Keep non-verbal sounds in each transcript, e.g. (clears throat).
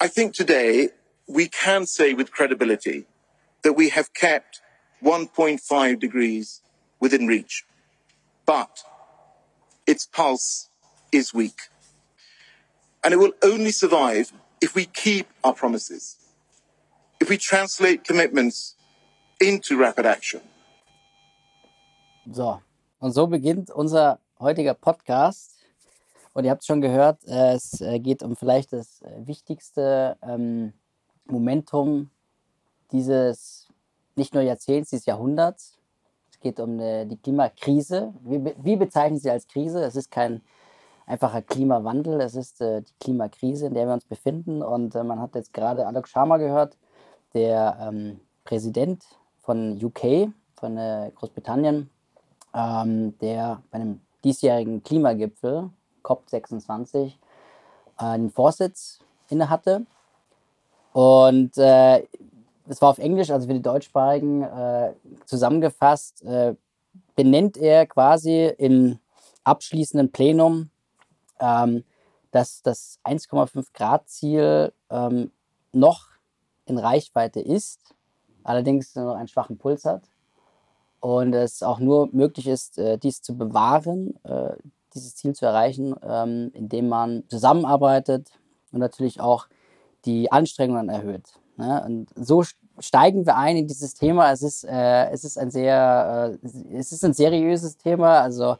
I think today we can say with credibility that we have kept 1.5 degrees within reach. But its pulse is weak. And it will only survive if we keep our promises, if we translate commitments into rapid action. So, und so beginnt unser heutiger Podcast. Und ihr habt schon gehört, äh, es äh, geht um vielleicht das äh, wichtigste ähm, Momentum dieses nicht nur Jahrzehnts, dieses Jahrhunderts. Es geht um die Klimakrise. Wir bezeichnen sie als Krise. Es ist kein einfacher Klimawandel, es ist die Klimakrise, in der wir uns befinden. Und man hat jetzt gerade Alok Sharma gehört, der ähm, Präsident von UK, von Großbritannien, ähm, der bei einem diesjährigen Klimagipfel COP26 einen Vorsitz inne hatte. Und äh, es war auf Englisch, also für die Deutschsprachigen äh, zusammengefasst, äh, benennt er quasi im abschließenden Plenum, ähm, dass das 1,5 Grad Ziel ähm, noch in Reichweite ist, allerdings nur einen schwachen Puls hat und es auch nur möglich ist, äh, dies zu bewahren, äh, dieses Ziel zu erreichen, ähm, indem man zusammenarbeitet und natürlich auch die Anstrengungen erhöht. Ne? Und so steigen wir ein in dieses Thema. Es ist, äh, es ist ein sehr, äh, es ist ein seriöses Thema. Also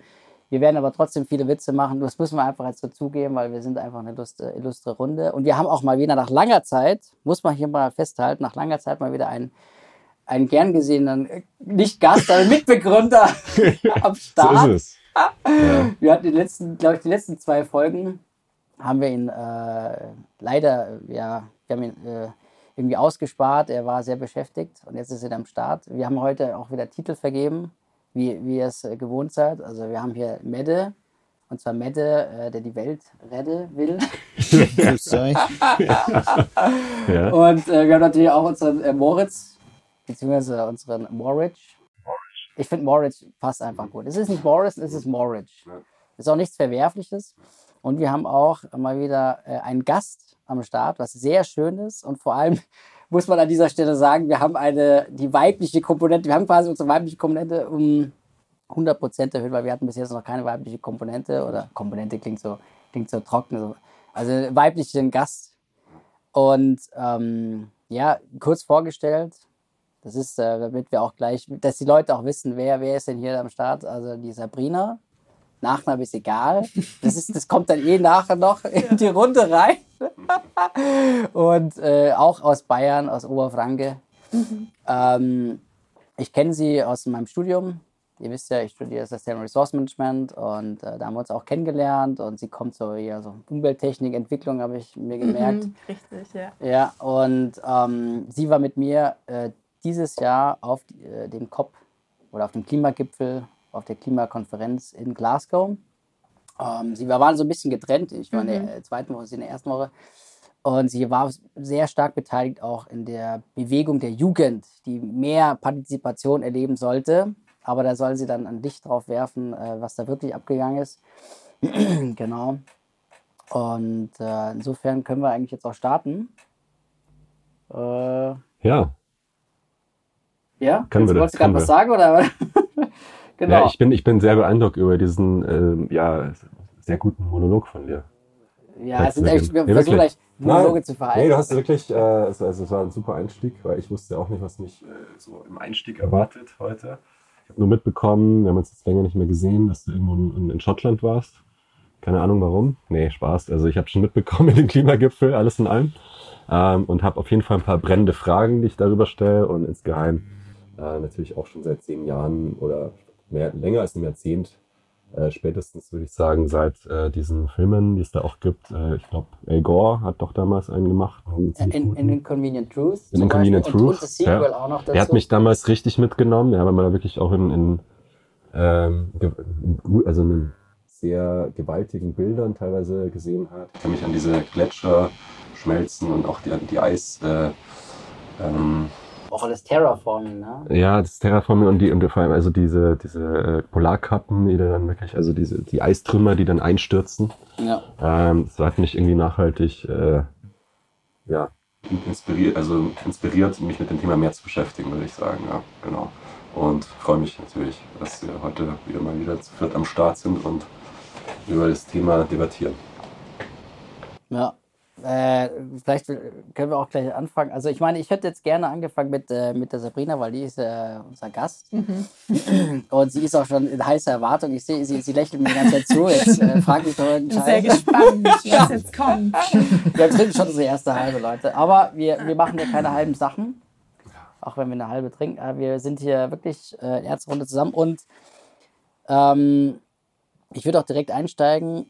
wir werden aber trotzdem viele Witze machen. Das müssen wir einfach jetzt dazugeben, weil wir sind einfach eine illustre, illustre Runde. Und wir haben auch mal wieder nach langer Zeit, muss man hier mal festhalten, nach langer Zeit mal wieder einen einen gern gesehenen, äh, nicht Gast, sondern Mitbegründer (laughs) am Start. So ist es. Ja. Wir hatten die letzten, glaube ich, die letzten zwei Folgen haben wir ihn äh, leider, ja, wir haben ihn äh, irgendwie ausgespart. Er war sehr beschäftigt und jetzt ist er am Start. Wir haben heute auch wieder Titel vergeben, wie, wie ihr es äh, gewohnt seid. Also wir haben hier Medde, und zwar Medde, äh, der die Welt retten will. ja. Und äh, wir haben natürlich auch unseren äh, Moritz, beziehungsweise unseren Moritz, ich finde Moritz passt einfach gut. Es ist nicht Morris, es ist Moritz. Es ist auch nichts Verwerfliches. Und wir haben auch mal wieder äh, einen Gast am Start, was sehr schön ist. Und vor allem (laughs) muss man an dieser Stelle sagen, wir haben eine, die weibliche Komponente, wir haben quasi unsere weibliche Komponente um 100 Prozent erhöht, weil wir hatten bis jetzt noch keine weibliche Komponente. Oder Komponente klingt so, klingt so trocken. Also weiblichen Gast. Und ähm, ja, kurz vorgestellt, das ist, äh, damit wir auch gleich, dass die Leute auch wissen, wer, wer ist denn hier am Start. Also die Sabrina. Nachname ist egal. Das, ist, das kommt dann eh nachher noch in die Runde rein. (laughs) Und äh, auch aus Bayern, aus Oberfranke. Mhm. Ähm, ich kenne sie aus meinem Studium. Ihr wisst ja, ich studiere Sustainable Resource Management und äh, da haben wir uns auch kennengelernt und sie kommt so eher so Umwelttechnik, Entwicklung, habe ich mir gemerkt. Mhm, richtig, ja. Ja, und ähm, sie war mit mir äh, dieses Jahr auf äh, dem COP oder auf dem Klimagipfel, auf der Klimakonferenz in Glasgow. Ähm, sie waren so ein bisschen getrennt. Ich war mhm. in der mhm. zweiten Woche, sie in der ersten Woche. Und sie war sehr stark beteiligt auch in der Bewegung der Jugend, die mehr Partizipation erleben sollte. Aber da soll sie dann ein Licht drauf werfen, äh, was da wirklich abgegangen ist. (clears throat) genau. Und äh, insofern können wir eigentlich jetzt auch starten. Äh, ja, ja? Können wir Wolltest du gerade was sagen? Oder? (laughs) genau. Ja, ich bin, ich bin sehr beeindruckt über diesen äh, ja, sehr guten Monolog von dir. Ja, es sind echt, wir nee, versuchen gleich Monologe zu verhalten. Nee, du hast wirklich, äh, also, also es war ein super Einstieg, weil ich wusste auch nicht, was mich äh, so im Einstieg erwartet heute. Ich habe nur mitbekommen, wir haben uns jetzt länger nicht mehr gesehen, dass du irgendwo in, in Schottland warst. Keine Ahnung warum. Nee, Spaß. Also ich habe schon mitbekommen (laughs) mit dem Klimagipfel, alles in allem. Ähm, und habe auf jeden Fall ein paar brennende Fragen, die ich darüber stelle und insgeheim äh, natürlich auch schon seit zehn Jahren oder mehr, länger als einem Jahrzehnt, äh, spätestens würde ich sagen, seit äh, diesen Filmen, die es da auch gibt. Äh, ich glaube, Al Gore hat doch damals einen gemacht. In, in Inconvenient Truth. In Inconvenient Truth. Und, und Sequel ja. auch noch dazu. Er hat mich damals richtig mitgenommen, ja, weil man da wirklich auch in, in ähm, also in sehr gewaltigen Bildern teilweise gesehen hat. Ich kann mich an diese Gletscher schmelzen und auch die, die Eis, äh, ähm, auch das Terraforming, ne? Ja, das Terraforming und die und vor allem also diese diese äh, Polarkappen, die dann wirklich also diese die Eistrümmer, die dann einstürzen. Ja. Ähm, das hat mich irgendwie nachhaltig äh, ja, inspiriert, also inspiriert, mich mit dem Thema mehr zu beschäftigen, würde ich sagen. Ja, genau. Und freue mich natürlich, dass wir heute wieder mal wieder zu viert am Start sind und über das Thema debattieren. Ja, äh, vielleicht können wir auch gleich anfangen. Also ich meine, ich hätte jetzt gerne angefangen mit, äh, mit der Sabrina, weil die ist äh, unser Gast. Mhm. Und sie ist auch schon in heißer Erwartung. Ich sehe, sie, sie lächelt mir die ganze Zeit zu. Jetzt äh, frage ich doch Ich bin sehr gespannt, was jetzt kommt. Wir trinken schon unsere erste halbe, Leute. Aber wir, wir machen hier keine halben Sachen. Auch wenn wir eine halbe trinken. Aber wir sind hier wirklich äh, Runde zusammen. Und ähm, ich würde auch direkt einsteigen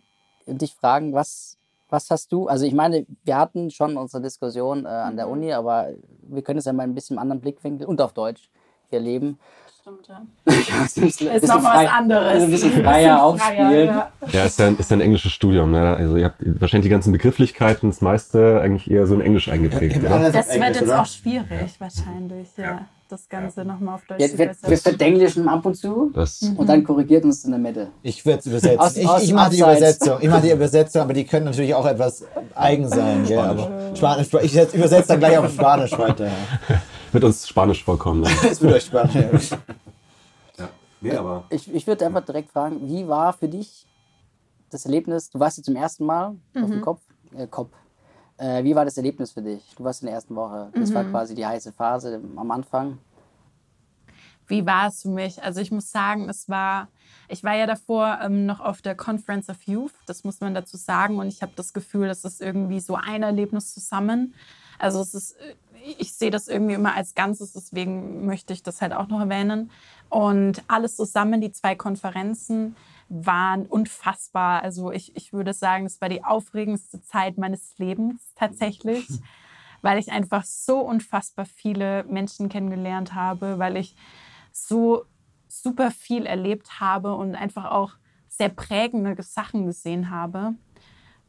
und dich fragen, was, was hast du? Also ich meine, wir hatten schon unsere Diskussion äh, an der Uni, aber wir können es ja mal ein bisschen anderen Blickwinkel und auf Deutsch hier leben. Stimmt, ja. (laughs) Ist Ist noch mal was anderes. Ein bisschen (laughs) freier aufspielen. ja. Ja, ist ja, ein- ist ja ein englisches Studium. Ne? Also ihr habt wahrscheinlich die ganzen Begrifflichkeiten, das meiste eigentlich eher so in Englisch eingeprägt. Auf Das wird jetzt oder? auch schwierig, wahrscheinlich, ja. Das Ganze nochmal auf Deutsch Wir, zu wir, wir verdenglischen ab und zu Das, Mhm. und dann korrigiert uns in der Mitte. Ich würde es übersetzen. Aus- ich aus- ich mache die. Übersetzung. Ich mache die Übersetzung, aber die können natürlich auch etwas eigen sein. Gell? Aber Spanisch. Ich setz- übersetze dann gleich auf Spanisch weiter. Ja. (laughs) wird uns Spanisch vorkommen. Das wird euch spannend. Ja. Nee, aber Ich, ich würde einfach direkt fragen, wie war für dich das Erlebnis? Du warst jetzt zum ersten Mal auf dem Kopf. Äh, Kopf. Äh, wie war das Erlebnis für dich? Du warst in der ersten Woche. Das war quasi die heiße Phase am Anfang. Wie war es für mich? Also ich muss sagen, es war, ich war ja davor ähm, noch auf der Conference of Youth, das muss man dazu sagen. Und ich habe das Gefühl, das ist irgendwie so ein Erlebnis zusammen. Also es ist, äh, ich sehe das irgendwie immer als Ganzes, deswegen möchte ich das halt auch noch erwähnen. Und alles zusammen, die zwei Konferenzen, waren unfassbar. Also ich, ich würde sagen, es war die aufregendste Zeit meines Lebens tatsächlich, (laughs) weil ich einfach so unfassbar viele Menschen kennengelernt habe, weil ich so super viel erlebt habe und einfach auch sehr prägende Sachen gesehen habe.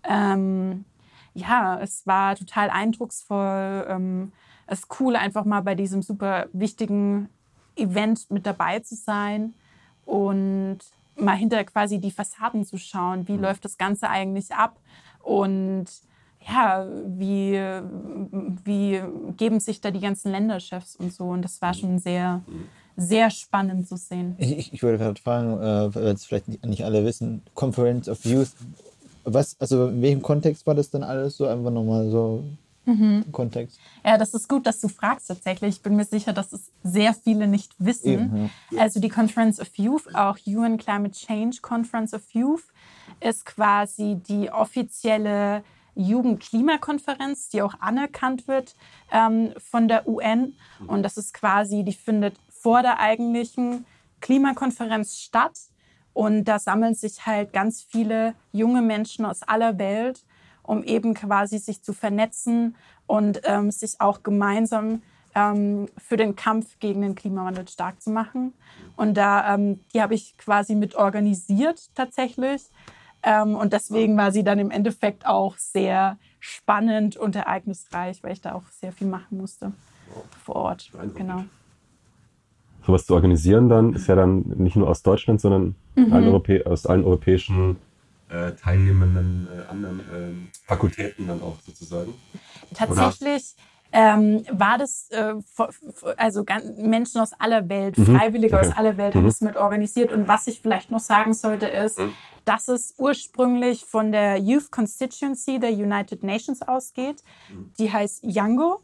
Ähm, ja, es war total eindrucksvoll. Ähm, es ist cool, einfach mal bei diesem super wichtigen Event mit dabei zu sein und mal hinter quasi die Fassaden zu schauen. Wie läuft das Ganze eigentlich ab? Und ja, wie, wie geben sich da die ganzen Länderchefs und so? Und das war schon sehr, sehr spannend zu sehen. Ich, ich, würde gerade fragen, äh, weil es vielleicht nicht, nicht alle wissen, Conference of Youth. Was, also in welchem Kontext war das dann alles so? Einfach nochmal so Kontext. Ja, das ist gut, dass du fragst tatsächlich. Ich bin mir sicher, dass es sehr viele nicht wissen. Eben, Also die Conference of Youth, auch UN Climate Change Conference of Youth, ist quasi die offizielle Jugendklimakonferenz, die auch anerkannt wird ähm, von der UN. Und das ist quasi, die findet vor der eigentlichen Klimakonferenz statt. Und da sammeln sich halt ganz viele junge Menschen aus aller Welt, um eben quasi sich zu vernetzen und ähm, sich auch gemeinsam ähm, für den Kampf gegen den Klimawandel stark zu machen. Und da, ähm, die habe ich quasi mit organisiert tatsächlich. Ähm, und deswegen war sie dann im Endeffekt auch sehr spannend und ereignisreich, weil ich da auch sehr viel machen musste vor Ort. Genau. sowas zu organisieren dann ist ja dann nicht nur aus Deutschland, sondern allen Europä aus allen europäischen äh, teilnehmenden äh, anderen ähm, Fakultäten dann auch sozusagen. Tatsächlich ähm, war das, äh, also Menschen aus aller Welt, Freiwillige Okay. aus aller Welt haben das mit organisiert. Und was ich vielleicht noch sagen sollte, ist, dass es ursprünglich von der Youth Constituency der United Nations ausgeht. Die heißt Yango.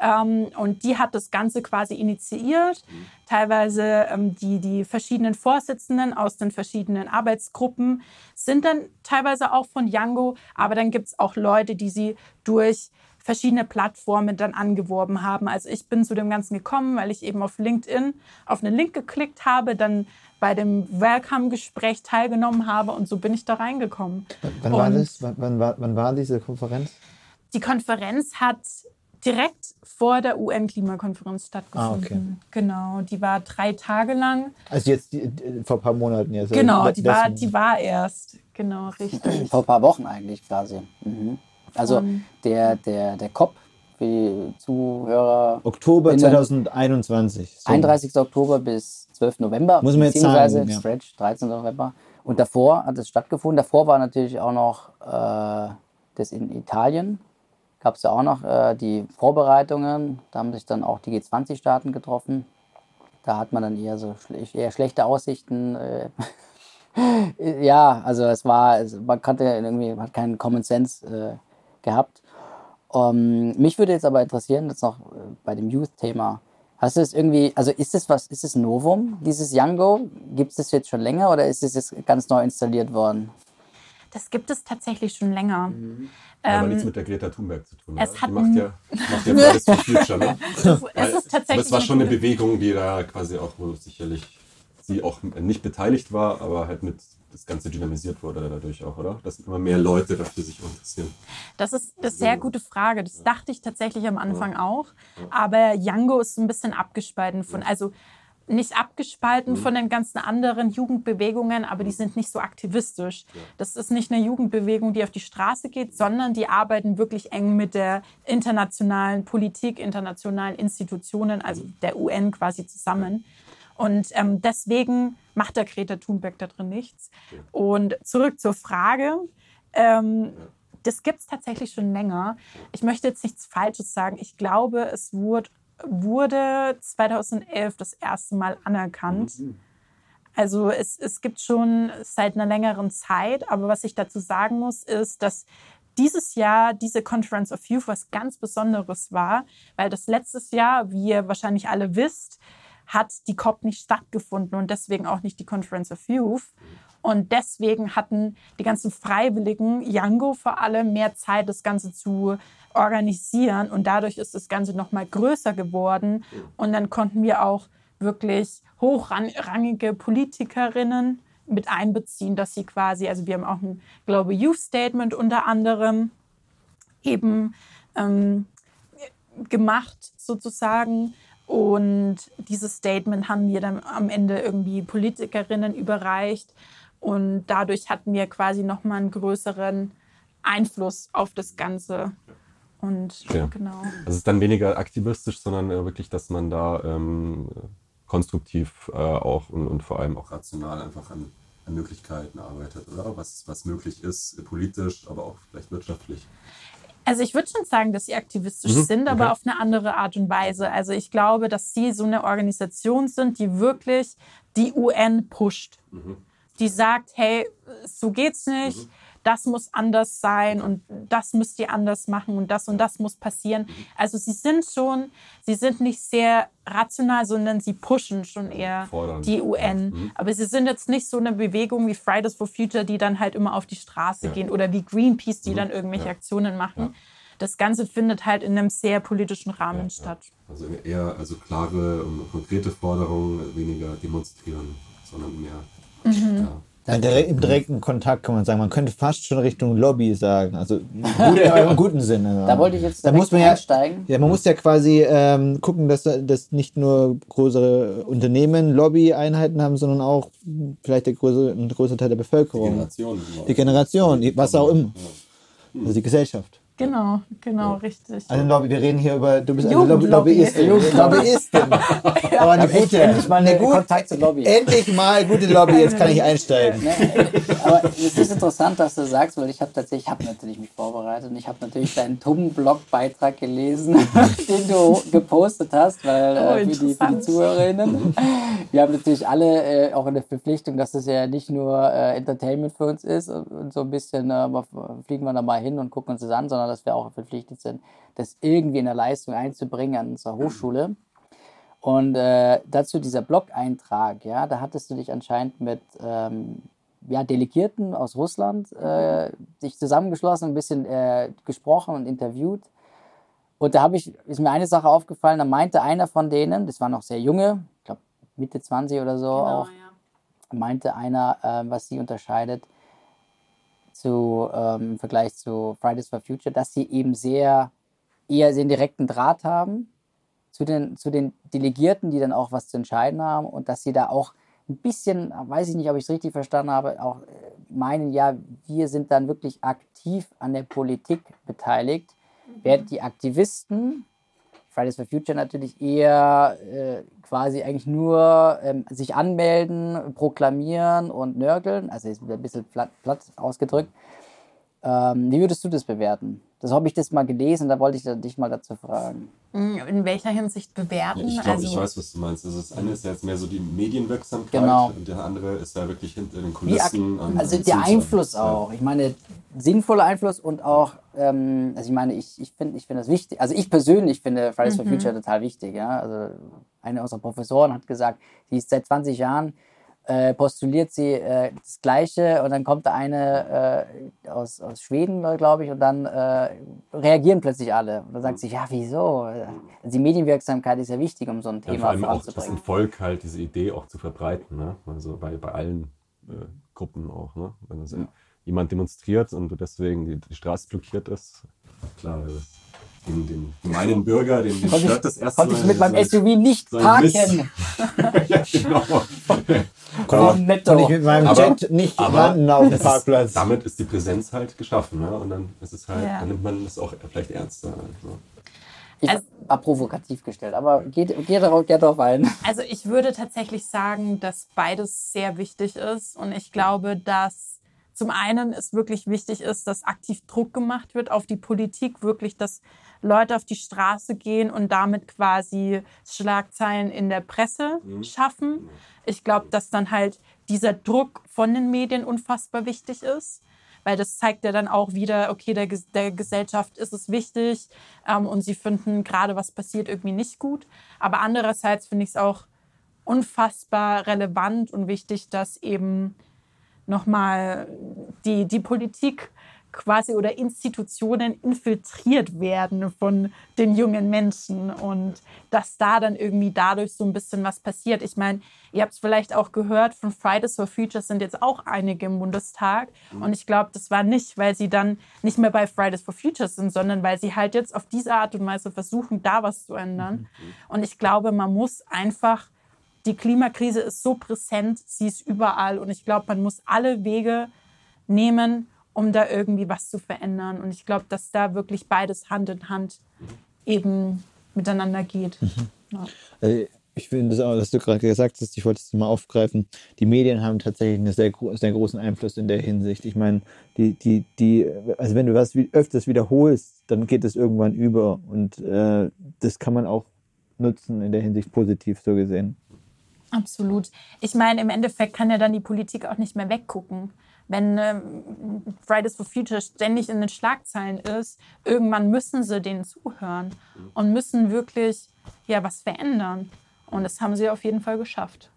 Ähm, und die hat das Ganze quasi initiiert. Teilweise ähm, die, die verschiedenen Vorsitzenden aus den verschiedenen Arbeitsgruppen sind dann teilweise auch von Yango, aber dann gibt es auch Leute, die sie durch verschiedene Plattformen dann angeworben haben. Also ich bin zu dem Ganzen gekommen, weil ich eben auf LinkedIn auf einen Link geklickt habe, dann bei dem Welcome-Gespräch teilgenommen habe und so bin ich da reingekommen. Wann war das? Wann, wann, war, wann war diese Konferenz? Die Konferenz hat direkt vor der UN-Klimakonferenz stattgefunden. Ah, Genau, die war drei Tage lang. Also jetzt die, die, vor ein paar Monaten jetzt. Genau, die war, die war erst. Genau, richtig. (clears throat) Vor ein paar Wochen eigentlich quasi. Mhm. Also Und- der, der, der COP für die Zuhörer Oktober Innen- 2021. So. 31. Oktober bis 12. November. Muss man jetzt beziehungsweise sagen, ja. Stretch 13. November. Und davor hat es stattgefunden. Davor war natürlich auch noch äh, das in Italien. Gab es ja auch noch äh, die Vorbereitungen. Da haben sich dann auch die G20-Staaten getroffen. Da hat man dann eher so eher schlechte Aussichten. Äh, (laughs) ja, also es war, es, man konnte irgendwie, man hat keinen Common Sense äh, gehabt. Um, mich würde jetzt aber interessieren, jetzt noch äh, bei dem Youth-Thema. Hast du es irgendwie, also ist es was, ist es Novum, dieses Yango? Gibt es das jetzt schon länger oder ist es jetzt ganz neu installiert worden? Das gibt es tatsächlich schon länger. Mhm. Aber Ähm, nichts mit der Greta Thunberg zu tun. es hat die macht ja, macht ja Fridays for Future, ne? (laughs) es ist Aber tatsächlich es war schon eine Bewegung, die da quasi auch wo sicherlich sie auch nicht beteiligt war, aber halt mit das Ganze dynamisiert wurde dadurch auch, oder? Dass immer mehr Leute dafür sich interessieren. Das ist eine sehr gute Frage. Das dachte ich tatsächlich am Anfang auch. Aber Yango ist so ein bisschen abgespalten von, also nicht abgespalten von den ganzen anderen Jugendbewegungen, aber die sind nicht so aktivistisch. Das ist nicht eine Jugendbewegung, die auf die Straße geht, sondern die arbeiten wirklich eng mit der internationalen Politik, internationalen Institutionen, also der UN quasi zusammen. Und ähm, deswegen macht der Greta Thunberg da drin nichts. Und zurück zur Frage. Ähm, das gibt es tatsächlich schon länger. Ich möchte jetzt nichts Falsches sagen. Ich glaube, es wurde, wurde 2011 das erste Mal anerkannt. Also es, es gibt schon seit einer längeren Zeit, aber was ich dazu sagen muss, ist, dass dieses Jahr diese Conference of Youth was ganz Besonderes war, weil das letztes Jahr, wie ihr wahrscheinlich alle wisst, hat die COP nicht stattgefunden und deswegen auch nicht die Conference of Youth. Und deswegen hatten die ganzen Freiwilligen, Yango vor allem, mehr Zeit, das Ganze zu organisieren. Und dadurch ist das Ganze nochmal größer geworden. Und dann konnten wir auch wirklich hochrangige Politikerinnen mit einbeziehen, dass sie quasi, also wir haben auch ein Global Youth Statement unter anderem eben ähm, gemacht sozusagen. Und dieses Statement haben wir dann am Ende irgendwie Politikerinnen überreicht. Und dadurch hatten wir quasi nochmal einen größeren Einfluss auf das Ganze. Und Ja. genau. Also es ist dann weniger aktivistisch, sondern äh, wirklich, dass man da ähm, konstruktiv äh, auch und, und vor allem auch rational einfach an, an Möglichkeiten arbeitet, oder? Was, was möglich ist, politisch, aber auch vielleicht wirtschaftlich. Also ich würde schon sagen, dass sie aktivistisch Mhm, sind, aber okay. auf eine andere Art und Weise. Also ich glaube, dass sie so eine Organisation sind, die wirklich die UN pusht. Die sagt, hey, so geht's nicht, das muss anders sein und das müsst ihr anders machen und das und das muss passieren. Also sie sind schon, sie sind nicht sehr rational, sondern sie pushen schon eher Fordern. die UN. Mhm. Aber sie sind jetzt nicht so eine Bewegung wie Fridays for Future, die dann halt immer auf die Straße Ja. Mhm. gehen oder wie Greenpeace, die dann irgendwelche Ja. Aktionen machen. Ja. Das Ganze findet halt in einem sehr politischen Rahmen statt. Also eher also klare und konkrete Forderungen, weniger demonstrieren, sondern mehr. Mhm. Ja. Ja, direkt, Im direkten Kontakt kann man sagen, man könnte fast schon Richtung Lobby sagen. Also gut, (laughs) im guten Sinne. Da wollte ich jetzt da muss man ja, einsteigen. ja, man muss ja quasi ähm, gucken, dass, dass nicht nur größere Unternehmen Lobby-Einheiten haben, sondern auch vielleicht der größere, ein größerer Teil der Bevölkerung. Generation. Die Generation, die, was auch immer. Also die Gesellschaft. Genau, genau, richtig. Also Lobby, wir reden hier über, du bist eine Lobby. Lobbyistin. Lobbyistin. (laughs) Aber eine gute. endlich mal eine gut- Kontakt zur Lobby. Endlich mal gute Lobby, jetzt kann ich einsteigen. Aber es ist interessant, dass du sagst, weil ich habe tatsächlich, ich habe natürlich mich vorbereitet und ich habe natürlich deinen Tum-Blog-Beitrag gelesen, (laughs) den du gepostet hast, weil Oh, äh, für, die, für die. Zuhörerinnen. Wir haben natürlich alle äh, auch eine Verpflichtung, dass das ja nicht nur äh, Entertainment für uns ist und, und so ein bisschen äh, fliegen wir da mal hin und gucken uns das an, sondern dass wir auch verpflichtet sind, das irgendwie in der Leistung einzubringen an unserer Hochschule. Und äh, dazu dieser Blog-Eintrag, ja, da hattest du dich anscheinend mit ähm, ja, Delegierten aus Russland äh, sich zusammengeschlossen, ein bisschen äh, gesprochen und interviewt. Und da habe ich, ist mir eine Sache aufgefallen, da meinte einer von denen, das war noch sehr junge, ich glaube Mitte 20 oder so Genau, auch, meinte einer, äh, was sie unterscheidet zu, ähm, im Vergleich zu Fridays for Future, dass sie eben sehr, eher den direkten Draht haben zu den, zu den Delegierten, die dann auch was zu entscheiden haben und dass sie da auch ein bisschen, weiß ich nicht, ob ich es richtig verstanden habe, auch äh, meinen, ja, wir sind dann wirklich aktiv an der Politik beteiligt, während die Aktivisten, Fridays for Future natürlich eher äh, quasi eigentlich nur ähm, sich anmelden, proklamieren und nörgeln, also ist ein bisschen platt, platt ausgedrückt. Ähm, wie würdest du das bewerten? Das habe ich das mal gelesen, da wollte ich dich mal dazu fragen. Hm, In welcher Hinsicht bewerten? Ich glaube, also, ich weiß, was du meinst. Also das eine ist ja jetzt mehr so die Medienwirksamkeit Genau. und der andere ist ja wirklich hinter den ak- Kulissen. und- also und der. Einfluss auch. Ich meine, sinnvoller Einfluss und auch, ähm, also ich meine, ich, ich finde ich finde das wichtig. Also ich persönlich finde Fridays for Future total wichtig. Ja? Also eine unserer Professoren hat gesagt, sie ist seit 20 Jahren, äh, postuliert sie äh, das Gleiche und dann kommt da eine äh, aus, aus Schweden, glaube ich, und dann äh, reagieren plötzlich alle. Und dann sagt sie, ja, wieso? Also die Medienwirksamkeit ist ja wichtig, um so ein Ja, Thema vor allem auch das voranzubringen. Volk halt diese Idee auch zu verbreiten. Ne? Also bei, bei allen äh, Gruppen auch. Ne? Wenn das jemand demonstriert und deswegen die, die Straße blockiert ist, klar, das, den, den gemeinen Bürger, den, den Konnte stört ich, das erste konnte ich mit meinem SUV nicht parken. (laughs) ja, genau. Oh, netto. Und ich mit meinem Aber- Jet nicht landen auf dem Parkplatz. Ist, damit ist die Präsenz halt geschaffen. Ne? Und dann ist es halt, Ja. dann nimmt man das auch vielleicht ernster. Ne? Ich Also- war provokativ gestellt, aber geht, geht, darauf, geht darauf ein. Also ich würde tatsächlich sagen, dass beides sehr wichtig ist. Und ich glaube, dass zum einen es wirklich wichtig ist, dass aktiv Druck gemacht wird auf die Politik, wirklich, dass Leute auf die Straße gehen und damit quasi Schlagzeilen in der Presse schaffen. Ich glaube, dass dann halt dieser Druck von den Medien unfassbar wichtig ist. Weil das zeigt ja dann auch wieder, okay, der, der Gesellschaft ist es wichtig ähm, und sie finden gerade, was passiert, irgendwie nicht gut. Aber andererseits finde ich es auch unfassbar relevant und wichtig, dass eben nochmal die, die Politik quasi oder Institutionen infiltriert werden von den jungen Menschen und dass da dann irgendwie dadurch so ein bisschen was passiert. Ich meine, ihr habt es vielleicht auch gehört, von Fridays for Future sind jetzt auch einige im Bundestag und ich glaube, das war nicht, weil sie dann nicht mehr bei Fridays for Future sind, sondern weil sie halt jetzt auf diese Art und Weise versuchen, da was zu ändern. Und ich glaube, man muss einfach die Klimakrise ist so präsent, sie ist überall und ich glaube, man muss alle Wege nehmen, um da irgendwie was zu verändern. Und ich glaube, dass da wirklich beides Hand in Hand eben miteinander geht. Ja. Also ich finde das auch, was du gerade gesagt hast, ich wollte es mal aufgreifen. Die Medien haben tatsächlich einen sehr, sehr großen Einfluss in der Hinsicht. Ich meine, die, die, die, also wenn du was öfters wiederholst, dann geht es irgendwann über. Und äh, das kann man auch nutzen in der Hinsicht positiv so gesehen. Absolut. Ich meine, im Endeffekt kann ja dann die Politik auch nicht mehr weggucken. Wenn ähm, Fridays for Future ständig in den Schlagzeilen ist, irgendwann müssen sie denen zuhören und müssen wirklich ja was verändern. Und das haben sie auf jeden Fall geschafft.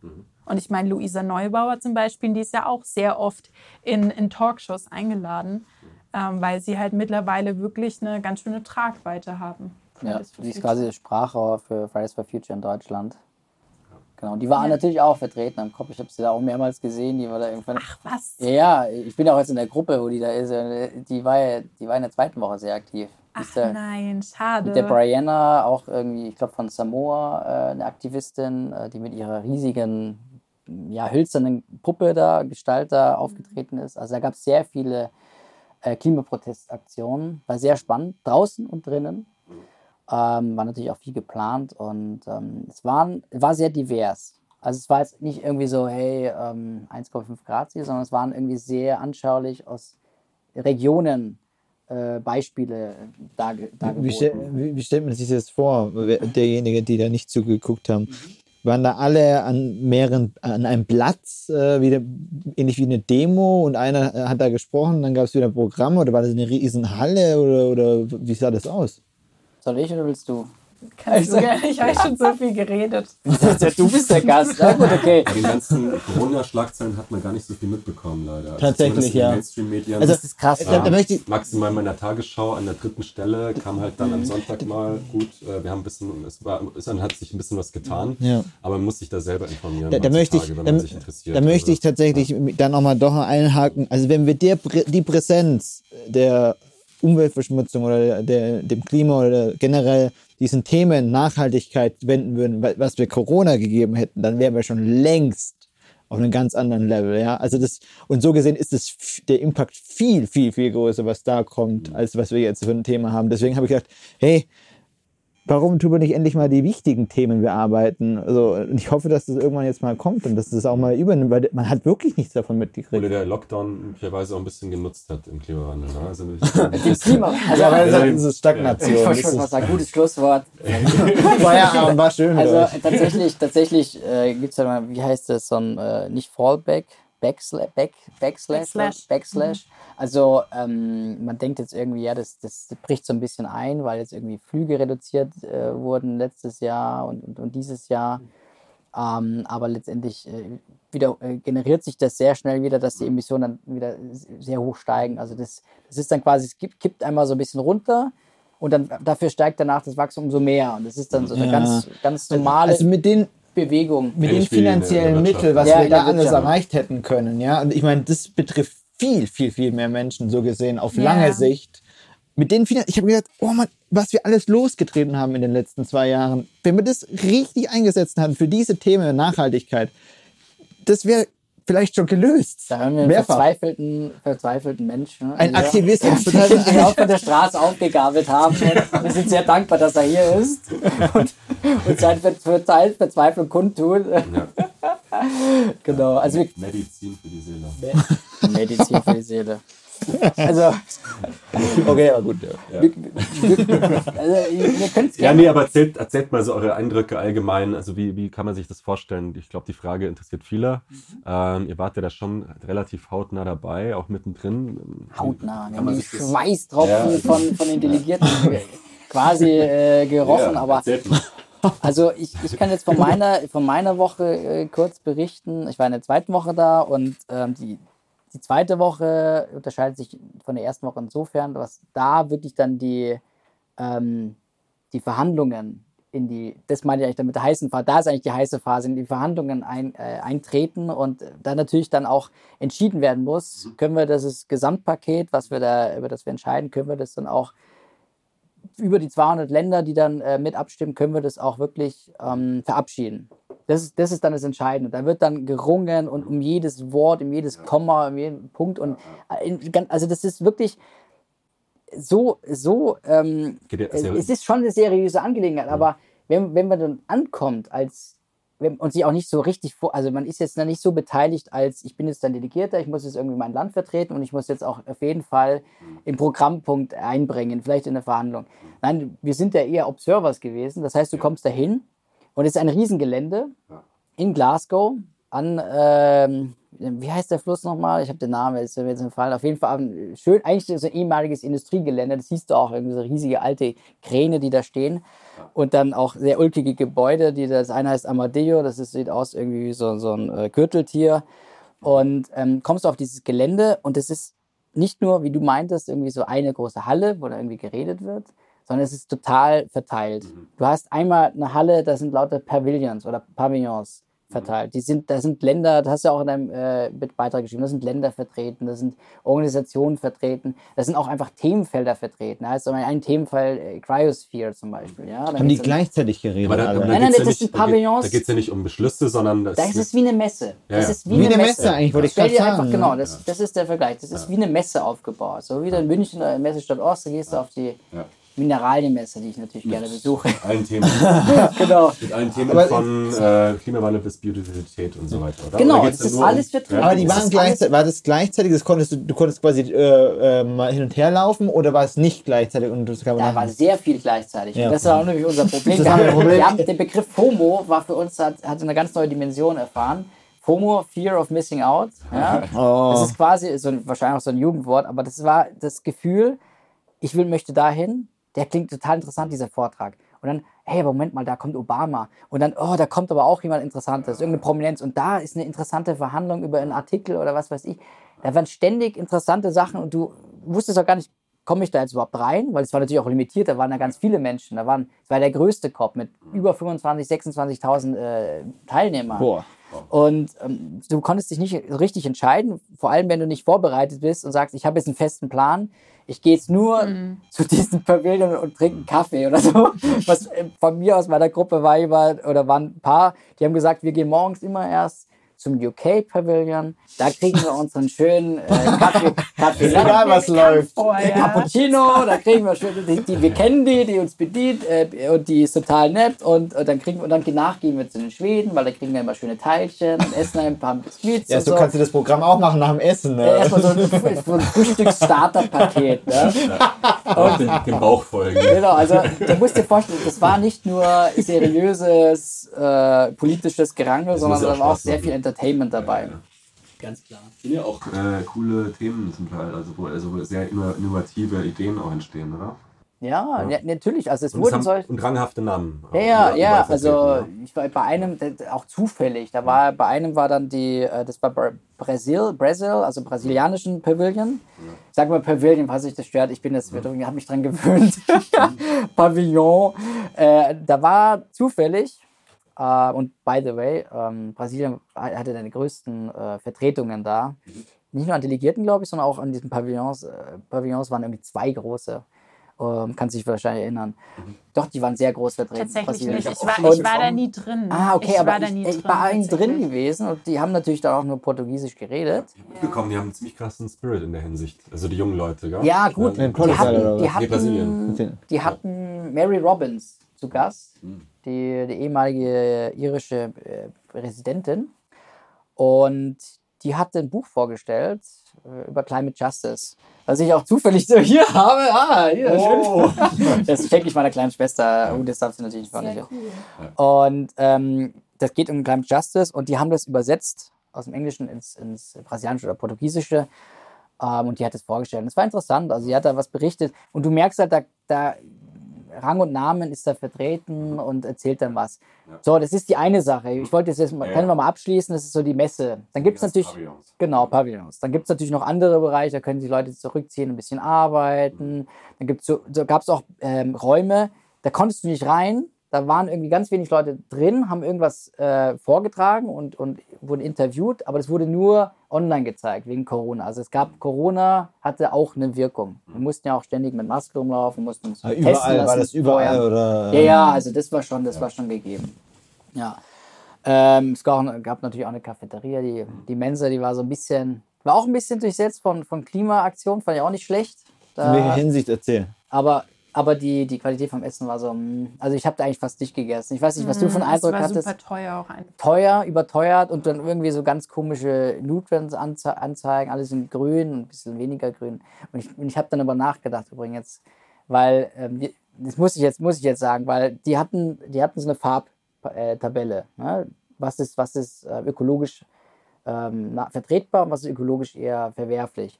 Und ich meine, Luisa Neubauer zum Beispiel, die ist ja auch sehr oft in, in Talkshows eingeladen, ähm, weil sie halt mittlerweile wirklich eine ganz schöne Tragweite haben. Ja, die ist quasi das Sprachrohr für Fridays for Future in Deutschland. Genau, die war Ja. natürlich auch vertreten am Kopf. Ich habe sie da auch mehrmals gesehen. Die war da irgendwann. Ach was? Ja, ich bin auch jetzt in der Gruppe, wo die da ist. Die war, ja, die war in der zweiten Woche sehr aktiv. Ach da nein, schade. mit der Brianna, auch irgendwie, ich glaube von Samoa, äh, eine Aktivistin, äh, die mit ihrer riesigen, ja, hölzernen Puppe da, Gestalt da aufgetreten ist. Also da gab es sehr viele äh, Klimaprotestaktionen. War sehr spannend, draußen und drinnen. Ähm, war natürlich auch viel geplant und ähm, es waren, war sehr divers. Also es war jetzt nicht irgendwie so, hey, ähm, 1,5 Grad Ziel, sondern es waren irgendwie sehr anschaulich aus Regionen äh, Beispiele darge Wie, stell, dargeboten. wie, wie stellt man sich das vor, wer- derjenige, die da nicht zugeguckt haben? Waren da alle an mehreren, an einem Platz, äh, wieder, ähnlich wie eine Demo und einer äh, hat da gesprochen, dann gab es wieder ein Programm oder war das eine riesen Halle oder, oder wie sah das aus? Soll ich oder willst du? Kannst du gerne, ich habe schon so viel geredet. (laughs) du bist der Gast. Na gut, okay. Den ganzen Corona-Schlagzeilen hat man gar nicht so viel mitbekommen, leider. Also Tatsächlich, ja. Mainstream-Medien. Also, Das ist krass. Da, da möchte ich, Maximal mal in der Tagesschau an der dritten Stelle kam halt dann am Sonntag mal gut. Äh, wir haben ein bisschen, es war, es hat sich ein bisschen was getan, Ja. aber man muss sich da selber informieren. da, da möchte ich, wenn man sich interessiert. da möchte ich Also, tatsächlich dann nochmal doch einhaken. Also wenn wir der, Prä- die Präsenz der Umweltverschmutzung oder der, dem Klima oder generell diesen Themen Nachhaltigkeit wenden würden, wa- was wir Corona gegeben hätten, dann wären wir schon längst auf einem ganz anderen Level, ja. Also das, und so gesehen ist das, der Impact viel, viel, viel größer, was da kommt, als was wir jetzt für ein Thema haben. Deswegen habe ich gedacht, hey, warum tun wir nicht endlich mal die wichtigen Themen bearbeiten? Also, und ich hoffe, dass das irgendwann jetzt mal kommt und dass das auch mal übernimmt, weil man hat wirklich nichts davon Oder mitgekriegt. der Lockdown möglicherweise auch ein bisschen genutzt hat im Klimawandel. Ne? Also Dem (laughs) Klima. Also, Ja, weil das Ja, ist Stagnation. ich Das wollte schon ist- was sagen, gutes Schlusswort. (laughs) Feierabend war schön. Also tatsächlich, tatsächlich äh, gibt es ja mal, wie heißt das, so ein, äh, nicht Fallback, Backsla Back, Backslash, Backslash. Backslash. Also ähm, man denkt jetzt irgendwie, ja, das, das bricht so ein bisschen ein, weil jetzt irgendwie Flüge reduziert äh, wurden letztes Jahr und, und, und dieses Jahr. Ähm, aber letztendlich äh, wieder äh, generiert sich das sehr schnell wieder, dass die Emissionen dann wieder sehr hoch steigen. Also das, das ist dann quasi, es kippt, kippt einmal so ein bisschen runter und dann dafür steigt danach das Wachstum umso mehr. Und das ist dann so eine Ja. ganz, ganz normale Also mit den, Bewegung. mit den finanziellen. Mitteln, was Ja, wir da alles erreicht hätten können, ja. Und ich meine, das betrifft viel, viel, viel mehr Menschen, so gesehen, auf Ja. lange Sicht. Mit den Finan ich habe gedacht, oh Mann, was wir alles losgetreten haben in den letzten zwei Jahren, wenn wir das richtig eingesetzt hätten für diese Themen Nachhaltigkeit, das wäre vielleicht schon gelöst. Da hören wir einen Mehrfach. verzweifelten, verzweifelten Menschen. Ein Also, Aktivismus. (laughs) Den wir auch von der Straße aufgegabelt haben. Und wir sind sehr dankbar, dass er hier ist und, und seine Ver- Ver- Verzweiflung kundtut. Ja. (laughs) Genau, also Medizin für die Seele. Medizin für die Seele. Also, Okay, aber gut. Ja. wir, wir, also ihr Ja, nee, aber erzählt, erzählt mal so eure Eindrücke allgemein. Also wie, wie kann man sich das vorstellen? Ich glaube, die Frage interessiert viele. Ähm, ihr wart ja da schon relativ hautnah dabei, auch mittendrin. hautnah. Kann man die Schweißtropfen Ja. von, von den Delegierten (laughs) quasi äh, gerochen, Ja, aber. (laughs) Also ich, ich kann jetzt von meiner, von meiner Woche äh, kurz berichten. Ich war in der zweiten Woche da und ähm, die, die zweite Woche unterscheidet sich von der ersten Woche insofern, dass da wirklich dann die, ähm, die Verhandlungen in die, das meine ich eigentlich damit der heißen Phase, da ist eigentlich die heiße Phase, in die Verhandlungen ein, äh, eintreten und da natürlich dann auch entschieden werden muss, können wir das Gesamtpaket, was wir da, über das wir entscheiden, können wir das dann auch über die 200 Länder, die dann äh, mit abstimmen, können wir das auch wirklich ähm, verabschieden. Das ist, das ist dann das Entscheidende. Da wird dann gerungen und um jedes Wort, um jedes Komma, um jeden Punkt. Und äh, also das ist wirklich so, so ähm, es ist schon eine seriöse Angelegenheit, aber wenn, wenn man dann ankommt als wenn, und sich auch nicht so richtig vor, also man ist jetzt noch nicht so beteiligt als ich bin jetzt ein Delegierter, ich muss jetzt irgendwie mein Land vertreten und ich muss jetzt auch auf jeden Fall im Programmpunkt einbringen, vielleicht in der Verhandlung. Nein, wir sind ja eher Observers gewesen, das heißt, du kommst dahin und es ist ein Riesengelände in Glasgow an, ähm, wie heißt der Fluss nochmal? Ich habe den Namen jetzt, jetzt entfallen. Auf jeden Fall ein schön, eigentlich so ein ehemaliges Industriegelände. Das siehst du auch, irgendwie so riesige alte Kräne, die da stehen. Und dann auch sehr ulkige Gebäude, die das eine heißt Amadeo, das ist, sieht aus irgendwie wie so, so ein äh, Gürteltier. Und ähm, kommst du auf dieses Gelände und es ist nicht nur, wie du meintest, irgendwie so eine große Halle, wo da irgendwie geredet wird, sondern es ist total verteilt. Du hast einmal eine Halle, da sind lauter Pavillons oder Pavillons verteilt. Die sind, da sind Länder, das hast du ja auch in deinem äh, Beitrag geschrieben, da sind Länder vertreten, da sind Organisationen vertreten, da sind auch einfach Themenfelder vertreten. Da heißt Beispiel ein Themenfeld äh, Cryosphere zum Beispiel. Ja? Da Haben die gleichzeitig geredet? Aber da, alle? da Nein, nein, geht's das ja sind nicht, da geht- Pavillons. Da geht es ja nicht um Beschlüsse, sondern das Da ist es wie eine Messe. Ja, Das ja. ist wie, Wie eine eine Messe. Messe eigentlich, wollte ich gerade dir sagen. einfach, genau, das, das ist der Vergleich. Das ist wie eine Messe aufgebaut. So wie in München, äh, Messestadt Ost, da gehst du auf die Ja. Mineralienmesse, die ich natürlich gerne besuche. mit (laughs) allen Themen, (laughs) genau. mit allen Themen Aber von äh, Klimawandel bis Biodiversität und so weiter. Oder? Genau, Oder das da ist um- alles vertreten. Aber die waren gleichzeitig, war das gleichzeitig, das konntest du, du konntest quasi äh, äh, mal hin und her laufen oder war es nicht gleichzeitig und das kann man Da war sehr viel gleichzeitig. Ja. Das war auch nämlich unser Problem. (laughs) Das Wir haben, ein Problem. wir haben, der Begriff FOMO war für uns, hat, hat eine ganz neue Dimension erfahren. FOMO, Fear of Missing Out. Ja? Oh. Das ist quasi so ein, wahrscheinlich auch so ein Jugendwort, aber das war das Gefühl, ich will, möchte dahin. Der klingt total interessant, dieser Vortrag. Und dann, hey, aber Moment mal, da kommt Obama. Und dann, oh, da kommt aber auch jemand Interessantes, irgendeine Prominenz. Und da ist eine interessante Verhandlung über einen Artikel oder was weiß ich. Da waren ständig interessante Sachen und du wusstest auch gar nicht, komme ich da jetzt überhaupt rein? Weil es war natürlich auch limitiert, da waren da ganz viele Menschen. Da waren, es war der größte COP mit über 25.000, 26.000 äh, Teilnehmern. Boah. Und ähm, du konntest dich nicht richtig entscheiden, vor allem wenn du nicht vorbereitet bist und sagst, ich habe jetzt einen festen Plan, ich gehe jetzt nur zu diesem Pavillon und trinke einen Kaffee oder so. (laughs) Was äh, von mir aus meiner Gruppe war jemand oder waren ein paar, die haben gesagt, wir gehen morgens immer erst zum UK Pavilion. Da kriegen wir unseren schönen äh, Kaffee, (laughs) Kaffee Egal, was läuft. Ja. Cappuccino, da kriegen wir schön, die, die, wir kennen die, die uns bedient äh, und die ist total nett und, und dann kriegen wir, und dann danach gehen wir zu den Schweden, weil da kriegen wir immer schöne Teilchen und essen ein paar Biscuits Ja, und so so. kannst du das Programm auch machen nach dem Essen. Ja, Ne? erstmal so ein, so ein Frühstücks-Starter-Paket. Ne? Auch den, den Bauch folgen. Genau, also du musst dir vorstellen, das war nicht nur seriöses äh, politisches Gerangel, sondern ja da auch war auch sehr viel Entertainment dabei. Ganz klar. sind ja auch äh, coole Themen zum Teil, also wo also sehr inno- innovative Ideen auch entstehen, oder? Ja, ja, natürlich. Also es Und, wurden haben, solche. und ranghafte Namen. Ja, ja, ja, also ich war bei einem, auch zufällig, da war bei einem war dann die, äh, das war Bra- Brasil, Brasil, also brasilianischen Pavilion. Ich sag mal Pavilion, falls sich das stört, ich bin jetzt, ich habe mich dran gewöhnt. (laughs) Pavillon. Äh, da war zufällig, äh, und by the way, ähm, Brasilien hatte die größten äh, Vertretungen da. Nicht nur an Delegierten, glaube ich, sondern auch an diesen Pavillons. Äh, Pavillons waren irgendwie zwei große. Ähm, kann sich wahrscheinlich erinnern. Doch, die waren sehr groß vertreten. Tatsächlich nicht. Ich auch war, ich war da nie drin. Ah, okay, ich aber war da ich, nie ich war ein drin gewesen und die haben natürlich dann auch nur Portugiesisch geredet. Ich hab mitbekommen, die haben einen ziemlich krassen Spirit in der Hinsicht. Also die jungen Leute, gell? Ja, gut. In Die hatten, die, Nee, Brasilien. hatten, die hatten Mary Robbins zu Gast, Hm. Die, die ehemalige irische äh, Residentin. Und die hat ein Buch vorgestellt äh, über Climate Justice. Was ich auch zufällig so hier (laughs) habe. Ah, hier, Oh. schön. (laughs) Das schenke ich meiner kleinen Schwester. Oh, das darf sie natürlich nicht Sehr cool. Und ähm, das geht um Climate Justice und die haben das übersetzt aus dem Englischen ins, ins Brasilianische oder Portugiesische. Ähm, und die hat es vorgestellt. Und Das war interessant. Also sie hat da was berichtet und du merkst halt, da, da Rang und Namen ist da vertreten und erzählt dann was. So, das ist die eine Sache. Ich wollte jetzt, jetzt mal, Ja. können wir mal abschließen, das ist so die Messe. Dann gibt es natürlich, Pavillons. genau, Pavillons. Dann gibt es natürlich noch andere Bereiche, da können sich Leute zurückziehen, ein bisschen arbeiten. Dann gibt's so, so gab es auch ähm, Räume, da konntest du nicht rein. Da waren irgendwie ganz wenig Leute drin, haben irgendwas äh, vorgetragen und, und wurden interviewt, aber das wurde nur online gezeigt wegen Corona. Also es gab Corona hatte auch eine Wirkung. Wir mussten ja auch ständig mit Maske rumlaufen, mussten uns Ah, testen Überall lassen war das überall vorher. oder? Ja, ja, also das war schon, das war schon gegeben. Ja. Ähm, es gab, gab natürlich auch eine Cafeteria, die, die Mensa, die war so ein bisschen, war auch ein bisschen durchsetzt von, von Klimaaktion, fand ich auch nicht schlecht. In welcher Da, Hinsicht erzähl? aber aber die, die Qualität vom Essen war so, mm, also ich habe da eigentlich fast nicht gegessen. Ich weiß nicht, was du von Es Eindruck war hattest. super teuer auch einfach. Teuer, überteuert und dann irgendwie so ganz komische Nutrients-Anzeigen, alles in grün und ein bisschen weniger grün. Und ich, und ich habe dann aber nachgedacht übrigens, weil, ähm, das muss ich jetzt, muss ich jetzt sagen, weil die hatten, die hatten so eine Farbtabelle. Ne? Was ist, was ist äh, ökologisch ähm, vertretbar und was ist ökologisch eher verwerflich.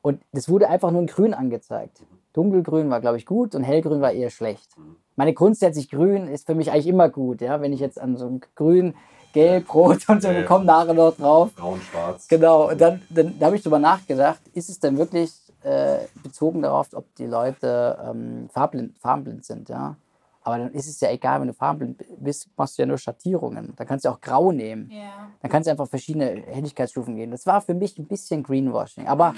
Und das wurde einfach nur in grün angezeigt. Dunkelgrün war, glaube ich, gut und hellgrün war eher schlecht. Meine grundsätzlich grün ist für mich eigentlich immer gut, ja. Wenn ich jetzt an so ein grün, gelb, rot und so, Ja, wir ja. kommen nachher noch drauf. Braun, schwarz. Genau, und dann, dann da habe ich drüber nachgedacht, ist es denn wirklich äh, bezogen darauf, ob die Leute ähm, farbenblind, farbenblind sind, ja? Aber dann ist es ja egal, wenn du farbenblind bist, machst du ja nur Schattierungen. Dann kannst du auch grau nehmen. Ja. Dann kannst du einfach verschiedene Helligkeitsstufen gehen. Das war für mich ein bisschen Greenwashing. Aber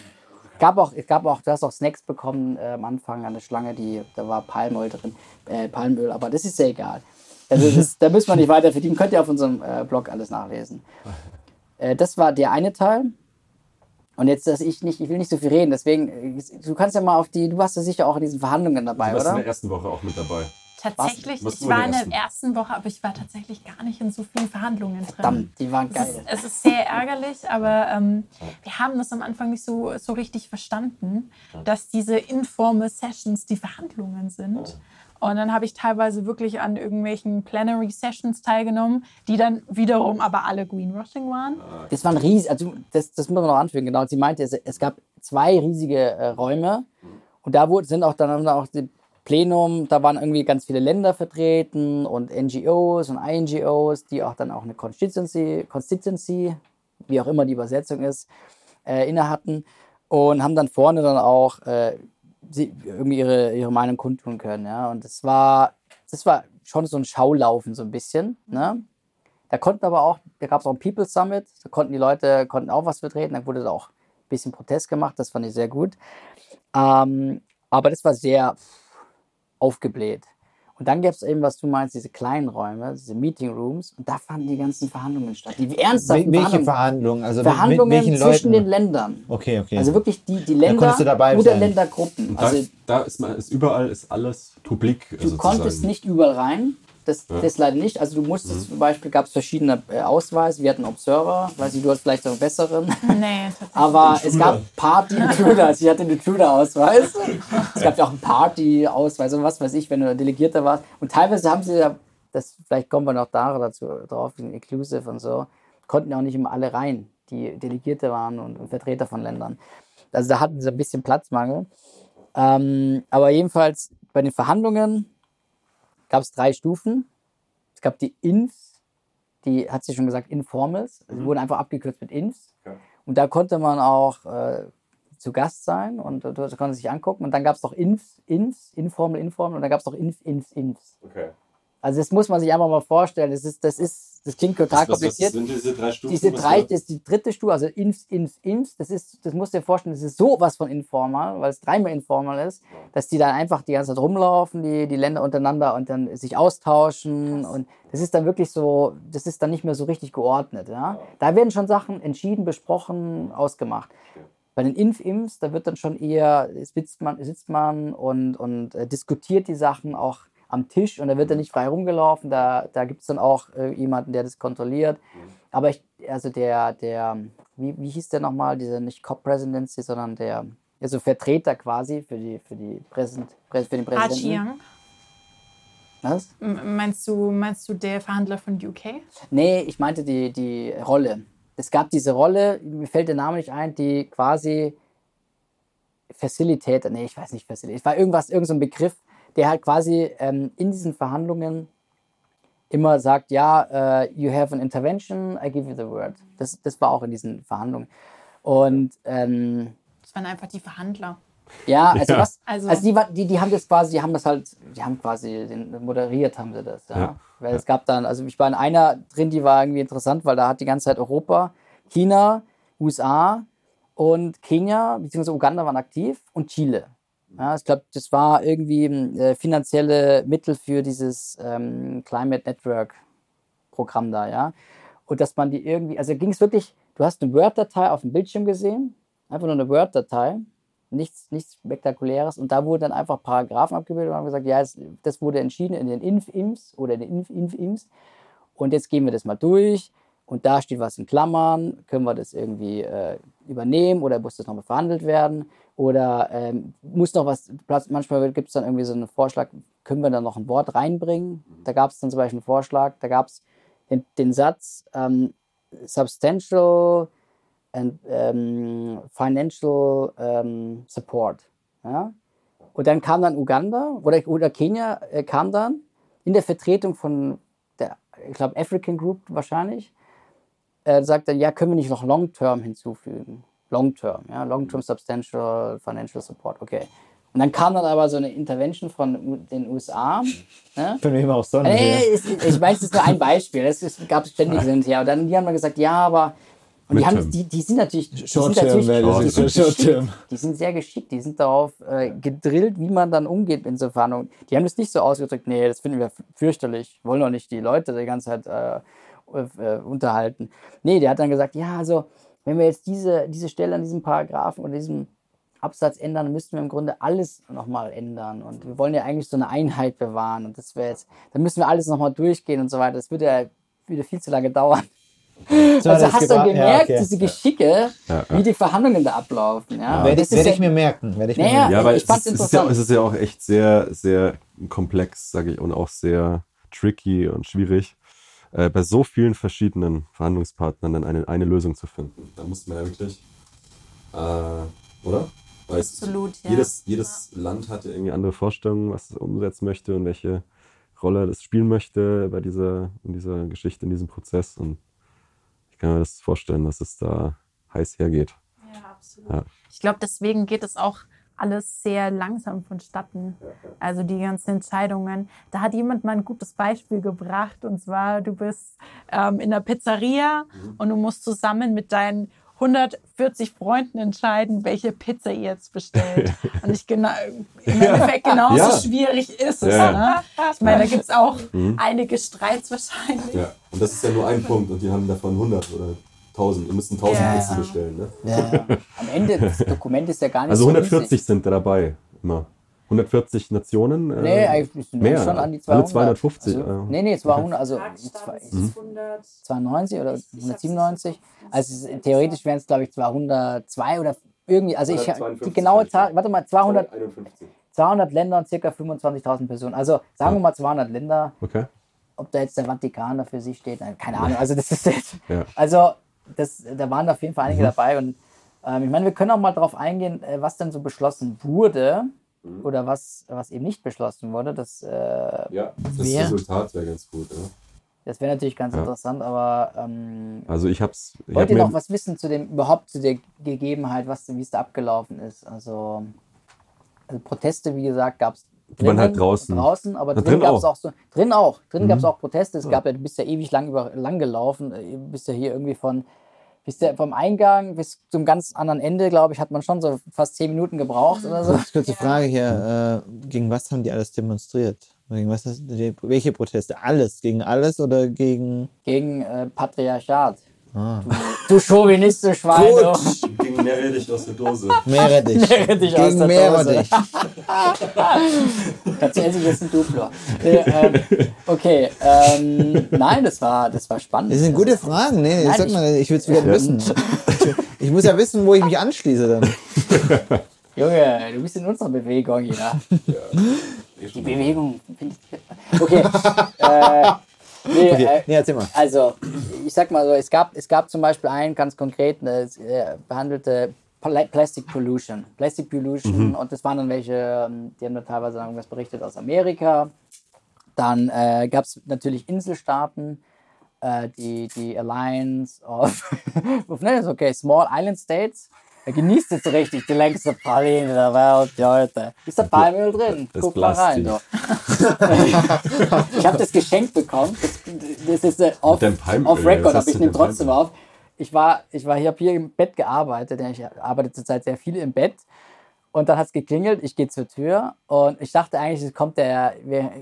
gab auch, es gab auch, du hast auch Snacks bekommen äh, am Anfang an der Schlange, die, da war Palmöl drin, äh, Palmöl, aber das ist ja egal. Also das, da müssen wir nicht weiter verdienen. Könnt ihr auf unserem äh, Blog alles nachlesen. Äh, das war der eine Teil. Und jetzt, dass ich nicht, ich will nicht so viel reden, deswegen, äh, du kannst ja mal auf die, du warst ja sicher auch in diesen Verhandlungen dabei, Du warst in oder? der ersten Woche auch mit dabei. Tatsächlich, Was- ich war in der ersten? Woche, aber ich war tatsächlich gar nicht in so vielen Verhandlungen drin. Verdammt, die waren Es geil. ist, es ist sehr ärgerlich, aber ähm, wir haben das am Anfang nicht so, so richtig verstanden, dass diese informal Sessions die Verhandlungen sind. Und dann habe ich teilweise wirklich an irgendwelchen Plenary Sessions teilgenommen, die dann wiederum aber alle Greenwashing waren. Das waren riesig, also das, das muss man noch anfügen, genau. Sie meinte, es, es gab zwei riesige äh, Räume und da wurde, sind auch dann auch die Plenum, da waren irgendwie ganz viele Länder vertreten und NGOs und INGOs, die auch dann auch eine Constituency, Constituency wie auch immer die Übersetzung ist, äh, inne hatten und haben dann vorne dann auch äh, sie, irgendwie ihre, ihre Meinung kundtun können. Ja? Und das war, das war schon so ein Schaulaufen, so ein bisschen. Ne? Da konnten aber auch, da gab es auch ein People Summit, da konnten die Leute konnten auch was vertreten, da wurde da auch ein bisschen Protest gemacht, das fand ich sehr gut. Ähm, aber das war sehr aufgebläht. Und dann gäbe es eben, was du meinst, diese kleinen Räume, diese Meeting Rooms. Und da fanden die ganzen Verhandlungen statt. Die ernsthaften Wel- welche Verhandlungen. Verhandlungen? Also mit- mit Verhandlungen welchen zwischen Leuten? den Ländern. Okay, okay. Also wirklich die, die Da Länder oder sein. Ländergruppen. Da, Also da ist, man, ist überall ist alles publik. du konntest nicht überall rein. Das, das leider nicht. Also du musstest zum Beispiel, gab es verschiedene äh, Ausweise. Wir hatten Observer. Weiß nicht, du hast vielleicht einen besseren. Nee, tatsächlich. Aber es gab Party-Intruder. Also ich hatte einen Intruder-Ausweis. Es gab ja auch einen Party-Ausweis und was weiß ich, wenn du Delegierter warst. Und teilweise haben sie ja, das, vielleicht kommen wir noch da dazu drauf, Inclusive und so, konnten ja auch nicht immer alle rein, die Delegierte waren und, und Vertreter von Ländern. Also da hatten sie ein bisschen Platzmangel. Ähm, aber jedenfalls bei den Verhandlungen gab es drei Stufen. Es gab die Infs, die hat sie schon gesagt, Informals. Also die wurden einfach abgekürzt mit Infs. Ja. Und da konnte man auch äh, zu Gast sein und äh, das konnte sich angucken. Und dann gab es noch Infs, Infs, Informal, Informal und dann gab es noch Inf, Infs, Infs. Okay. Also das muss man sich einfach mal vorstellen. Das ist, das ist, das klingt total kompliziert. sind diese drei Stufen? Diese Was drei, da- das ist die dritte Stufe, also Infs, Infs, Infs, das ist, das musst du dir vorstellen, das ist sowas von informal, weil es dreimal informal ist, dass die dann einfach die ganze Zeit rumlaufen, die, die Länder untereinander und dann sich austauschen und das ist dann wirklich so, das ist dann nicht mehr so richtig geordnet, ja. Da werden schon Sachen entschieden, besprochen, ausgemacht. Bei den Inf-Imps, da wird dann schon eher, sitzt man, sitzt man und, und äh, diskutiert die Sachen auch am Tisch und da wird er nicht frei rumgelaufen, da, da gibt es dann auch äh, jemanden, der das kontrolliert. Aber ich, also der, der, wie, wie hieß der nochmal, dieser nicht Cop-Presidency, sondern der, also Vertreter quasi für die, für die Präsident, Prä- für den Ah, Präsidenten. Chiang. Was? M- Meinst du, meinst du der Verhandler von UK? Nee, ich meinte die, die Rolle. Es gab diese Rolle, mir fällt der Name nicht ein, die quasi Facilitator, nee, ich weiß nicht, Facilitator, es war irgendwas, irgend so Begriff, der halt quasi ähm, in diesen Verhandlungen immer sagt, ja, äh, you have an intervention, I give you the word. Das, das war auch in diesen Verhandlungen. Und ähm, Das waren einfach die Verhandler. ja, (laughs) also Ja. was, Also- also, die, die, die haben das quasi, die haben das halt, die haben quasi den, moderiert, haben sie das, ja. Ja. Weil es gab dann, also ich war in einer drin, die war irgendwie interessant, weil da hat die ganze Zeit Europa, China, USA und Kenia bzw. Uganda waren aktiv und Chile. Ja, ich glaube, das war irgendwie äh, finanzielle Mittel für dieses ähm, Climate Network Programm da, ja. Und dass man die irgendwie, also ging es wirklich, du hast eine Word-Datei auf dem Bildschirm gesehen, einfach nur eine Word-Datei, nichts, nichts Spektakuläres. Und da wurden dann einfach Paragraphen abgebildet und haben gesagt, ja, es, das wurde entschieden in den Inf-Imps oder in den Inf-Inf-Imps. Und jetzt gehen wir das mal durch. Und da steht was in Klammern. Können wir das irgendwie äh, übernehmen oder muss das nochmal verhandelt werden? Oder ähm, muss noch was, manchmal gibt es dann irgendwie so einen Vorschlag, können wir da noch ein Wort reinbringen? Da gab es dann zum Beispiel einen Vorschlag, da gab es den, den Satz ähm, substantial and ähm, financial ähm, support. Ja? Und dann kam dann Uganda oder, oder Kenia äh, kam dann in der Vertretung von der, ich glaube, African Group wahrscheinlich, äh, sagt dann, ja, können wir nicht noch Long-Term hinzufügen? Long-Term, ja, Long-Term Substantial Financial Support, okay. Und dann kam dann aber so eine Intervention von den USA. (laughs) Ne? Von wem auch sonst. Es- ich weiß, das ist nur ein Beispiel. Es gab ständig und her. Und dann die haben dann gesagt, ja, aber. Und die, haben, die, die sind natürlich. Die sind Short-term natürlich das, die sind Short-term. geschickt. Die sind sehr geschickt. Die sind darauf äh, gedrillt, wie man dann umgeht in so Verhandlungen. Die haben das nicht so ausgedrückt, nee, das finden wir fürchterlich. Wollen doch nicht die Leute die ganze Zeit äh, äh, unterhalten. Nee, der hat dann gesagt, ja, also, wenn wir jetzt diese, diese Stelle an diesem Paragraphen oder diesem Absatz ändern, dann müssten wir im Grunde alles nochmal ändern. Und wir wollen ja eigentlich so eine Einheit bewahren. Und das wäre jetzt, dann müssen wir alles nochmal durchgehen und so weiter. Das würde ja wieder viel zu lange dauern. (laughs) So also hast du gemerkt, ja, okay. diese Geschicke, Ja, ja. wie die Verhandlungen da ablaufen. Ja? Werde Das ich, ist werd ja- ich mir merken. Werde ich mir Naja, merken. Ja, aber ich es, es, ist ja, interessant. es ist ja auch echt sehr, sehr komplex, sage ich, und auch sehr tricky und schwierig, äh, bei so vielen verschiedenen Verhandlungspartnern dann eine, eine Lösung zu finden. Da muss man ja wirklich, äh, oder? Weil es- Absolut, ja. Jedes, jedes Land hat ja irgendwie andere Vorstellungen, was es umsetzen möchte und welche Rolle es spielen möchte bei dieser, in dieser Geschichte, in diesem Prozess. Und ich kann mir das vorstellen, dass es da heiß hergeht. Ja, absolut. Ja. Ich glaube, deswegen geht es auch alles sehr langsam vonstatten. Also die ganzen Entscheidungen. Da hat jemand mal ein gutes Beispiel gebracht. Und zwar, du bist ähm, in der Pizzeria und du musst zusammen mit deinen 140 Freunden entscheiden, welche Pizza ihr jetzt bestellt. (laughs) Und ich genau, im Endeffekt genauso Ja. schwierig ist es. Ja. Ne? Ich meine, da gibt es auch einige Streits wahrscheinlich. Ja, und das ist ja nur ein Punkt und die haben davon 100 oder 1000. Wir müssen 1000 Ja, Pizzen ja. bestellen. Ne? Ja. (laughs) Am Ende, das Dokument ist ja gar nicht Also so 140 riesig. sind da dabei immer. 140 Nationen? äh, Nee, eigentlich mehr. schon an die Alle 200. 250. Also, äh. nee, nee, 200, also Parkstadt ist Mhm. 100. 92 oder 197. Also es- theoretisch wären es, glaube ich, 202 oder irgendwie, also ich, die 152 genaue Zahl, warte mal, 200, 51. 200 Länder und circa 25.000 Personen. Also sagen wir mal 200 Länder, Okay. ob da jetzt der Vatikan da für sich steht, keine Ahnung. Also das ist jetzt, Ja. Mhm. also das, da waren auf jeden Fall einige dabei und ähm, ich meine, wir können auch mal darauf eingehen, äh, was denn so beschlossen wurde Mhm. oder was, was eben nicht beschlossen wurde. Das, äh, Ja, das Wer? Resultat wäre ganz gut. Ja. das wäre natürlich ganz Ja. interessant, aber ähm, Also ich hab's. Ich wollt hab ihr noch was wissen zu dem, überhaupt zu der Gegebenheit, was, wie es da abgelaufen ist? Also, also Proteste, wie gesagt, gab es Die waren halt draußen. draußen, aber Na, drin drin gab es auch. auch so, drin auch, drin Mhm. gab es auch Proteste. Es gab ja, du bist ja ewig lang über lang gelaufen, äh, du bist ja hier irgendwie von, bist ja vom Eingang bis zum ganz anderen Ende, glaube ich, hat man schon so fast zehn Minuten gebraucht oder so. Ganz kurze Frage hier. Äh, gegen was haben die alles demonstriert? Gegen was welche Proteste? Alles? Gegen alles oder gegen. Gegen äh, Patriarchat. Ah. Du Chauvinist, du Schwein. du. Gegen Meerrettich aus der Dose. Meerrettich. Meerrettich aus gegen der Meerrettich. Tatsächlich (laughs) ist ein Duplo. Okay, ähm, nein, das war, das war spannend. Das sind gute Fragen. Nee, Nein, sag ich- mal, ich will es gerne wissen. (laughs) Ich muss ja wissen, wo ich mich anschließe dann. (laughs) Junge, du bist in unserer Bewegung hier. Die Bewegung. Okay. äh, nee, Okay, äh, nee, erzähl mal. also, ich sag mal so, es gab, es gab zum Beispiel einen ganz konkreten, es äh, behandelte Pla Plastic Pollution. Plastic Pollution und das waren dann welche, ähm, die haben da teilweise irgendwas berichtet aus Amerika. Dann äh, gab es natürlich Inselstaaten, äh, die, die Alliance of, (laughs) okay, Small Island States. Er genießt jetzt richtig die längste Praline der Welt, Leute. Ist da Palmöl drin? Das Guck mal rein. Plastik. Ich habe das geschenkt bekommen. Das, das ist äh, off, off Record, aber ich nehme trotzdem Palmöl? auf. Ich war, ich war hier, hab hier im Bett gearbeitet. Ich arbeite zurzeit sehr viel im Bett. Und dann hat es geklingelt, ich gehe zur Tür und ich dachte eigentlich, es kommt der,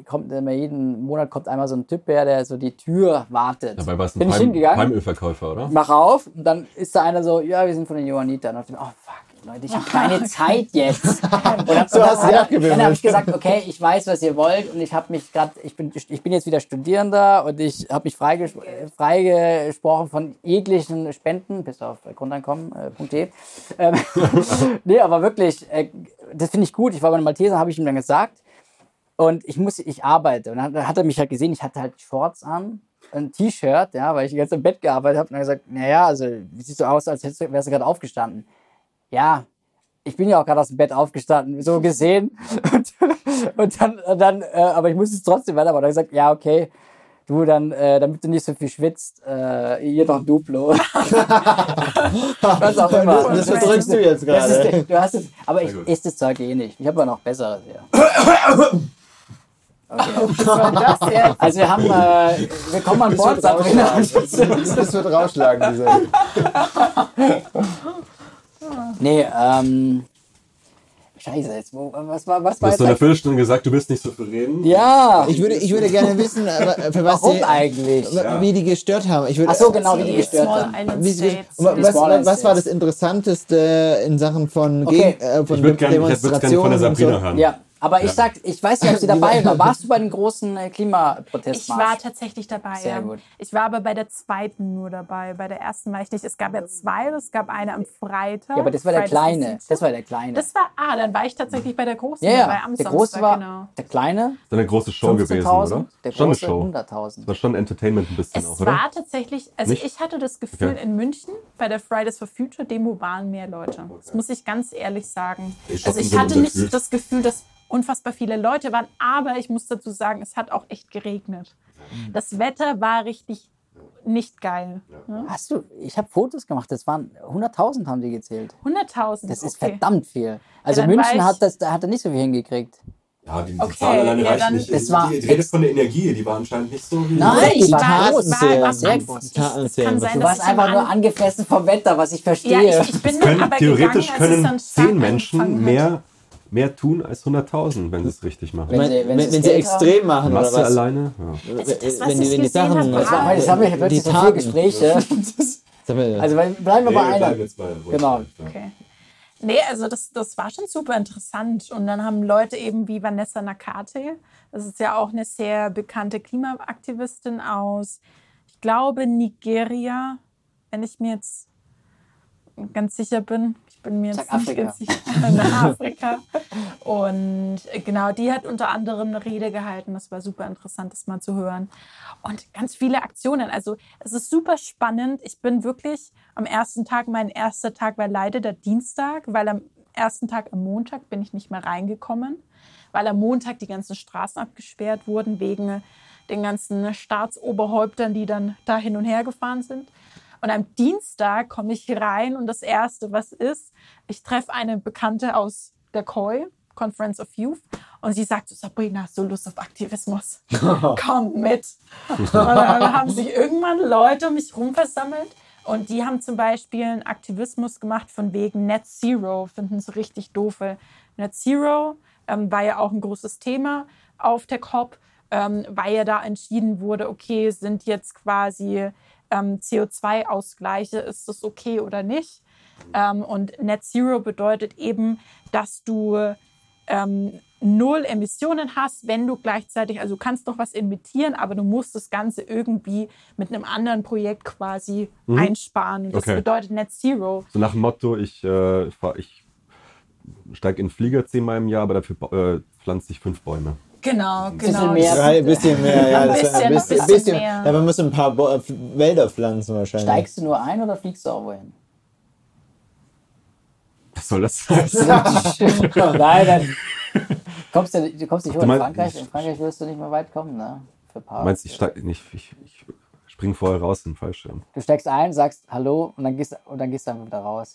kommt immer jeden Monat kommt einmal so ein Typ her, der so die Tür wartet. Dabei war es ein Bin ich Palm, hingegangen, Palmölverkäufer, oder? mach auf und dann ist da einer so, ja, wir sind von den Johannitern. Und ich dachte, oh fuck, Leute, ich habe keine (laughs) Zeit jetzt. Und dann, So hast du dann, abgewimmelt. dann habe ich gesagt, okay, ich weiß, was ihr wollt und ich habe mich gerade, ich bin, ich bin jetzt wieder Studierender und ich habe mich freiges äh, freigesprochen von jeglichen Spenden, bis auf grundeinkommen.de. Ähm, (laughs) nee, aber wirklich, äh, das finde ich gut. Ich war bei einem Malteser, habe ich ihm dann gesagt. Und ich muss, ich arbeite. Und dann hat- er mich halt gesehen, ich hatte halt Shorts an, ein T-Shirt, ja, weil ich die ganze Zeit im Bett gearbeitet habe. Und dann gesagt, naja, also, wie siehst du aus, als wärst du gerade aufgestanden? Ja, ich bin ja auch gerade aus dem Bett aufgestanden, so gesehen. Und, und dann, und dann äh, aber ich muss es trotzdem weitermachen. Und dann gesagt, ja, okay, du, dann, äh, damit du nicht so viel schwitzt, äh, hier noch ein Duplo. (laughs) Was auch immer. Das verdrückst du jetzt gerade. du hast es, aber ich esse das Zeug eh nicht. Ich habe ja noch besseres hier. (laughs) Jetzt? Also wir haben, äh, wir kommen an Bord, Sabrina. Das wird rausschlagen, diese. (laughs) Nee, ähm, scheiße, jetzt, wo, was war, was Du hast jetzt? so eine eigentlich- Viertelstunde gesagt, du willst nicht so viel reden. Ja, Ich würde, ich würde gerne wissen, aber für was warum die, eigentlich? wie die gestört haben. Ich würde, Ach so, genau, wie die gestört haben. Wie sie, was, was, war das. Interessanteste in Sachen von, Okay. Gegen, äh, von Ich würde gerne, ich würde gerne von der Sabrina so? hören. Ja, aber ich sag, ich weiß nicht, ob sie dabei (laughs) war. Warst du bei den großen äh, Ich Klimaprotestmarsch? war tatsächlich dabei. Sehr ja. gut. Ich war aber bei der zweiten nur dabei. Bei der ersten war ich nicht. Es gab ja zwei. Es gab eine am Freitag. Ja, aber das war der kleine. Das war der kleine. Das war, ah, dann war ich tatsächlich bei der großen ja, dabei ja. am Der Samstag, große war, genau. der kleine Das ist eine große Show gewesen, 15.000, oder? der Schon eine große Show. 100.000. Das war schon Entertainment ein bisschen Es auch, oder? war tatsächlich, also Nicht? ich hatte das Gefühl, Okay. in München bei der Fridays for Future Demo waren mehr Leute. Das muss ich ganz ehrlich sagen. Ich Also ich hatte nicht das Gefühl, dass unfassbar viele Leute waren, aber ich muss dazu sagen, es hat auch echt geregnet. Das Wetter war richtig nicht geil. Ja. Hast du, ich habe Fotos gemacht, das waren 100.000 haben die gezählt. 100.000. Das ist okay. verdammt viel. Also war München hat das, da hat er nicht so viel hingekriegt. Ja, die, die Okay, Zahlen alleine ja, dann- nicht. Das war- die, die Rede von der Energie, die war anscheinend nicht so wie. Nein, die war groß. Sehr kann Was sein, Du warst einfach nur An- angefressen vom Wetter, was ich verstehe. Ja, ich, ich bin können, aber theoretisch können zehn Menschen mehr, mehr tun als 100.000, wenn sie es richtig machen. Wenn Wenn, sie- wenn, wenn wenn, sie extrem machen oder Masse was? alleine? Ja. Also das, was wenn, ich die, wenn die Sachen. habe, Das war, jetzt haben wir die plötzlich so viele. Gespräche. Also bleiben wir bei einer. Genau. Okay. Nee, also das, das war schon super interessant. Und dann haben Leute eben wie Vanessa Nakate, das ist ja auch eine sehr bekannte Klimaaktivistin aus, ich glaube, Nigeria, wenn ich mir jetzt ganz sicher bin. Ich bin mir Sag jetzt nicht Afrika. ganz sicher. Nach (laughs) Afrika. Und äh, genau, die hat unter anderem eine Rede gehalten. Das war super interessant, das mal zu hören. Und ganz viele Aktionen. Also es ist super spannend. Ich bin wirklich am ersten Tag, mein erster Tag war leider der Dienstag, weil am ersten Tag am Montag bin ich nicht mehr reingekommen, weil am Montag die ganzen Straßen abgesperrt wurden wegen den ganzen Staatsoberhäuptern, die dann da hin und her gefahren sind. Und am Dienstag komme ich rein und das Erste, was ist, ich treffe eine Bekannte aus der COI, Conference of Youth, und sie sagt so, Sabrina, hast du Lust auf Aktivismus? (laughs) Komm mit. Und dann haben sich irgendwann Leute um mich rum versammelt und die haben zum Beispiel einen Aktivismus gemacht von wegen Net Zero, finden es richtig doof. weil Net Zero ähm, war ja auch ein großes Thema auf der COP, ähm, weil ja da entschieden wurde, okay, sind jetzt quasi ähm, CO2-Ausgleiche, ist das okay oder nicht? Ähm, und Net Zero bedeutet eben, dass du ähm, null Emissionen hast, wenn du gleichzeitig, also du kannst noch was emittieren, aber du musst das Ganze irgendwie mit einem anderen Projekt quasi einsparen. Und das Okay. bedeutet Net Zero. So nach dem Motto, ich, äh, ich steige in den Flieger zehnmal im Jahr, aber dafür äh, pflanze ich fünf Bäume. Genau, bisschen genau. mehr. Ja, ein bisschen mehr, ja. Ein bisschen, ein ein bisschen, bisschen mehr. Ja, man muss ein paar Bo äh, Wälder pflanzen wahrscheinlich. Steigst du nur ein oder fliegst du auch wohin? Was soll das (laughs) sein? Nein, dann kommst du, du kommst nicht hoch in Frankreich. In Frankreich wirst du nicht mehr weit kommen, ne? Für ein paar. Meinst du, ich, steig, nicht, ich, ich spring vorher raus in den Fallschirm? Du steigst ein, sagst Hallo und dann gehst, und dann gehst du einfach wieder raus.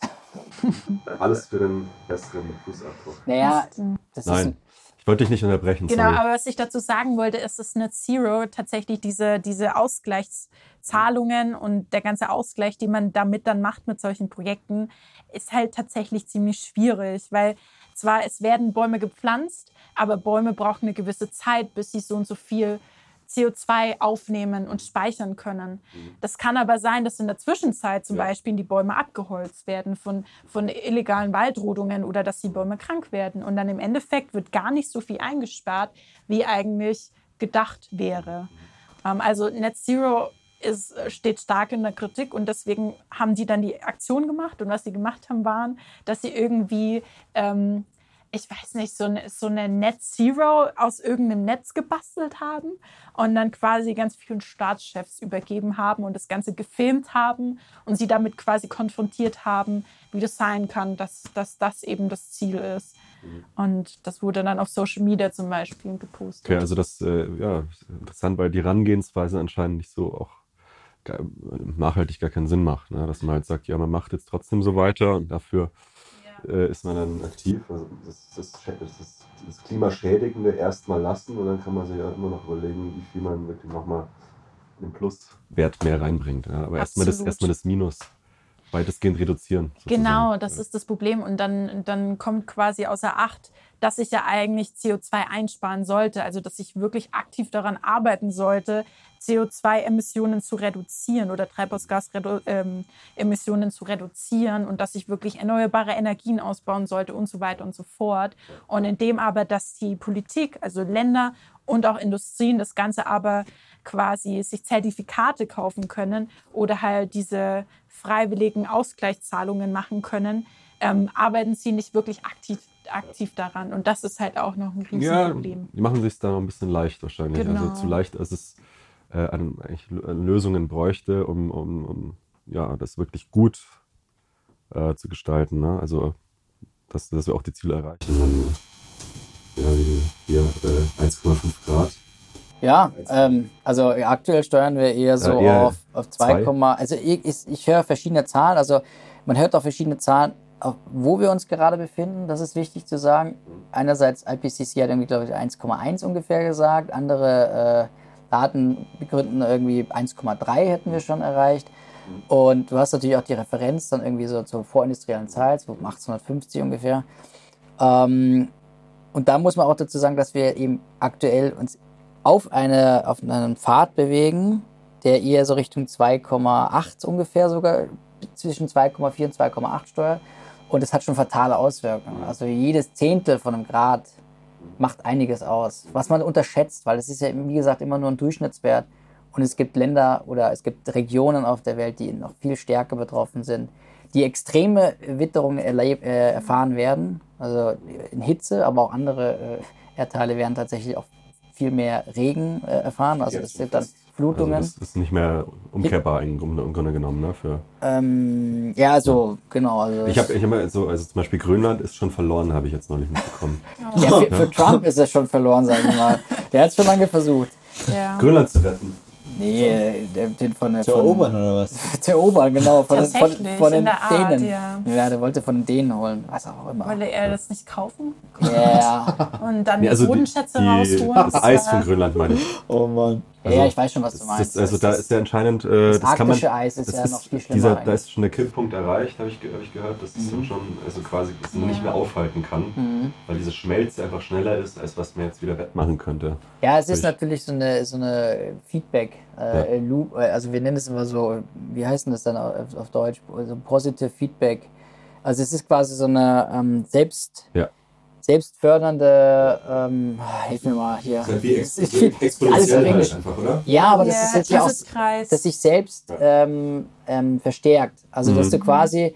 Alles für den besseren Fußabdruck. Naja, das ist Nein, ich wollte dich nicht unterbrechen. Genau, sorry. aber was ich dazu sagen wollte, ist, dass Net Zero tatsächlich diese, diese Ausgleichszahlungen und der ganze Ausgleich, den man damit dann macht mit solchen Projekten, ist halt tatsächlich ziemlich schwierig, weil zwar es werden Bäume gepflanzt, aber Bäume brauchen eine gewisse Zeit, bis sie so und so viel CO2 aufnehmen und speichern können. Das kann aber sein, dass in der Zwischenzeit zum Ja. Beispiel die Bäume abgeholzt werden von, von illegalen Waldrodungen oder dass die Bäume krank werden. Und dann im Endeffekt wird gar nicht so viel eingespart, wie eigentlich gedacht wäre. Ähm, also Net Zero ist, steht stark in der Kritik und deswegen haben die dann die Aktion gemacht. Und was sie gemacht haben, waren, dass sie irgendwie ähm, ich weiß nicht, so eine, so eine Net Zero aus irgendeinem Netz gebastelt haben und dann quasi ganz vielen Staatschefs übergeben haben und das Ganze gefilmt haben und sie damit quasi konfrontiert haben, wie das sein kann, dass, dass das eben das Ziel ist. Und das wurde dann auf Social Media zum Beispiel gepostet. Okay, also das äh, ja, ist interessant, weil die Herangehensweise anscheinend nicht so auch gar, nachhaltig gar keinen Sinn macht. Ne? Dass man halt sagt, ja, man macht jetzt trotzdem so weiter und dafür äh, ist man dann aktiv. Also das, das, das, das, Klimaschädigende erstmal lassen und dann kann man sich ja immer noch überlegen, wie viel man wirklich nochmal den Pluswert mehr reinbringt. Ja? Aber erstmal das, erstmal das Minus weitestgehend reduzieren. sozusagen. Genau, das ist das Problem. Und dann, dann kommt quasi außer Acht, dass ich ja eigentlich CO2 einsparen sollte. Also, dass ich wirklich aktiv daran arbeiten sollte, CO2-Emissionen zu reduzieren oder Treibhausgas-Emissionen zu reduzieren und dass ich wirklich erneuerbare Energien ausbauen sollte und so weiter und so fort. Und indem aber, dass die Politik, also Länder und auch Industrien das Ganze aber quasi sich Zertifikate kaufen können oder halt diese freiwilligen Ausgleichszahlungen machen können, ähm, arbeiten sie nicht wirklich aktiv, aktiv daran. Und das ist halt auch noch ein Ja, Riesenproblem. die machen sich da ein bisschen leicht wahrscheinlich. Genau. Also zu leicht, als es äh, an, an Lösungen bräuchte, um, um, um ja, das wirklich gut äh, zu gestalten. Ne? Also, dass, dass wir auch die Ziele erreichen. Ja, hier äh, 1,5 Grad. Ja, ähm, also aktuell steuern wir eher so Ja, eher auf, auf 2, zwei. also ich, ich, ich höre verschiedene Zahlen, also man hört auch verschiedene Zahlen. wo wir uns gerade befinden, das ist wichtig zu sagen. Einerseits IPCC hat irgendwie, glaube ich, 1,1 ungefähr gesagt, andere Daten begründen irgendwie 1,3 hätten wir schon erreicht. Und du hast natürlich auch die Referenz dann irgendwie so zur vorindustriellen Zeit, so um 1850 ungefähr. Ähm, und da muss man auch dazu sagen, dass wir eben aktuell uns auf, eine, auf einen Pfad bewegen, der eher so Richtung 2,8 ungefähr sogar, zwischen 2,4 und 2,8 steuert. Und es hat schon fatale Auswirkungen. Also jedes Zehntel von einem Grad macht einiges aus, was man unterschätzt, weil es ist ja, wie gesagt, immer nur ein Durchschnittswert. Und es gibt Länder oder es gibt Regionen auf der Welt, die noch viel stärker betroffen sind, die extreme Witterungen erleb, äh, erfahren werden. Also in Hitze, aber auch andere äh, Erdteile werden tatsächlich auch viel mehr Regen äh, erfahren. Also es sind dann Flutungen. Also das ist nicht mehr umkehrbar im Grunde, genommen. Ne, für ähm, ja, also genau. Also ich habe ich hab mal so, also zum Beispiel Grönland ist schon verloren, habe ich jetzt neulich mitbekommen. (laughs) ja, für, für Trump ist es schon verloren, sage ich mal. Der hat es schon lange versucht. Ja. Grönland zu retten. Nee, den von der Zu von, erobern oder was? (laughs) Zu erobern, genau. Von, den- von, von den Art, Dänen. ja. ja, der wollte von den Dänen holen. Was auch immer. Wollte er das nicht kaufen? Ja. Und dann Nee, also die die, Bodenschätze die, rausholen? das Eis war- von Grönland meine ich. Oh Mann. Ja, ich weiß schon, was du meinst. das, also Das da ist- ist ja anscheinend, äh, das, das kann man, Eis ist ja noch viel schlimmer Dieser, da ist schon der Kipppunkt erreicht, habe ich, hab ich gehört, dass es dann schon, also quasi dass man nicht mehr aufhalten kann, Mhm. weil diese Schmelze einfach schneller ist, als was man jetzt wieder wettmachen könnte. Ja, es ist Durch- natürlich so eine, so eine Feedback äh, Loop, äh, also wir nennen es immer so, wie heißt denn das dann auf, auf Deutsch? So Positive Feedback. Also es ist quasi so eine ähm, selbst, Ja. Selbstfördernde, ähm, hilf mir mal hier. Es ist viel- alles auf Englisch. einfach, oder? Ja, aber das Ja, ist jetzt ja auch, dass sich selbst ähm, ähm, verstärkt. Also dass du quasi,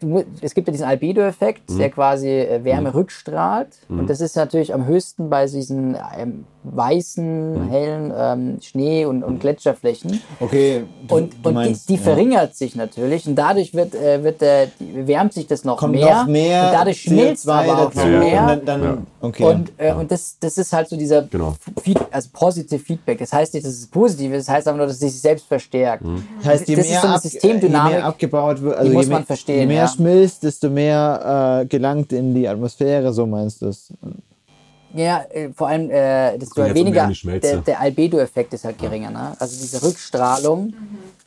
du, es gibt ja diesen Albedo-Effekt, der quasi äh, Wärme rückstrahlt. Und das ist natürlich am höchsten bei diesen ähm, weißen, hellen ähm, Schnee- und, und Gletscherflächen. Okay, du, Und, du und meinst, die, die ja. verringert sich natürlich und dadurch wird, äh, wird der, die, wärmt sich das noch kommt mehr, noch mehr und dadurch schmilzt CO2 aber auch dazu mehr. und dann, dann Ja. okay. Und, äh, und das, das ist halt so dieser Genau. Feed, also positive Feedback. Das heißt nicht, dass es positiv ist, das heißt aber nur, dass es sich selbst verstärkt. das heißt, je das ist mehr, so eine ab, Systemdynamik, je mehr abgebaut wird, also muss je, man verstehen, je mehr ja. schmilzt, desto mehr äh, gelangt in die Atmosphäre, so meinst du es. Ja, äh, vor allem, äh, desto weniger, der, der Albedo-Effekt ist halt geringer. Ne? Also diese Rückstrahlung,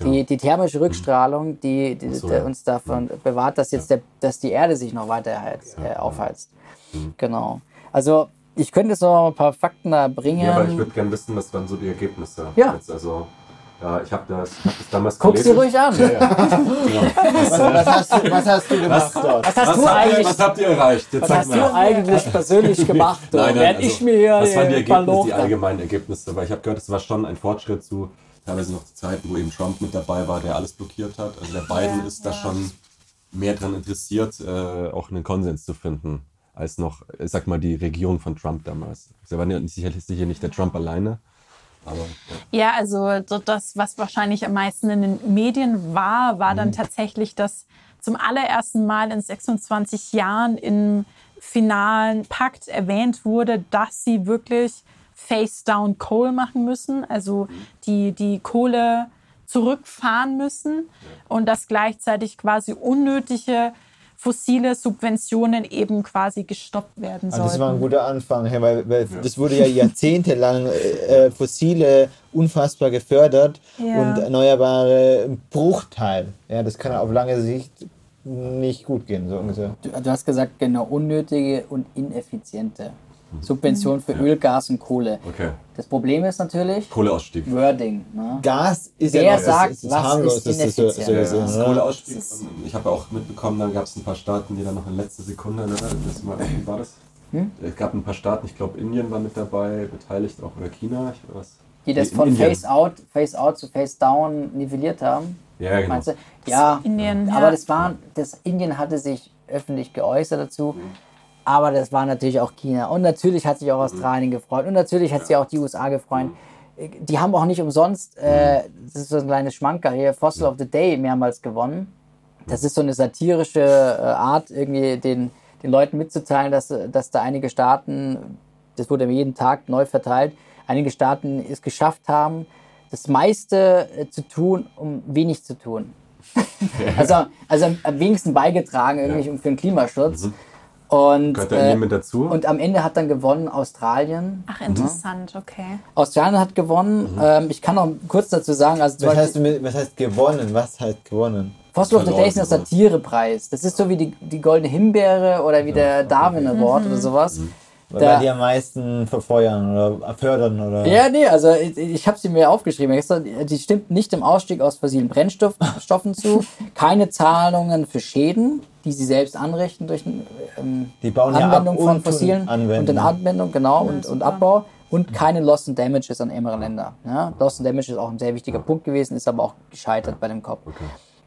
die, die thermische Rückstrahlung, die, die, so, ja. uns davon bewahrt, dass jetzt der, dass die Erde sich noch weiter heizt, äh, aufheizt. Mhm. Genau. Also ich könnte jetzt noch ein paar Fakten da bringen. Ja, aber ich würde gerne wissen, was waren so die Ergebnisse. Ja. Jetzt also, ja, ich habe das, hab das damals Guck sie gelesen. ruhig an. (laughs) Was, was, hast, du, was hast du gemacht dort? Was hast Was du habt, ihr, eigentlich, was habt ihr erreicht? Jetzt was sag hast mal. du eigentlich persönlich (laughs) gemacht? Nein, nein, Während also, ich mir hier was waren die äh, Ergebnisse, die allgemeinen Ergebnisse? Weil ich habe gehört, es war schon ein Fortschritt zu teilweise noch zu Zeiten, wo eben Trump mit dabei war, der alles blockiert hat. Also der Biden Ja, ist da ja. schon mehr daran interessiert, äh, auch einen Konsens zu finden, als noch, ich sag mal, die Regierung von Trump damals. Sie war nicht- sicherlich sicher nicht der Trump alleine, aber ja. Ja, also so das, was wahrscheinlich am meisten in den Medien war, war Mhm. dann tatsächlich, dass zum allerersten Mal in 26 Jahren im finalen Pakt erwähnt wurde, dass sie wirklich face down Coal machen müssen, also die, die Kohle zurückfahren müssen und dass gleichzeitig quasi unnötige fossile Subventionen eben quasi gestoppt werden Ah, sollten. das war ein guter Anfang, ja, weil, weil das wurde ja jahrzehntelang äh, äh, fossile unfassbar gefördert Ja. und erneuerbare Bruchteil. Ja, das kann auf lange Sicht nicht gut gehen, so ungefähr. Du, du hast gesagt, genau, unnötige und ineffiziente Subventionen für Öl, Gas und Kohle. Okay. Das Problem ist natürlich Kohleausstieg. Wording. Ne? Gas ist Wer ja noch, sagt, das, ist was harmlos, ist das ist ineffizient? gesehen, Das oder? Kohleausstieg. Ich habe auch mitbekommen, dann gab es ein paar Staaten, die dann noch in letzter Sekunde, ne, das war, wie war das? Hm? Es gab ein paar Staaten, ich glaube Indien war mit dabei, beteiligt auch, oder China, ich weiß was. Die das von Indien. Face Out, Face Out zu Face Down nivelliert haben. Ja, genau. Meinst du? Ja, Indien, ja. aber das war, das Indien hatte sich öffentlich geäußert dazu. Aber das war natürlich auch China. Und natürlich hat sich auch Australien gefreut. Und natürlich hat sich auch die USA gefreut. Die haben auch nicht umsonst, äh, das ist so ein kleines Schmanker hier, Fossil of the Day mehrmals gewonnen. Das ist so eine satirische äh, Art, irgendwie den, den Leuten mitzuteilen, dass, äh, dass da einige Staaten, das wurde jeden Tag neu verteilt, einige Staaten es geschafft haben, das meiste äh, zu tun, um wenig zu tun. (laughs) Also, also am- am wenigsten beigetragen irgendwie für den Klimaschutz. Und, Gehört äh, mit dazu? und am Ende hat dann gewonnen Australien. Ach, interessant, okay. Australien hat gewonnen. Mhm. Ähm, ich kann noch kurz dazu sagen, also Was heißt, mit- was heißt gewonnen? Was heißt gewonnen? Fossil of the Day ist ein gewonnen. Satirepreis. Das ist so wie die, die Goldene Himbeere oder wie der Darwin Award oder sowas. Weil Da- die am meisten verfeuern oder fördern oder. Ja, nee, also ich, ich habe sie mir aufgeschrieben. Die stimmt nicht dem Ausstieg aus fossilen Brennstoffen (laughs) zu. Keine Zahlungen für Schäden, die sie selbst anrichten durch ähm, Die bauen ja Anwendung ab von und fossilen Anwendung. und in Anwendung, genau, und, und super. Abbau. Und keine Loss and Damages an ärmere Länder. Ja, Loss and Damage ist auch ein sehr wichtiger Punkt gewesen, ist aber auch gescheitert bei dem COP.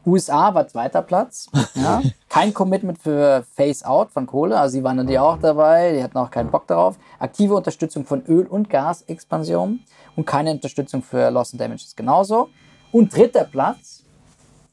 USA war zweiter Platz. (laughs) Ja. Kein Commitment für Phase-Out von Kohle. Also sie waren natürlich auch dabei. Die hatten auch keinen Bock darauf. Aktive Unterstützung von Öl- und Gasexpansion. Und keine Unterstützung für Loss and Damages genauso. Und dritter Platz,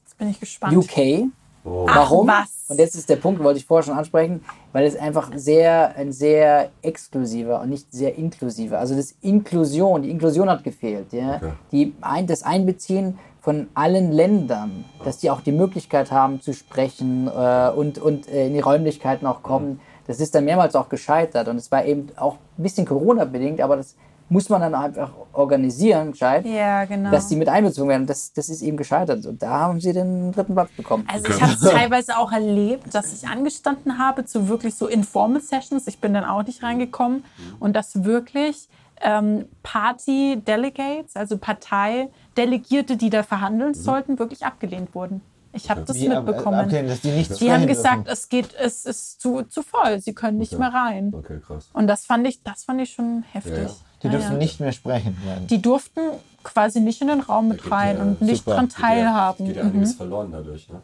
Jetzt bin ich gespannt. UK. Oh. Ach, Warum? was? Und jetzt ist der Punkt, wollte ich vorher schon ansprechen, weil es einfach sehr, ein sehr exklusiver und nicht sehr inklusiver. Also das Inklusion, die Inklusion hat gefehlt. Ja? Okay. Die ein, das Einbeziehen von allen Ländern, dass die auch die Möglichkeit haben zu sprechen äh, und, und äh, in die Räumlichkeiten auch kommen. Das ist dann mehrmals auch gescheitert und es war eben auch ein bisschen Corona-bedingt, aber das muss man dann einfach organisieren, gescheit, Ja, genau. dass die mit einbezogen werden. Das, das ist eben gescheitert und da haben sie den dritten Platz bekommen. Also ich habe es (laughs) teilweise auch erlebt, dass ich angestanden habe zu wirklich so Informal Sessions. Ich bin dann auch nicht reingekommen und dass wirklich ähm, Party Delegates, also Parteidelegierte, die da verhandeln sollten, wirklich abgelehnt wurden. Ich habe das Wie ab- mitbekommen. ablehnen, dass die Die haben gesagt, dürfen. es geht, es ist zu, zu voll, sie können nicht mehr rein. Okay, krass. Und das fand ich, das fand ich schon heftig. Ja, ja. Die dürfen ja. nicht mehr sprechen. werden. Die durften quasi nicht in den Raum mit geht rein und nicht super. Geht ja- teilhaben. Geht ja Mhm. einiges verloren dadurch, ne?